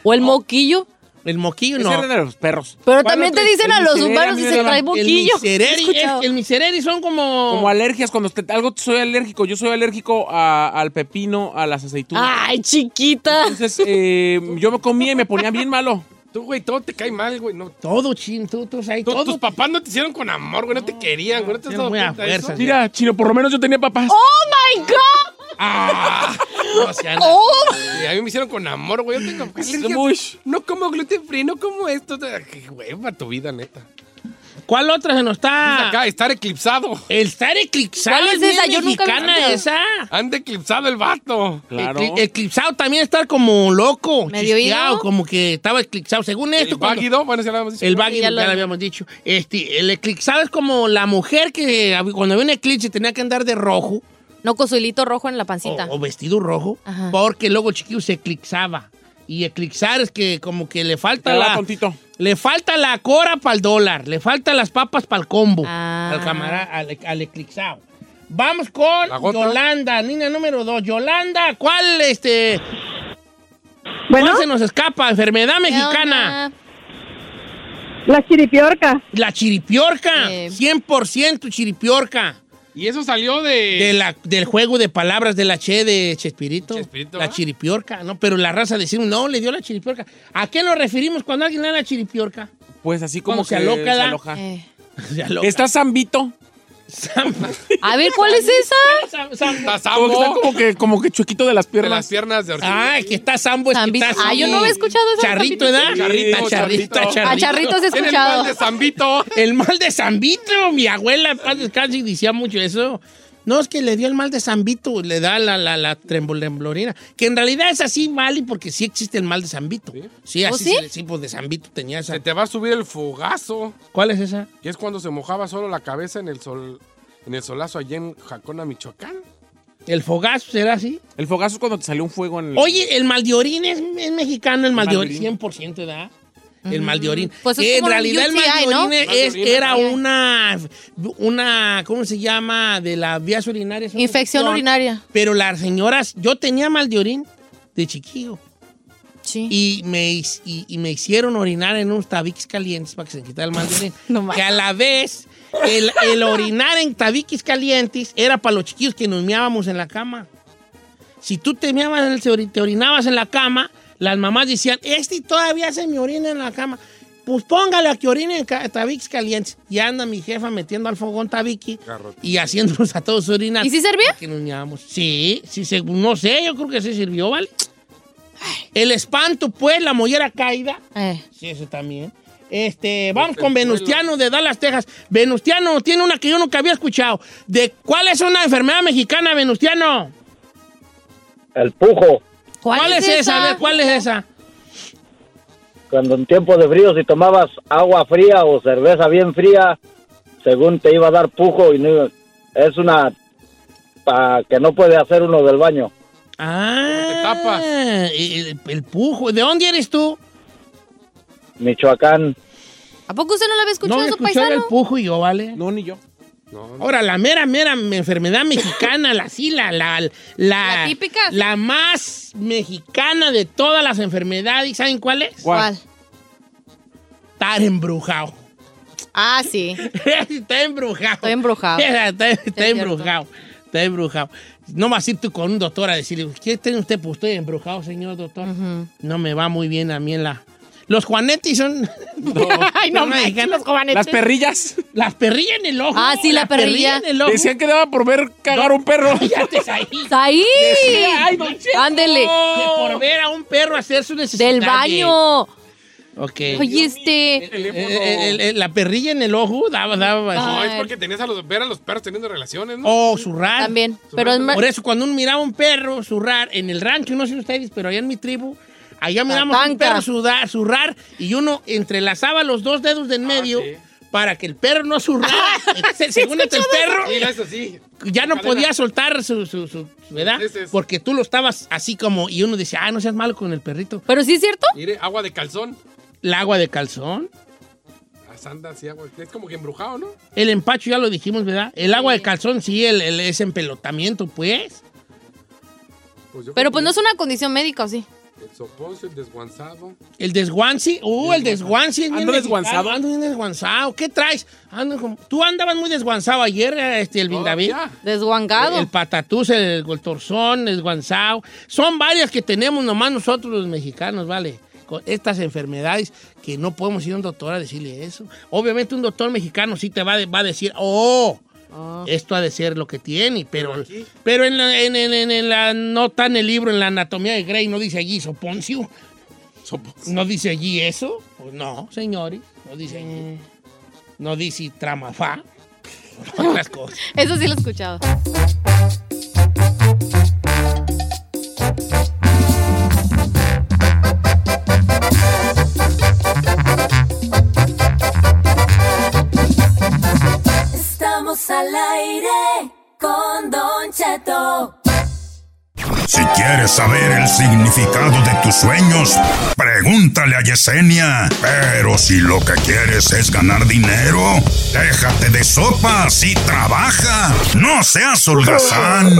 O el moquillo. El moquillo Ese no. era de los perros. Pero ¿Cuál también te dicen El a los humanos si se trae El moquillo. misereri, ¿He escuchado? es- el misereri son como... Como alergias, cuando te- algo soy alérgico. Yo soy alérgico a- al pepino, a las aceitunas. Ay, chiquita. Entonces, eh, yo me comía y me ponía bien malo. Tú, güey, todo te cae mal, güey. No, Todo, chin, tú, tú, ahí, tú- todo. tus papás no te hicieron con amor, güey. No te querían, güey. ¿No te has dado muy a. Mira, chino, por lo menos yo tenía papás. ¡Oh, my God! Ah, No, ¡Oh! sí, a mí me hicieron con amor, güey. Yo tengo. No como gluten free, no como esto. Qué hueva tu vida, neta. ¿Cuál otra se nos está...? Acá, estar eclipsado. El estar eclipsado ¿Cuál es bien esa? Yo nunca mexicana esa. Anda eclipsado el vato. Claro. Ecli- eclipsado también estar como loco, ¿Medio ido? como que estaba eclipsado. Según esto, El cuando- váguido, bueno, ya lo habíamos dicho. el váguido, Ya ya, lo- habíamos dicho. Este, el eclipsado es como la mujer que cuando había un eclipse tenía que andar de rojo No, con su hilito rojo en la pancita. o vestido rojo, Ajá. porque luego chiquillo se eclipsaba. Y eclipsar es que como que le falta la... tontito. Le falta la cora para el dólar, le faltan las papas para el combo Ah. al camarada, al, al eclipsado. Vamos con. Yolanda, niña número dos. Yolanda, ¿cuál este? Bueno, ¿Cuál se nos escapa? Enfermedad ¿Qué mexicana. la chiripiorca. La chiripiorca. Eh. 100% chiripiorca. Y eso salió de. De la, del juego de palabras de la Che de Chespirito. Chespirito, la ¿ah? chiripiorca, ¿no? Pero la raza decimos, no, le dio la chiripiorca. ¿A qué nos referimos cuando alguien le da la chiripiorca? Pues así como se aloca, se aloja. Eh. Se aloca. Está Zambito. A ver, ¿cuál es esa? Sam- Sam- Está Como que, está Sambo. como que, como que chuequito de las De piernas. las piernas de Orquídea. Ay, que está Sambo, es que Zambito. está Ah, yo no Sambo. había escuchado eso. Charrito, ¿verdad? Charrito, charrito. charrito, charrito. A charritos he Tiene el mal escuchado. de Zambito. El mal de Zambito. Mi abuela, en paz descanse, decía mucho eso. No, es que le dio el mal de Zambito, le da la, la, la trembolemblorina. Que en realidad es así, vale, porque sí existe el mal de Zambito. Sí, ¿Oh, así sí? se le- sí, pues de Zambito tenía esa. Se te va a subir el fogazo. ¿Cuál es esa? Que es cuando se mojaba solo la cabeza en el sol. En el solazo allá en Jacona, Michoacán. ¿El fogazo será así? El fogazo es cuando te salió un fuego en el. Oye, el mal de orín es, es mexicano, el mal de orín, Maldeorín. 100% ¿verdad? El mal de orín. Pues es en realidad el mal de ¿no? orín es- orín, era una, una, ¿cómo se llama? De las vías urinarias. Infección urinaria. Pero las señoras, yo tenía mal de orín de chiquillo. y, me, y, y me hicieron orinar en unos tabiques calientes para que se quitara el mal de orina. que a la vez, el, el orinar en tabiques calientes era para los chiquillos que nos meábamos en la cama. Si tú te, meabas te orinabas en la cama, las mamás decían, este todavía se me orina en la cama. Pues póngale a que orine en tabiques calientes. Y anda mi jefa metiendo al fogón tabique y haciéndonos a todos orinar. ¿Y sí servía? Que nos. Sí, sí, se- no sé, yo creo que sí sirvió, ¿vale? El espanto, pues, la mollera caída. Eh. Sí, eso también. Este, vamos con Venustiano de Dallas, Texas. Venustiano tiene una que yo nunca había escuchado. ¿De cuál es una enfermedad mexicana, Venustiano? El pujo. ¿Cuál, es esa? A ver, ¿cuál es esa? Cuando en tiempo de frío, si tomabas agua fría o cerveza bien fría, según te iba a dar pujo y no iba- es una pa, que no puede hacer uno del baño. Ah, El, el pujo. ¿De dónde eres tú? Michoacán. ¿A poco usted no lo había escuchado, no su escuchado paisano? el pujo y yo, ¿vale? No, ni yo. Ahora, la mera, mera enfermedad mexicana, la sí, la, la, la, La típica. La más mexicana de todas las enfermedades, ¿saben cuál es? ¿Cuál? Estar embrujado. Ah, sí. está embrujado. Estoy embrujado. está, está Es cierto. embrujado. Está embrujado. No vas a ir tú con un doctor a decirle, ¿qué tiene usted? Pues estoy embrujado, señor doctor. No me va muy bien a mí en la... Los juanetis son... Ay, no manches, mexicanos. los juanetes. Las perrillas. Las perrillas en el ojo. Ah, sí, la perrilla. en el ojo. Decían que daba por ver cagar un perro. Cállate, ahí. ¡Ahí! Decía, ay, don Cheto, Ándele. que por ver a un perro hacer su necesidad. Del baño. Ok. Oye, este. El- el- el- la perrilla en el ojo daba, daba. No, es porque tenías a los, ver a los perros teniendo relaciones, ¿no? Oh, zurrar. También. Pero es más. Por eso, cuando uno miraba un perro zurrar en el rancho, no sé ustedes, pero allá en mi tribu, allá miramos un tanca. perro zurrar, zurrar y uno entrelazaba los dos dedos de en medio para que el perro no zurrara. Entonces, según el perro, Sí, eso sí. ya no podía soltar su, su, su- ¿verdad? Ese es. Porque tú lo estabas así como, y uno decía, ah, no seas malo con el perrito. Pero sí es cierto. Mire, agua de calzón. El agua de calzón. Las sandas y agua. Es como que embrujado, ¿no? El empacho ya lo dijimos, ¿verdad? El agua de calzón, sí, el, el- ese empelotamiento, pues. Pues Pero pues que no es una condición médica, ¿o sí? El soponcio, el desguanzado. El desguanci, uh, el desguanci es bien Ando mexicano, desguanzado. Ando bien desguanzado. ¿Qué traes? Ando como- Tú andabas muy desguanzado ayer, este, el David. ya. Desguangado. El patatús, el, el torzón, el desguanzado. Son varias que tenemos nomás nosotros los mexicanos, ¿vale? Con estas enfermedades que no podemos ir a un doctor a decirle eso. Obviamente un doctor mexicano sí te va, de- va a decir, oh, esto ha de ser lo que tiene, pero, pero en, la, en, en- en- en la nota en el libro, en la anatomía de Grey, no dice allí soponcio. ¿No dice allí eso? Pues no, señores, no dice allí. No dice tramafá. Otras cosas. Eso sí lo he escuchado. Estamos al aire con Don Cheto. Si quieres saber el significado de tus sueños, pregúntale a Yesenia. Pero si lo que quieres es ganar dinero, déjate de sopas y trabaja. No seas holgazán.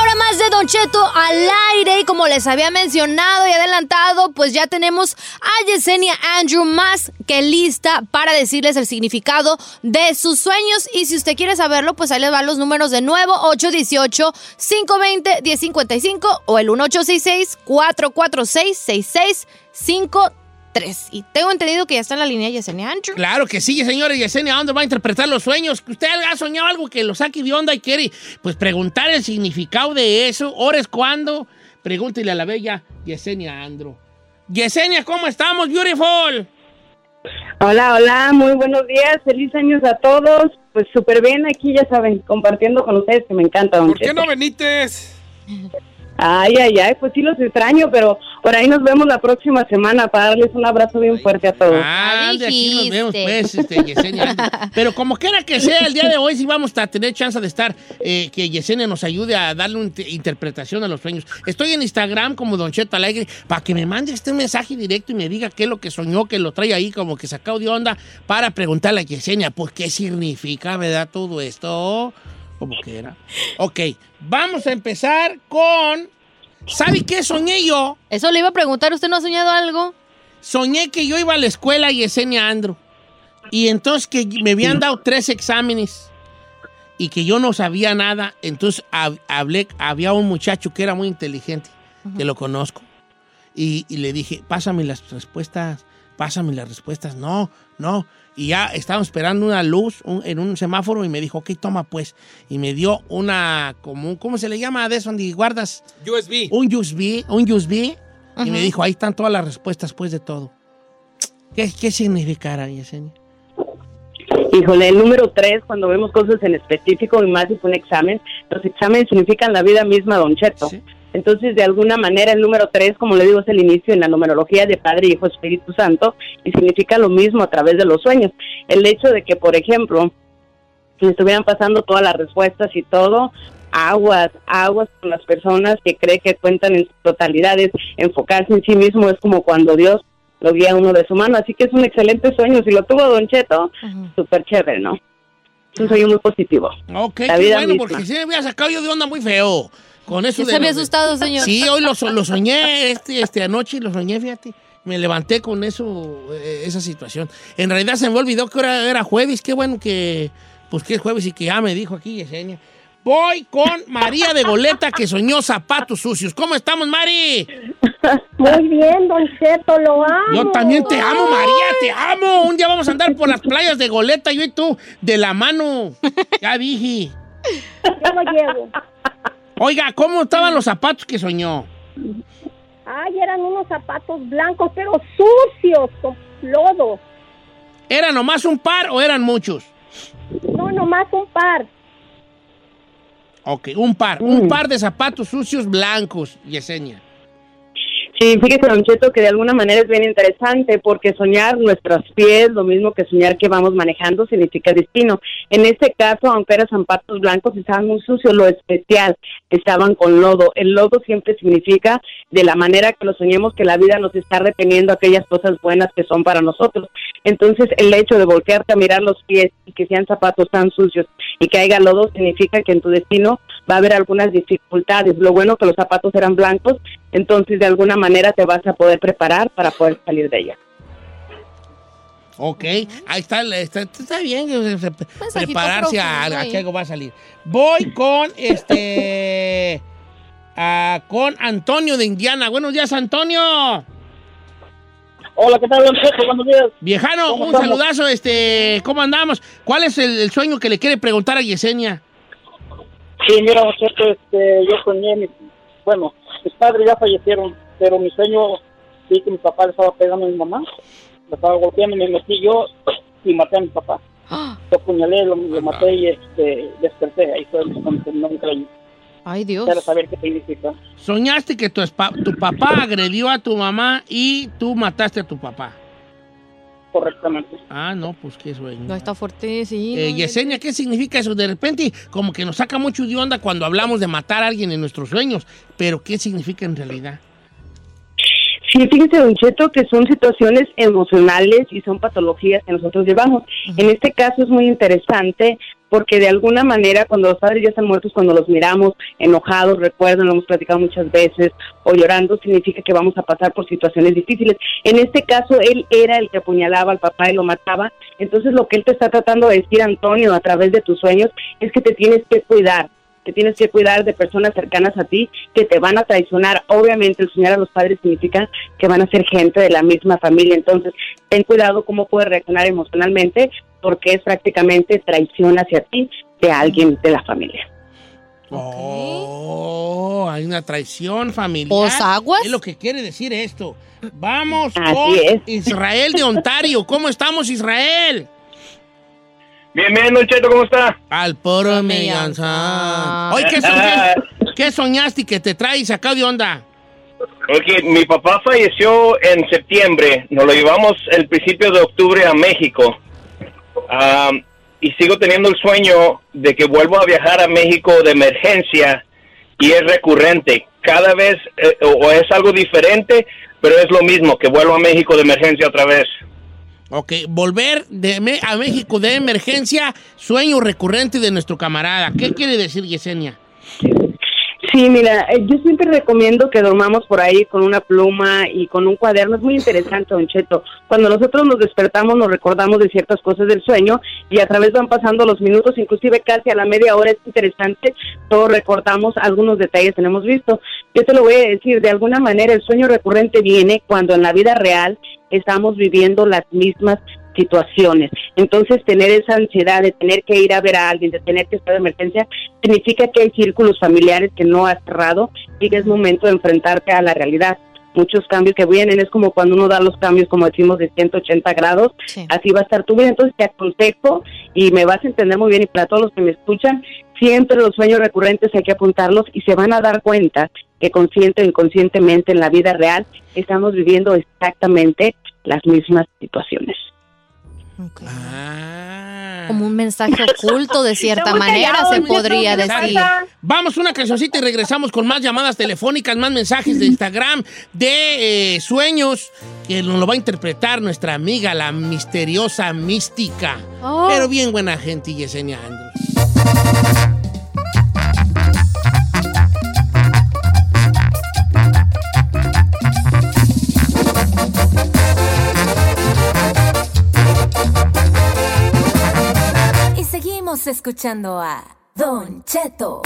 Una más de Don Cheto al aire y como les había mencionado y adelantado, pues ya tenemos a Yesenia Andrew más que lista para decirles el significado de sus sueños. Y si usted quiere saberlo, pues ahí les van los números de nuevo 818-520-1055 o el 1866-446-6653 y tengo entendido que ya está en la línea Yesenia Andrew. Claro que sí, señores. Yesenia, ¿a dónde va a interpretar los sueños? ¿Usted ha soñado algo que lo saque de onda y quiere pues preguntar el significado de eso? ¿Horas cuándo? Pregúntele a la bella Yesenia Andro. Yesenia, ¿cómo estamos? Beautiful. Hola, hola, muy buenos días, feliz años a todos. Pues súper bien aquí, ya saben, compartiendo con ustedes que me encanta, don ¿Por qué no Benites? Ay, ay, ay, pues sí los extraño, pero por ahí nos vemos la próxima semana para darles un abrazo bien fuerte a todos. Ah, de aquí nos vemos, pues, este, Yesenia. Pero como quiera que sea, el día de hoy sí vamos a tener chance de estar, eh, que Yesenia nos ayude a darle una interpretación a los sueños. Estoy en Instagram como Don Cheto Alegre para que me mande este mensaje directo y me diga qué es lo que soñó, que lo trae ahí como que sacado de onda para preguntarle a Yesenia, pues, ¿qué significa, verdad, todo esto? Como que era. Ok, vamos a empezar con... ¿Sabe qué soñé yo? Eso le iba a preguntar, ¿usted no ha soñado algo? Soñé que yo iba a la escuela y Yesenia Andro. Y entonces que me habían dado tres exámenes y que yo no sabía nada. Entonces hab- hablé, había un muchacho que era muy inteligente, que lo conozco. Y, y le dije, pásame las respuestas, pásame las respuestas. No, no. Y ya estábamos esperando una luz un- en un semáforo y me dijo, ok, toma pues. Y me dio una, como, un- ¿cómo se le llama de eso donde guardas? USB. Un USB, un USB. Y me dijo, ahí están todas las respuestas pues de todo. ¿Qué, qué significará, Yesenia? Híjole, el número tres, cuando vemos cosas en específico y más si fue un examen, los exámenes significan la vida misma, Don Cheto. Entonces, de alguna manera, el número tres, como le digo, es el inicio en la numerología de Padre, Hijo, Espíritu Santo, y significa lo mismo a través de los sueños. El hecho de que, por ejemplo, si estuvieran pasando todas las respuestas y todo, aguas, aguas con las personas que creen que cuentan en sus totalidades, enfocarse en sí mismo es como cuando Dios lo guía a uno de su mano, así que es un excelente sueño, si lo tuvo Don Cheto, súper chévere, ¿no? Es un sueño muy positivo. Ok, La qué vida bueno, misma. porque si me había sacado yo de onda muy feo. Con eso ¿Sí de se había los- asustado, señor? Sí, hoy lo, so- lo soñé este, este anoche, lo soñé, fíjate. Me levanté con eso, eh, esa situación. En realidad se me olvidó que era, era jueves. Qué bueno que, pues que es jueves y que ya me dijo aquí Yesenia. Voy con María de Goleta que soñó zapatos sucios. ¿Cómo estamos, Mari? Muy bien, Don Cheto, lo amo. Yo también te amo, María, te amo. Un día vamos a andar por las playas de Goleta, yo y tú, de la mano. Ya dije. Yo lo llevo. Oiga, ¿cómo estaban los zapatos que soñó? Ay, eran unos zapatos blancos, pero sucios, con lodo. ¿Era nomás un par o eran muchos? No, nomás un par. Ok, un par. Un par de zapatos sucios blancos, Yesenia. Fíjese, Don Cheto, que de alguna manera es bien interesante porque soñar nuestros pies, lo mismo que soñar que vamos manejando, significa destino. En este caso, aunque eran zapatos blancos, estaban muy sucios, lo especial, estaban con lodo. El lodo siempre significa, de la manera que lo soñemos, que la vida nos está reteniendo aquellas cosas buenas que son para nosotros. Entonces, el hecho de voltearte a mirar los pies y que sean zapatos tan sucios y que haya lodo, significa que en tu destino va a haber algunas dificultades. Lo bueno que los zapatos eran blancos, entonces de alguna manera te vas a poder preparar para poder salir de ella. Ok, ahí está, está, está bien eh, Mensajito prepararse a, que algo va a salir. Voy con este con Antonio de Indiana. Buenos días, Antonio. Hola, ¿qué tal, Don Cheto? Buenos días. Viejano, ¿Cómo un estamos? saludazo, este, ¿cómo andamos? ¿Cuál es el, el sueño que le quiere preguntar a Yesenia? Sí, mira, este, yo soñé, mi- bueno, mis padres ya fallecieron, pero mi sueño, vi que mi papá le estaba pegando a mi mamá, le estaba golpeando, me metí yo y maté a mi papá. Lo apuñalé, lo, lo maté y este, desperté, ahí fue cuando terminó mi sueño. Ay, Dios. Quiero saber qué significa. Soñaste que tu, espa- tu papá agredió a tu mamá y tú mataste a tu papá. Correctamente. Ah, no, pues qué sueño. No, está fuerte, sí. Eh, no, Yesenia, ¿qué significa eso? De repente, como que nos saca mucho de onda cuando hablamos de matar a alguien en nuestros sueños, pero ¿qué significa en realidad? Sí, fíjese, Don Cheto, que son situaciones emocionales y son patologías que nosotros llevamos. En este caso es muy interesante porque de alguna manera cuando los padres ya están muertos, cuando los miramos enojados, recuerdan, lo hemos platicado muchas veces, o llorando, significa que vamos a pasar por situaciones difíciles. En este caso, él era el que apuñalaba al papá y lo mataba. Entonces, lo que él te está tratando de decir, Antonio, a través de tus sueños, es que te tienes que cuidar te tienes que cuidar de personas cercanas a ti que te van a traicionar. Obviamente, el soñar a los padres significa que van a ser gente de la misma familia. Entonces, ten cuidado cómo puedes reaccionar emocionalmente, porque es prácticamente traición hacia ti de alguien de la familia. Oh, hay una traición familiar. ¿Pues aguas? Es lo que quiere decir esto. Vamos Así con es. Israel de Ontario. ¿Cómo estamos, Israel? Bien, bien, Don Cheto, ¿cómo está? Al poro mellanza. Oye, ¿qué, soñaste? ¿qué soñaste y que te traes acá de onda? Ok, mi papá falleció en septiembre. Nos lo llevamos el principio de octubre a México. Am, y sigo teniendo el sueño de que vuelvo a viajar a México de emergencia y es recurrente. Cada vez eh, o o es algo diferente, pero es lo mismo, que vuelvo a México de emergencia otra vez. Ok, volver de Me- a México de emergencia, sueño recurrente de nuestro camarada. ¿Qué quiere decir Yesenia? Sí, mira, eh, yo siempre recomiendo que dormamos por ahí con una pluma y con un cuaderno. Es muy interesante, Don Cheto. Cuando nosotros nos despertamos, nos recordamos de ciertas cosas del sueño y a través van pasando los minutos, inclusive casi a la media hora. Es interesante, todos recordamos algunos detalles que hemos visto. Yo te lo voy a decir, de alguna manera el sueño recurrente viene cuando en la vida real estamos viviendo las mismas situaciones. Entonces, tener esa ansiedad de tener que ir a ver a alguien, de tener que estar de emergencia, significa que hay círculos familiares que no has cerrado y que es momento de enfrentarte a la realidad. Muchos cambios que vienen, es como cuando uno da los cambios, como decimos, de 180 grados, así va a estar tu vida. Entonces, te aconsejo y me vas a entender muy bien y para todos los que me escuchan, siempre los sueños recurrentes hay que apuntarlos y se van a dar cuenta que consciente o inconscientemente en la vida real estamos viviendo exactamente las mismas situaciones. Como un mensaje oculto de cierta manera, callado, se podría nieto, ¿qué decir. Vamos una cancioncita y regresamos con más llamadas telefónicas, más mensajes de Instagram, de eh, sueños, que nos lo va a interpretar nuestra amiga, la misteriosa mística. Oh. Pero bien buena gente, Yesenia Andrews. Escuchando a Don Cheto.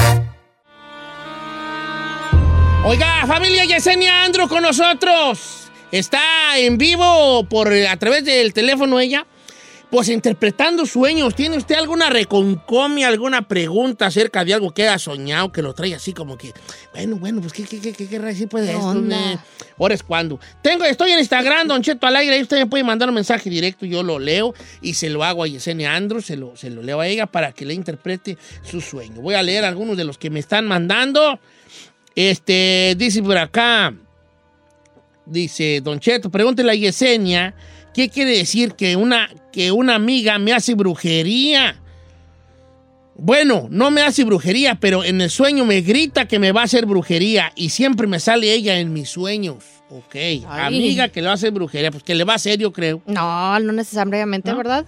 Oiga, familia Yesenia Andro con nosotros. Está en vivo por a través del teléfono ella. Pues interpretando sueños. ¿Tiene usted alguna reconcomia, alguna pregunta acerca de algo que haya soñado, que lo trae así como que, bueno, bueno, pues qué, qué, qué, qué querrá decir pues de ¿Qué esto? onda? Ahora es cuando. Tengo, estoy en Instagram, Don Cheto al aire, ahí usted me puede mandar un mensaje directo, yo lo leo y se lo hago a Yesenia Andro, se lo, se lo leo a ella para que le interprete su sueño. Voy a leer algunos de los que me están mandando. Este, dice por acá, dice Don Cheto, pregúntele a Yesenia, ¿qué quiere decir que una, que una amiga me hace brujería? Bueno, no me hace brujería, pero en el sueño me grita que me va a hacer brujería y siempre me sale ella en mis sueños. Ok, amiga que le va a hacer brujería, pues que le va a hacer, yo creo. No, no necesariamente, ¿verdad?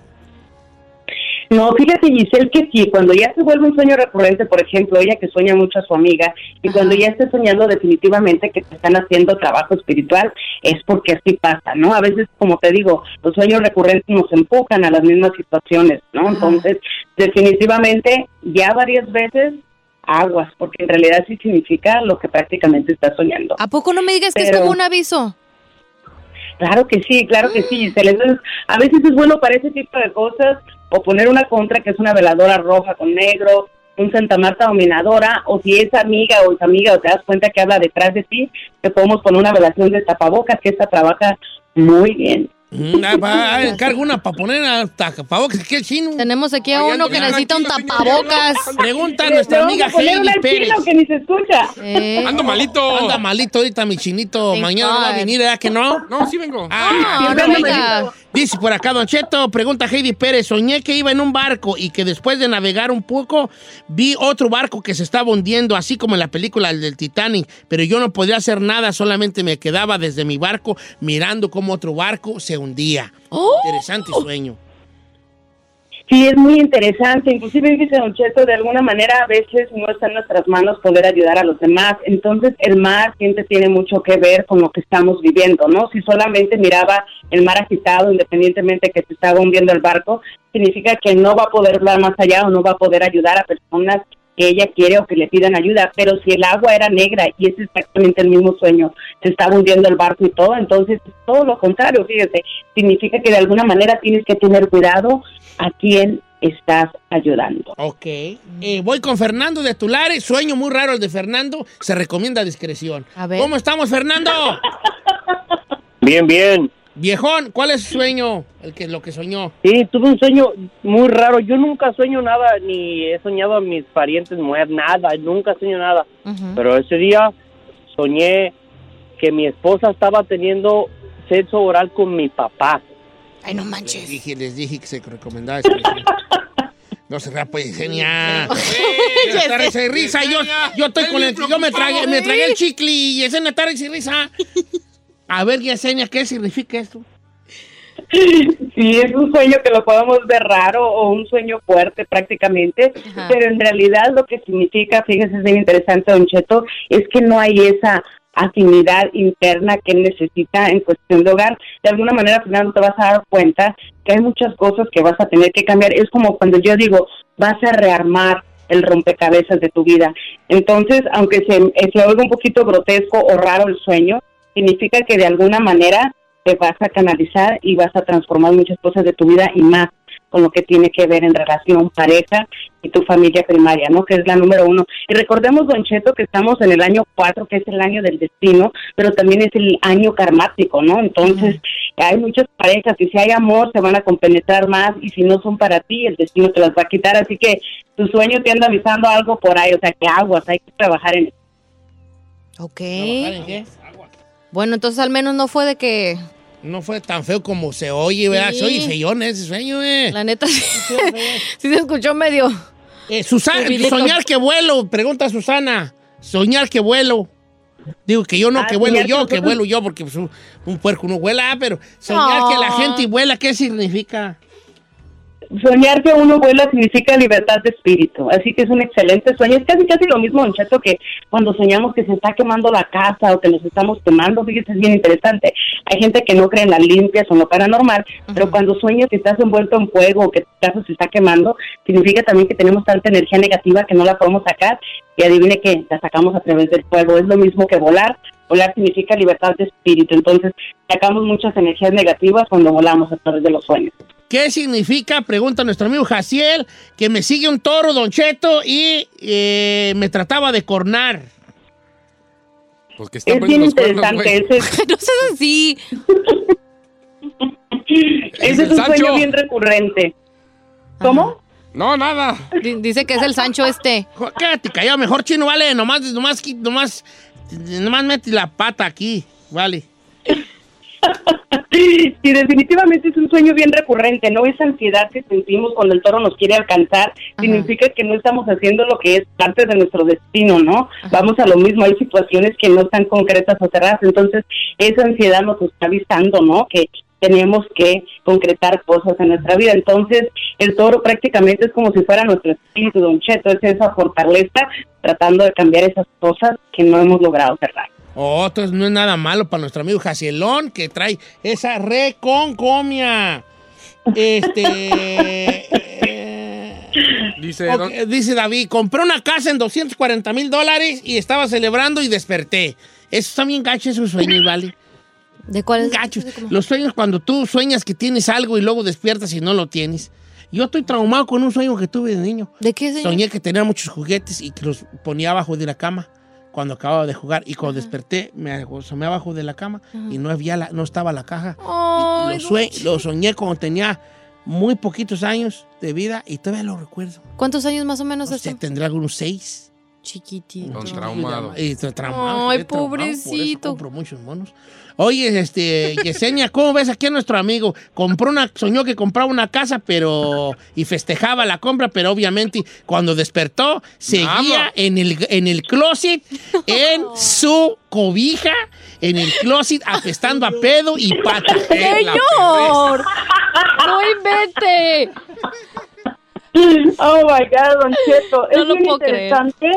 No, fíjate Giselle que sí, cuando ya se vuelve un sueño recurrente, por ejemplo, ella que sueña mucho a su amiga, y cuando ya esté soñando definitivamente que te están haciendo trabajo espiritual, es porque así pasa, ¿no? A veces, como te digo, los sueños recurrentes nos empujan a las mismas situaciones, ¿no? Entonces, definitivamente, ya varias veces aguas, porque en realidad sí significa lo que prácticamente estás soñando. ¿A poco no me digas que es como un aviso? Claro que sí, claro que sí, Giselle. Entonces, a veces es bueno para ese tipo de cosas o poner una contra que es una veladora roja con negro, un Santa Marta dominadora, o si es amiga o es amiga o te das cuenta que habla detrás de ti, te podemos poner una velación de tapabocas, que esta trabaja muy bien. Mm, ah, ah, encargo una para poner a tapabocas, ¿qué chino? Tenemos aquí a uno que necesita un tapabocas. Pregunta a nuestra amiga Heidi Pérez. que ni se escucha. Eh. Ando malito. Anda malito ahorita mi chinito. Mañana va a venir, ¿verdad que no? No, sí vengo. Ah, No, no. Dice por acá, Don Cheto, pregunta Heidi Pérez. Soñé que iba en un barco y que después de navegar un poco vi otro barco que se estaba hundiendo, así como en la película del Titanic, pero yo no podía hacer nada, solamente me quedaba desde mi barco mirando cómo otro barco se hundía. Interesante sueño. Sí, es muy interesante. Inclusive, dice Don Cheto, de alguna manera a veces no está en nuestras manos poder ayudar a los demás. Entonces, el mar siempre tiene mucho que ver con lo que estamos viviendo, ¿no? Si solamente miraba el mar agitado, independientemente que se estaba hundiendo el barco, significa que no va a poder hablar más allá o no va a poder ayudar a personas que ella quiere o que le pidan ayuda, pero si el agua era negra y es exactamente el mismo sueño, se estaba hundiendo el barco y todo, entonces es todo lo contrario, fíjese, significa que de alguna manera tienes que tener cuidado a quién estás ayudando. Ok. Eh, voy con Fernando de Tulares. Sueño muy raro el de Fernando. Se recomienda discreción. A ver. ¿Cómo estamos, Fernando? Bien, bien. Viejón, ¿cuál es su sueño? El que, lo que soñó. Sí, tuve un sueño muy raro. Yo nunca sueño nada, ni he soñado a mis parientes muer, nada, nunca sueño nada. Pero ese día soñé que mi esposa estaba teniendo sexo oral con mi papá. Ay, no Les manches. dije, les dije que se recomendaba discreción. No se pues, genial. Está risa y risa. Yo, yo estoy con el. Yo me tragué, me tragué el chicle y Yesenia está risa y risa. A ver, Yesenia, ¿qué significa esto? Sí, es un sueño que lo podemos ver raro o un sueño fuerte prácticamente, pero en realidad lo que significa, fíjese, es bien interesante, Don Cheto, es que no hay esa afinidad interna que él necesita en cuestión de hogar. De alguna manera, Fernando, te vas a dar cuenta que hay muchas cosas que vas a tener que cambiar. Es como cuando yo digo, vas a rearmar el rompecabezas de tu vida. Entonces, aunque se, se oiga un poquito grotesco o raro el sueño, significa que de alguna manera te vas a canalizar y vas a transformar muchas cosas de tu vida y más con lo que tiene que ver en relación pareja y tu familia primaria, ¿no? Que es la número uno. Y recordemos, Don Cheto, que estamos en el año cuatro, que es el año del destino, pero también es el año karmático, ¿no? Entonces, hay muchas parejas y si hay amor, se van a compenetrar más y si no son para ti, el destino te las va a quitar. Así que tu sueño te anda avisando algo por ahí, o sea, que aguas, hay que trabajar en eso. Ok. Bueno, entonces al menos no fue de que... No fue tan feo como se oye, ¿verdad? Sí. Se oye feyón ese sueño, ¿eh? La neta, sí, sí se escuchó medio... Eh, Susana, soñar que vuelo, pregunta Susana. Soñar que vuelo. Digo que yo no, Ah, que vuelo que yo, que vuelo yo, porque pues, un, un puerco no vuela, ah, pero soñar que la gente vuela, ¿qué significa? Soñar que uno vuela significa libertad de espíritu, así que es un excelente sueño. Es casi casi lo mismo, Cheto, que cuando soñamos que se está quemando la casa o que nos estamos quemando, fíjese, es bien interesante. Hay gente que no cree en las limpias o en lo paranormal, pero cuando sueñas que estás envuelto en fuego o que tu casa se está quemando, significa también que tenemos tanta energía negativa que no la podemos sacar y adivine que la sacamos a través del fuego. Es lo mismo que volar. Volar significa libertad de espíritu, entonces sacamos muchas energías negativas cuando volamos a través de los sueños. ¿Qué significa? Pregunta nuestro amigo Jaciel, que me sigue un toro, Don Cheto, y eh, me trataba de cornar. Pues que Es bien interesante. Ese es, no seas así. ese es un Sancho. sueño bien recurrente. ¿Cómo? No, nada. Di- Dice que es el Sancho este. Quédate callado, mejor chino, vale, nomás, nomás, nomás, nomás mete la pata aquí, vale. Sí, definitivamente es un sueño bien recurrente, ¿no? Esa ansiedad que sentimos cuando el toro nos quiere alcanzar significa que no estamos haciendo lo que es parte de nuestro destino, ¿no? Vamos a lo mismo, hay situaciones que no están concretas o cerradas, entonces esa ansiedad nos está avisando, ¿no? Que tenemos que concretar cosas en nuestra vida. Entonces, el toro prácticamente es como si fuera nuestro espíritu, don Cheto, es esa fortaleza tratando de cambiar esas cosas que no hemos logrado cerrar. Oh, entonces no es nada malo para nuestro amigo Jacielón, que trae esa reconcomia. Este. eh, Dice, dice David, compré una casa en 240 mil dólares y estaba celebrando y desperté. Eso está bien gacho, esos sueños, ¿vale? ¿De cuáles? Gachos. Los sueños cuando tú sueñas que tienes algo y luego despiertas y no lo tienes. Yo estoy traumado con un sueño que tuve de niño. ¿De qué, señor? Soñé que tenía muchos juguetes y que los ponía abajo de la cama cuando acababa de jugar. Y cuando desperté, me asomé abajo de la cama y no, había la, no estaba la caja. Ay, lo, sue- lo soñé cuando tenía muy poquitos años de vida y todavía lo recuerdo. ¿Cuántos años más o menos O esto? sea, tendrá algunos seis. Chiquitito. Traumado, Ay, eso pobrecito. compro muchos monos. Oye, este, Yesenia, ¿cómo ves aquí a nuestro amigo? Compró una, soñó que compraba una casa, pero, y festejaba la compra, pero obviamente cuando despertó, seguía en el, en el closet, en su cobija, en el closet, apestando a pedo y pata. ¡Señor! ¡No invente! Oh my God, Don Cheto, No es lo puedo interesante.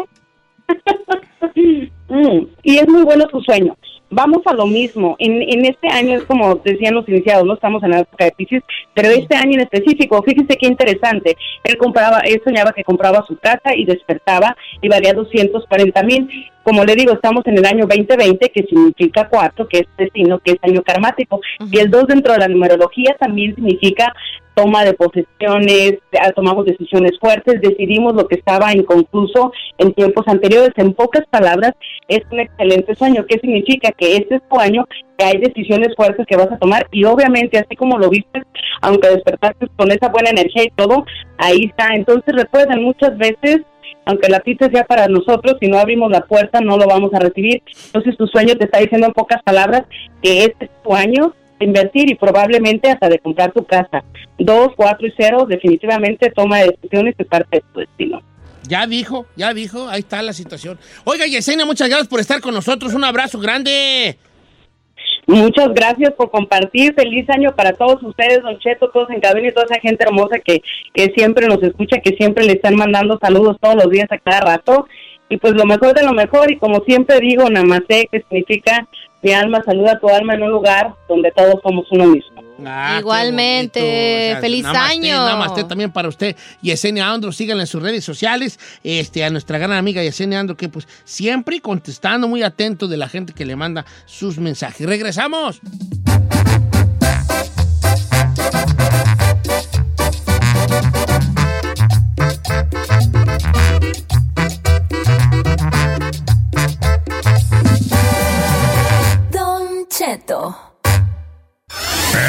Mm, y es muy bueno tu sueño. Vamos a lo mismo. En, en este año es como decían los iniciados, no estamos en la época de Pisces, pero este año en específico, fíjese qué interesante. Él compraba, él soñaba que compraba su casa y despertaba y valía 240 mil. Como le digo, estamos en el año 2020, que significa cuatro, que es destino, que es año karmático. Y el 2 dentro de la numerología también significa toma de posesiones, ah, tomamos decisiones fuertes, decidimos lo que estaba inconcluso en tiempos anteriores. En pocas palabras, es un excelente sueño. ¿Qué significa? Que este es tu año, que hay decisiones fuertes que vas a tomar y obviamente, así como lo viste, aunque despertaste con esa buena energía y todo, ahí está. Entonces recuerden, muchas veces aunque la pizza sea para nosotros, si no abrimos la puerta no lo vamos a recibir. Entonces tu sueño te está diciendo en pocas palabras que este es tu año invertir y probablemente hasta de comprar tu casa. Dos, cuatro y cero, definitivamente toma de decisiones es parte de tu destino. Ya dijo, ya dijo, ahí está la situación. Oiga, Yesenia, muchas gracias por estar con nosotros. Un abrazo grande. Muchas gracias por compartir. Feliz año para todos ustedes, Don Cheto, todos en cabina y toda esa gente hermosa que, que siempre nos escucha, que siempre le están mandando saludos todos los días a cada rato. Y pues lo mejor de lo mejor, y como siempre digo, Namaste, que significa mi alma saluda a tu alma en un lugar donde todos somos uno mismo. Ah, Igualmente. O sea, feliz namaste, año. Namaste también para usted. Yesenia Andro, síganla en sus redes sociales. Este, a nuestra gran amiga Yesenia Andro, que pues siempre contestando, muy atento de la gente que le manda sus mensajes. ¡Regresamos! Cheto.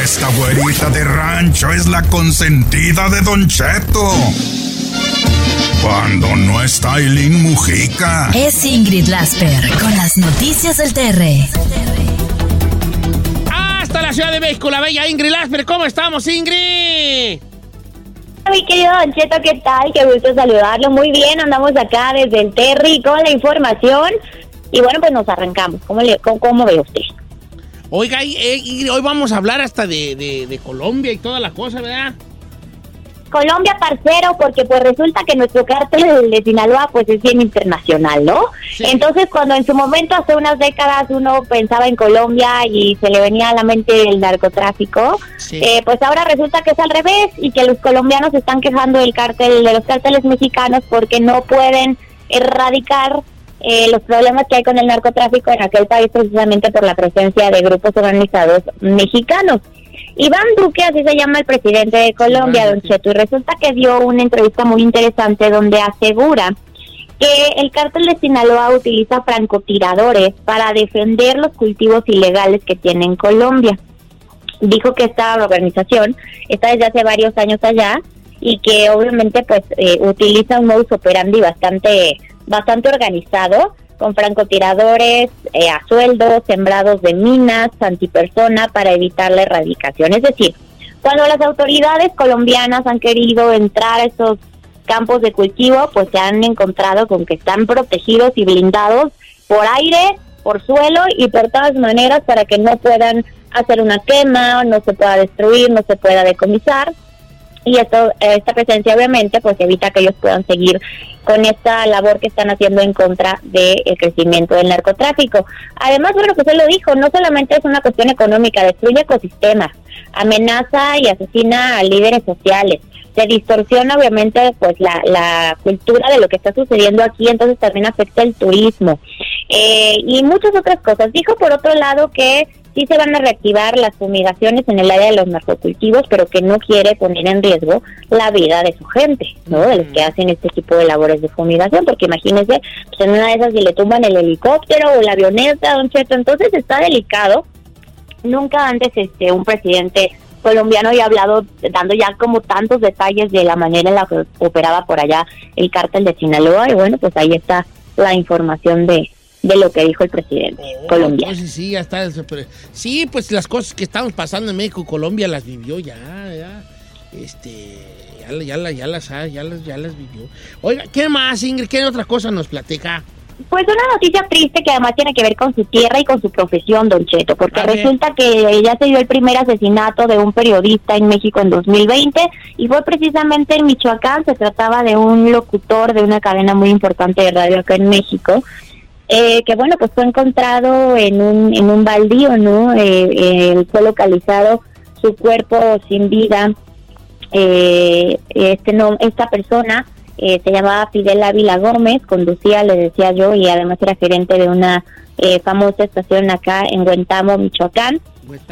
Esta güerita de rancho es la consentida de Don Cheto. Cuando no está Eileen Mujica. Es Ingrid Lasper con las noticias del TR. Hasta la Ciudad de México, la bella Ingrid Lasper. ¿Cómo estamos, Ingrid? Mi querido Don Cheto, ¿qué tal? Qué gusto saludarlo. Muy bien, andamos acá desde el Terry con la información. Y bueno, pues nos arrancamos. ¿Cómo, le, cómo, cómo ve usted? Oiga, y- eh, Ingrid, hoy vamos a hablar hasta de, de- de Colombia y toda la cosa, ¿verdad? Colombia, parcero, porque pues resulta que nuestro cártel de Sinaloa pues es bien internacional, ¿no? Entonces cuando en su momento hace unas décadas uno pensaba en Colombia y se le venía a la mente el narcotráfico, eh, pues ahora resulta que es al revés y que los colombianos están quejando del cártel, de los cárteles mexicanos porque no pueden erradicar eh, los problemas que hay con el narcotráfico en aquel país precisamente por la presencia de grupos organizados mexicanos. Iván Duque, así se llama el presidente de Colombia, don Cheto, y resulta que dio una entrevista muy interesante donde asegura que el cártel de Sinaloa utiliza francotiradores para defender los cultivos ilegales que tiene en Colombia. Dijo que esta organización está desde hace varios años allá y que obviamente pues eh, utiliza un modus operandi bastante bastante organizado con francotiradores eh, a sueldo, sembrados de minas, antipersona para evitar la erradicación. Es decir, cuando las autoridades colombianas han querido entrar a esos campos de cultivo, pues se han encontrado con que están protegidos y blindados por aire, por suelo y por todas maneras para que no puedan hacer una quema, no se pueda destruir, no se pueda decomisar y esto esta presencia obviamente pues evita que ellos puedan seguir con esta labor que están haciendo en contra del crecimiento del narcotráfico. Además, bueno, pues él lo dijo, no solamente es una cuestión económica, destruye ecosistemas, amenaza y asesina a líderes sociales, se distorsiona obviamente pues la, la cultura de lo que está sucediendo aquí, entonces también afecta el turismo eh, y muchas otras cosas. Dijo por otro lado que sí se van a reactivar las fumigaciones en el área de los narcocultivos, pero que no quiere poner en riesgo la vida de su gente, ¿no? De los que hacen este tipo de labores de fumigación, porque imagínense, pues en una de esas si le tumban el helicóptero o la avioneta, don Cheto, entonces está delicado. Nunca antes este un presidente colombiano había hablado dando ya como tantos detalles de la manera en la que operaba por allá el cártel de Sinaloa y bueno, pues ahí está la información de de lo que dijo el presidente colombiano. Entonces sí, ya está. Sí, pues las cosas que estamos pasando en México, Colombia las vivió ya, ya. Este, ya, ya, la- ya las, ya, las, ya las vivió. Oiga, ¿qué más, Ingrid? ¿Qué otra cosa nos platica? Pues una noticia triste que además tiene que ver con su tierra y con su profesión, Don Cheto, porque resulta que ya se dio el primer asesinato de un periodista en México en 2020 y fue precisamente en Michoacán, se trataba de un locutor de una cadena muy importante de radio acá en México, eh, que bueno, pues fue encontrado en un, en un baldío, ¿no? Eh, eh, fue localizado su cuerpo sin vida, eh, este no, esta persona eh, se llamaba Fidel Ávila Gómez, conducía, le decía yo, y además era gerente de una eh, famosa estación acá en Huentamo, Michoacán.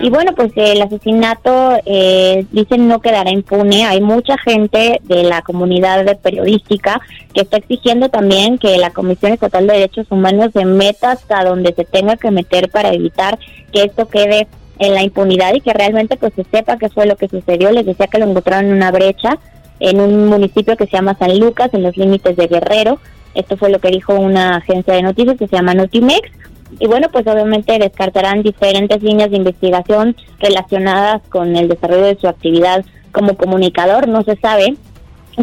Y bueno, pues el asesinato, eh, dicen, no quedará impune. Hay mucha gente de la comunidad de periodística que está exigiendo también que la Comisión Estatal de Derechos Humanos se meta hasta donde se tenga que meter para evitar que esto quede en la impunidad y que realmente pues se sepa qué fue lo que sucedió. Les decía que lo encontraron en una brecha en un municipio que se llama San Lucas, en los límites de Guerrero. Esto fue lo que dijo una agencia de noticias que se llama Notimex. Y bueno, pues obviamente descartarán diferentes líneas de investigación relacionadas con el desarrollo de su actividad como comunicador, no se sabe.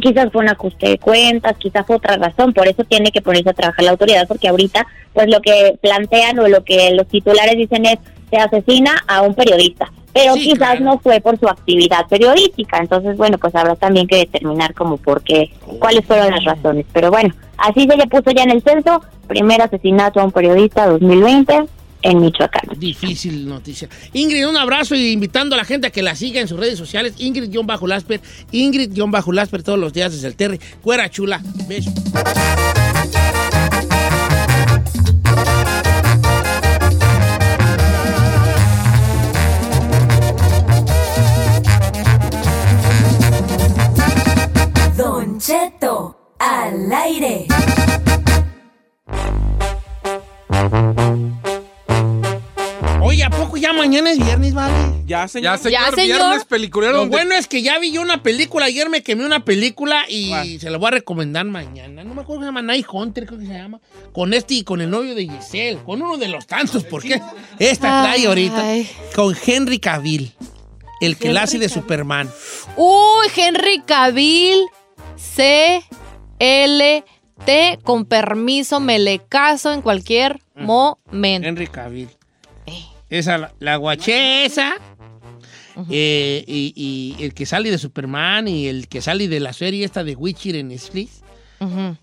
Quizás fue un ajuste de cuentas, quizás fue otra razón, por eso tiene que ponerse a trabajar la autoridad, porque ahorita pues lo que plantean o lo que los titulares dicen es se asesina a un periodista. Pero Sí, quizás claro. no fue por su actividad periodística. Entonces, bueno, pues habrá también que determinar como por qué, cuáles fueron las razones. Pero bueno, así se le puso ya en el censo. Primer asesinato a un periodista 2020 en Michoacán. Difícil noticia. Ingrid, un abrazo y invitando a la gente a que la siga en sus redes sociales. Ingrid-Lasper, Ingrid-Lasper todos los días desde el Terry. Cuera chula. Beso. Don Cheto al aire. Oye, ¿a poco ya mañana es viernes, vale? Ya, señor. Ya, señor, viernes peliculero Lo bueno es que ya vi yo una película. Ayer me quemé una película y se la voy a recomendar mañana. No me acuerdo cómo se llama. Night Hunter, creo que se llama. Con este y con el novio de Giselle. Con uno de los tantos, porque esta trae ahorita. Con Henry Cavill. El que la hace de Superman. Uy, Henry Cavill, C, L, T, con permiso, me le caso en cualquier momento. Henry Cavill. Esa, la, la guachesa. eh, y, y el que sale de Superman y el que sale de la serie esta de Witcher en Netflix.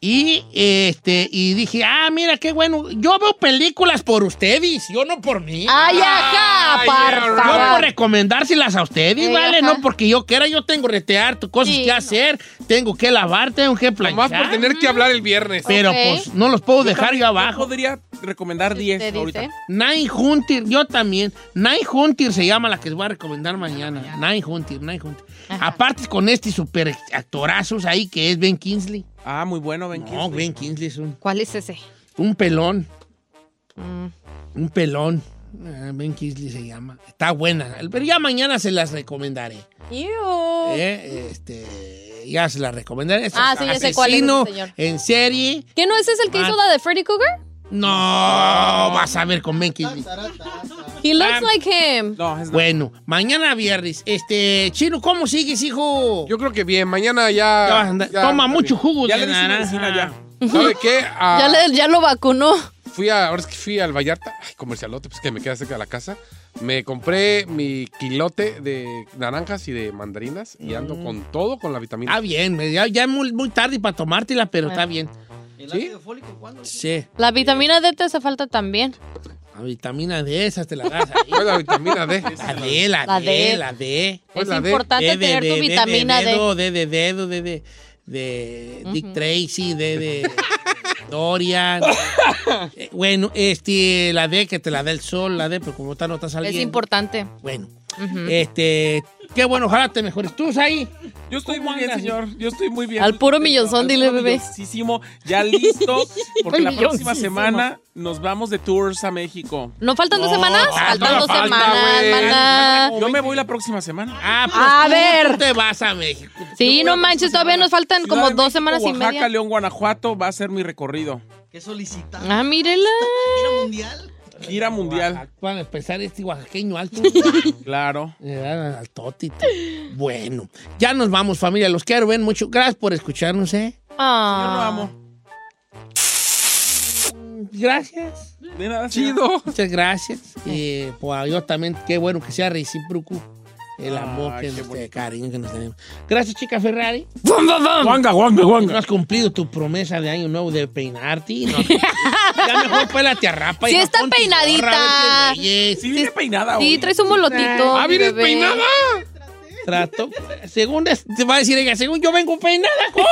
Y este y dije, ah, mira qué bueno. Yo veo películas por ustedes, yo no por mí. Ay, ajá, por Yo favor. por recomendárselas a ustedes, Ay, ¿vale? ajá. No porque yo quiera, yo tengo retear cosas Sí, que hacer, tengo que lavar, tengo que planchar. Más por tener que hablar el viernes. Pero pues no los puedo Yo dejar también- yo abajo. podría recomendar 10 ahorita. Night Hunter, yo también. Night Hunter se llama la que les voy a recomendar mañana. Night Hunter, Night Hunter. Aparte con este super actorazos ahí que es Ben Kingsley. Ah, muy bueno, Ben No, Ben Kingsley es un, ¿Cuál es ese? un pelón. Mm. Un pelón. Ah, Ben Kingsley se llama. Está buena. Pero ya mañana se las recomendaré. Ew. Eh, Este, ya se las recomendaré. Ah, sí, ya sé cuál es señor. En serie. ¿Qué no ese es el que Ah. hizo la de Freddy Cougar? No, vas a ver con Ben Kingsley. He looks like him. Bueno, mañana viernes. Este, Chino, ¿cómo sigues, hijo? Yo creo que bien, mañana ya. Ya vas a andar- ya- Toma mucho jugo Ya de le naranja. ya. ¿Sabe qué? Ah, Ya, le- ya lo vacunó. Fui a, ahora es que fui al Vallarta, ay, comercialote, pues que me queda cerca de la casa. Me compré mi kilote de naranjas y de mandarinas y ando con todo, con la vitamina. Ah, bien, ya, ya es muy, muy tarde para tomártela, pero está bien. ¿Sí? Sí, La vitamina D te hace falta también. la vitamina D, esa te la das ahí. ¿Cuál es la vitamina D? La D, la, La D, D. la D. Es importante D tener tu vitamina de, D. D de dedo, D de, de Dick Tracy, D de Dorian. Eh, bueno, este, la D que te la da el sol, la D, pero como está no está saliendo. Es importante. Bueno, este, qué bueno, ojalá te mejores. ¿Tú ahí? Yo estoy ¿Cómo muy bien, señor. Yo estoy muy bien. Al puro millonzón, dile, bebé. Ya listo, porque la próxima semana nos vamos de tours a México. ¿No faltan dos semanas? faltan dos semanas. Yo me voy la próxima semana. Ah, pues A ver. te vas a México. Sí, no manches, todavía nos faltan como dos semanas y Oaxaca, media. León, Guanajuato va a ser mi recorrido. ¿Qué solicita? Ah, mírela. mundial? Gira mundial. Van a empezar este oaxaqueño alto. Claro. Le dan al totito. Bueno, ya nos vamos, familia. Los quiero ver mucho. Gracias por escucharnos, ¿eh? Ah. Yo lo amo. Gracias. De nada, Chido. Muchas gracias. Y pues yo también, qué bueno que sea recíproco el amor, Ay, que nos, el cariño que nos tenemos. Gracias, chica Ferrari. Guanga, guanga, No guanga. has cumplido tu promesa de año nuevo de peinarte. No. ya mejor pélate a rapa. Sí hija, está peinadita. güeyes. Sí, viene peinada Sí, hoy. traes un molotito. ¡Ah, vienes bebé. peinada! Trato. Según es- te va a decir ella, según yo vengo peinada, ¿cómo?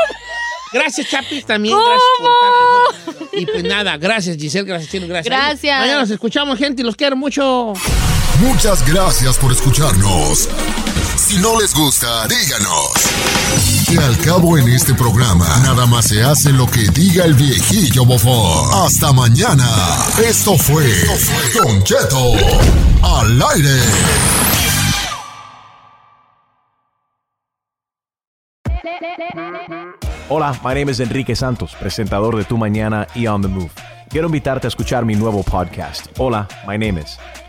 Gracias, Chapis, también. ¿Cómo? Gracias por estar. Y pues nada, gracias, Giselle, gracias, Chino, gracias. Gracias. Mañana nos escuchamos, gente, y los quiero mucho. Muchas gracias por escucharnos. Si no les gusta, díganos. Que al cabo en este programa, nada más se hace lo que diga el viejillo bofón. Hasta mañana. Esto fue Don Cheto al aire. Hola, my name is Enrique Santos, presentador de Tu Mañana y On the Move. Quiero invitarte a escuchar mi nuevo podcast, Hola, my name is,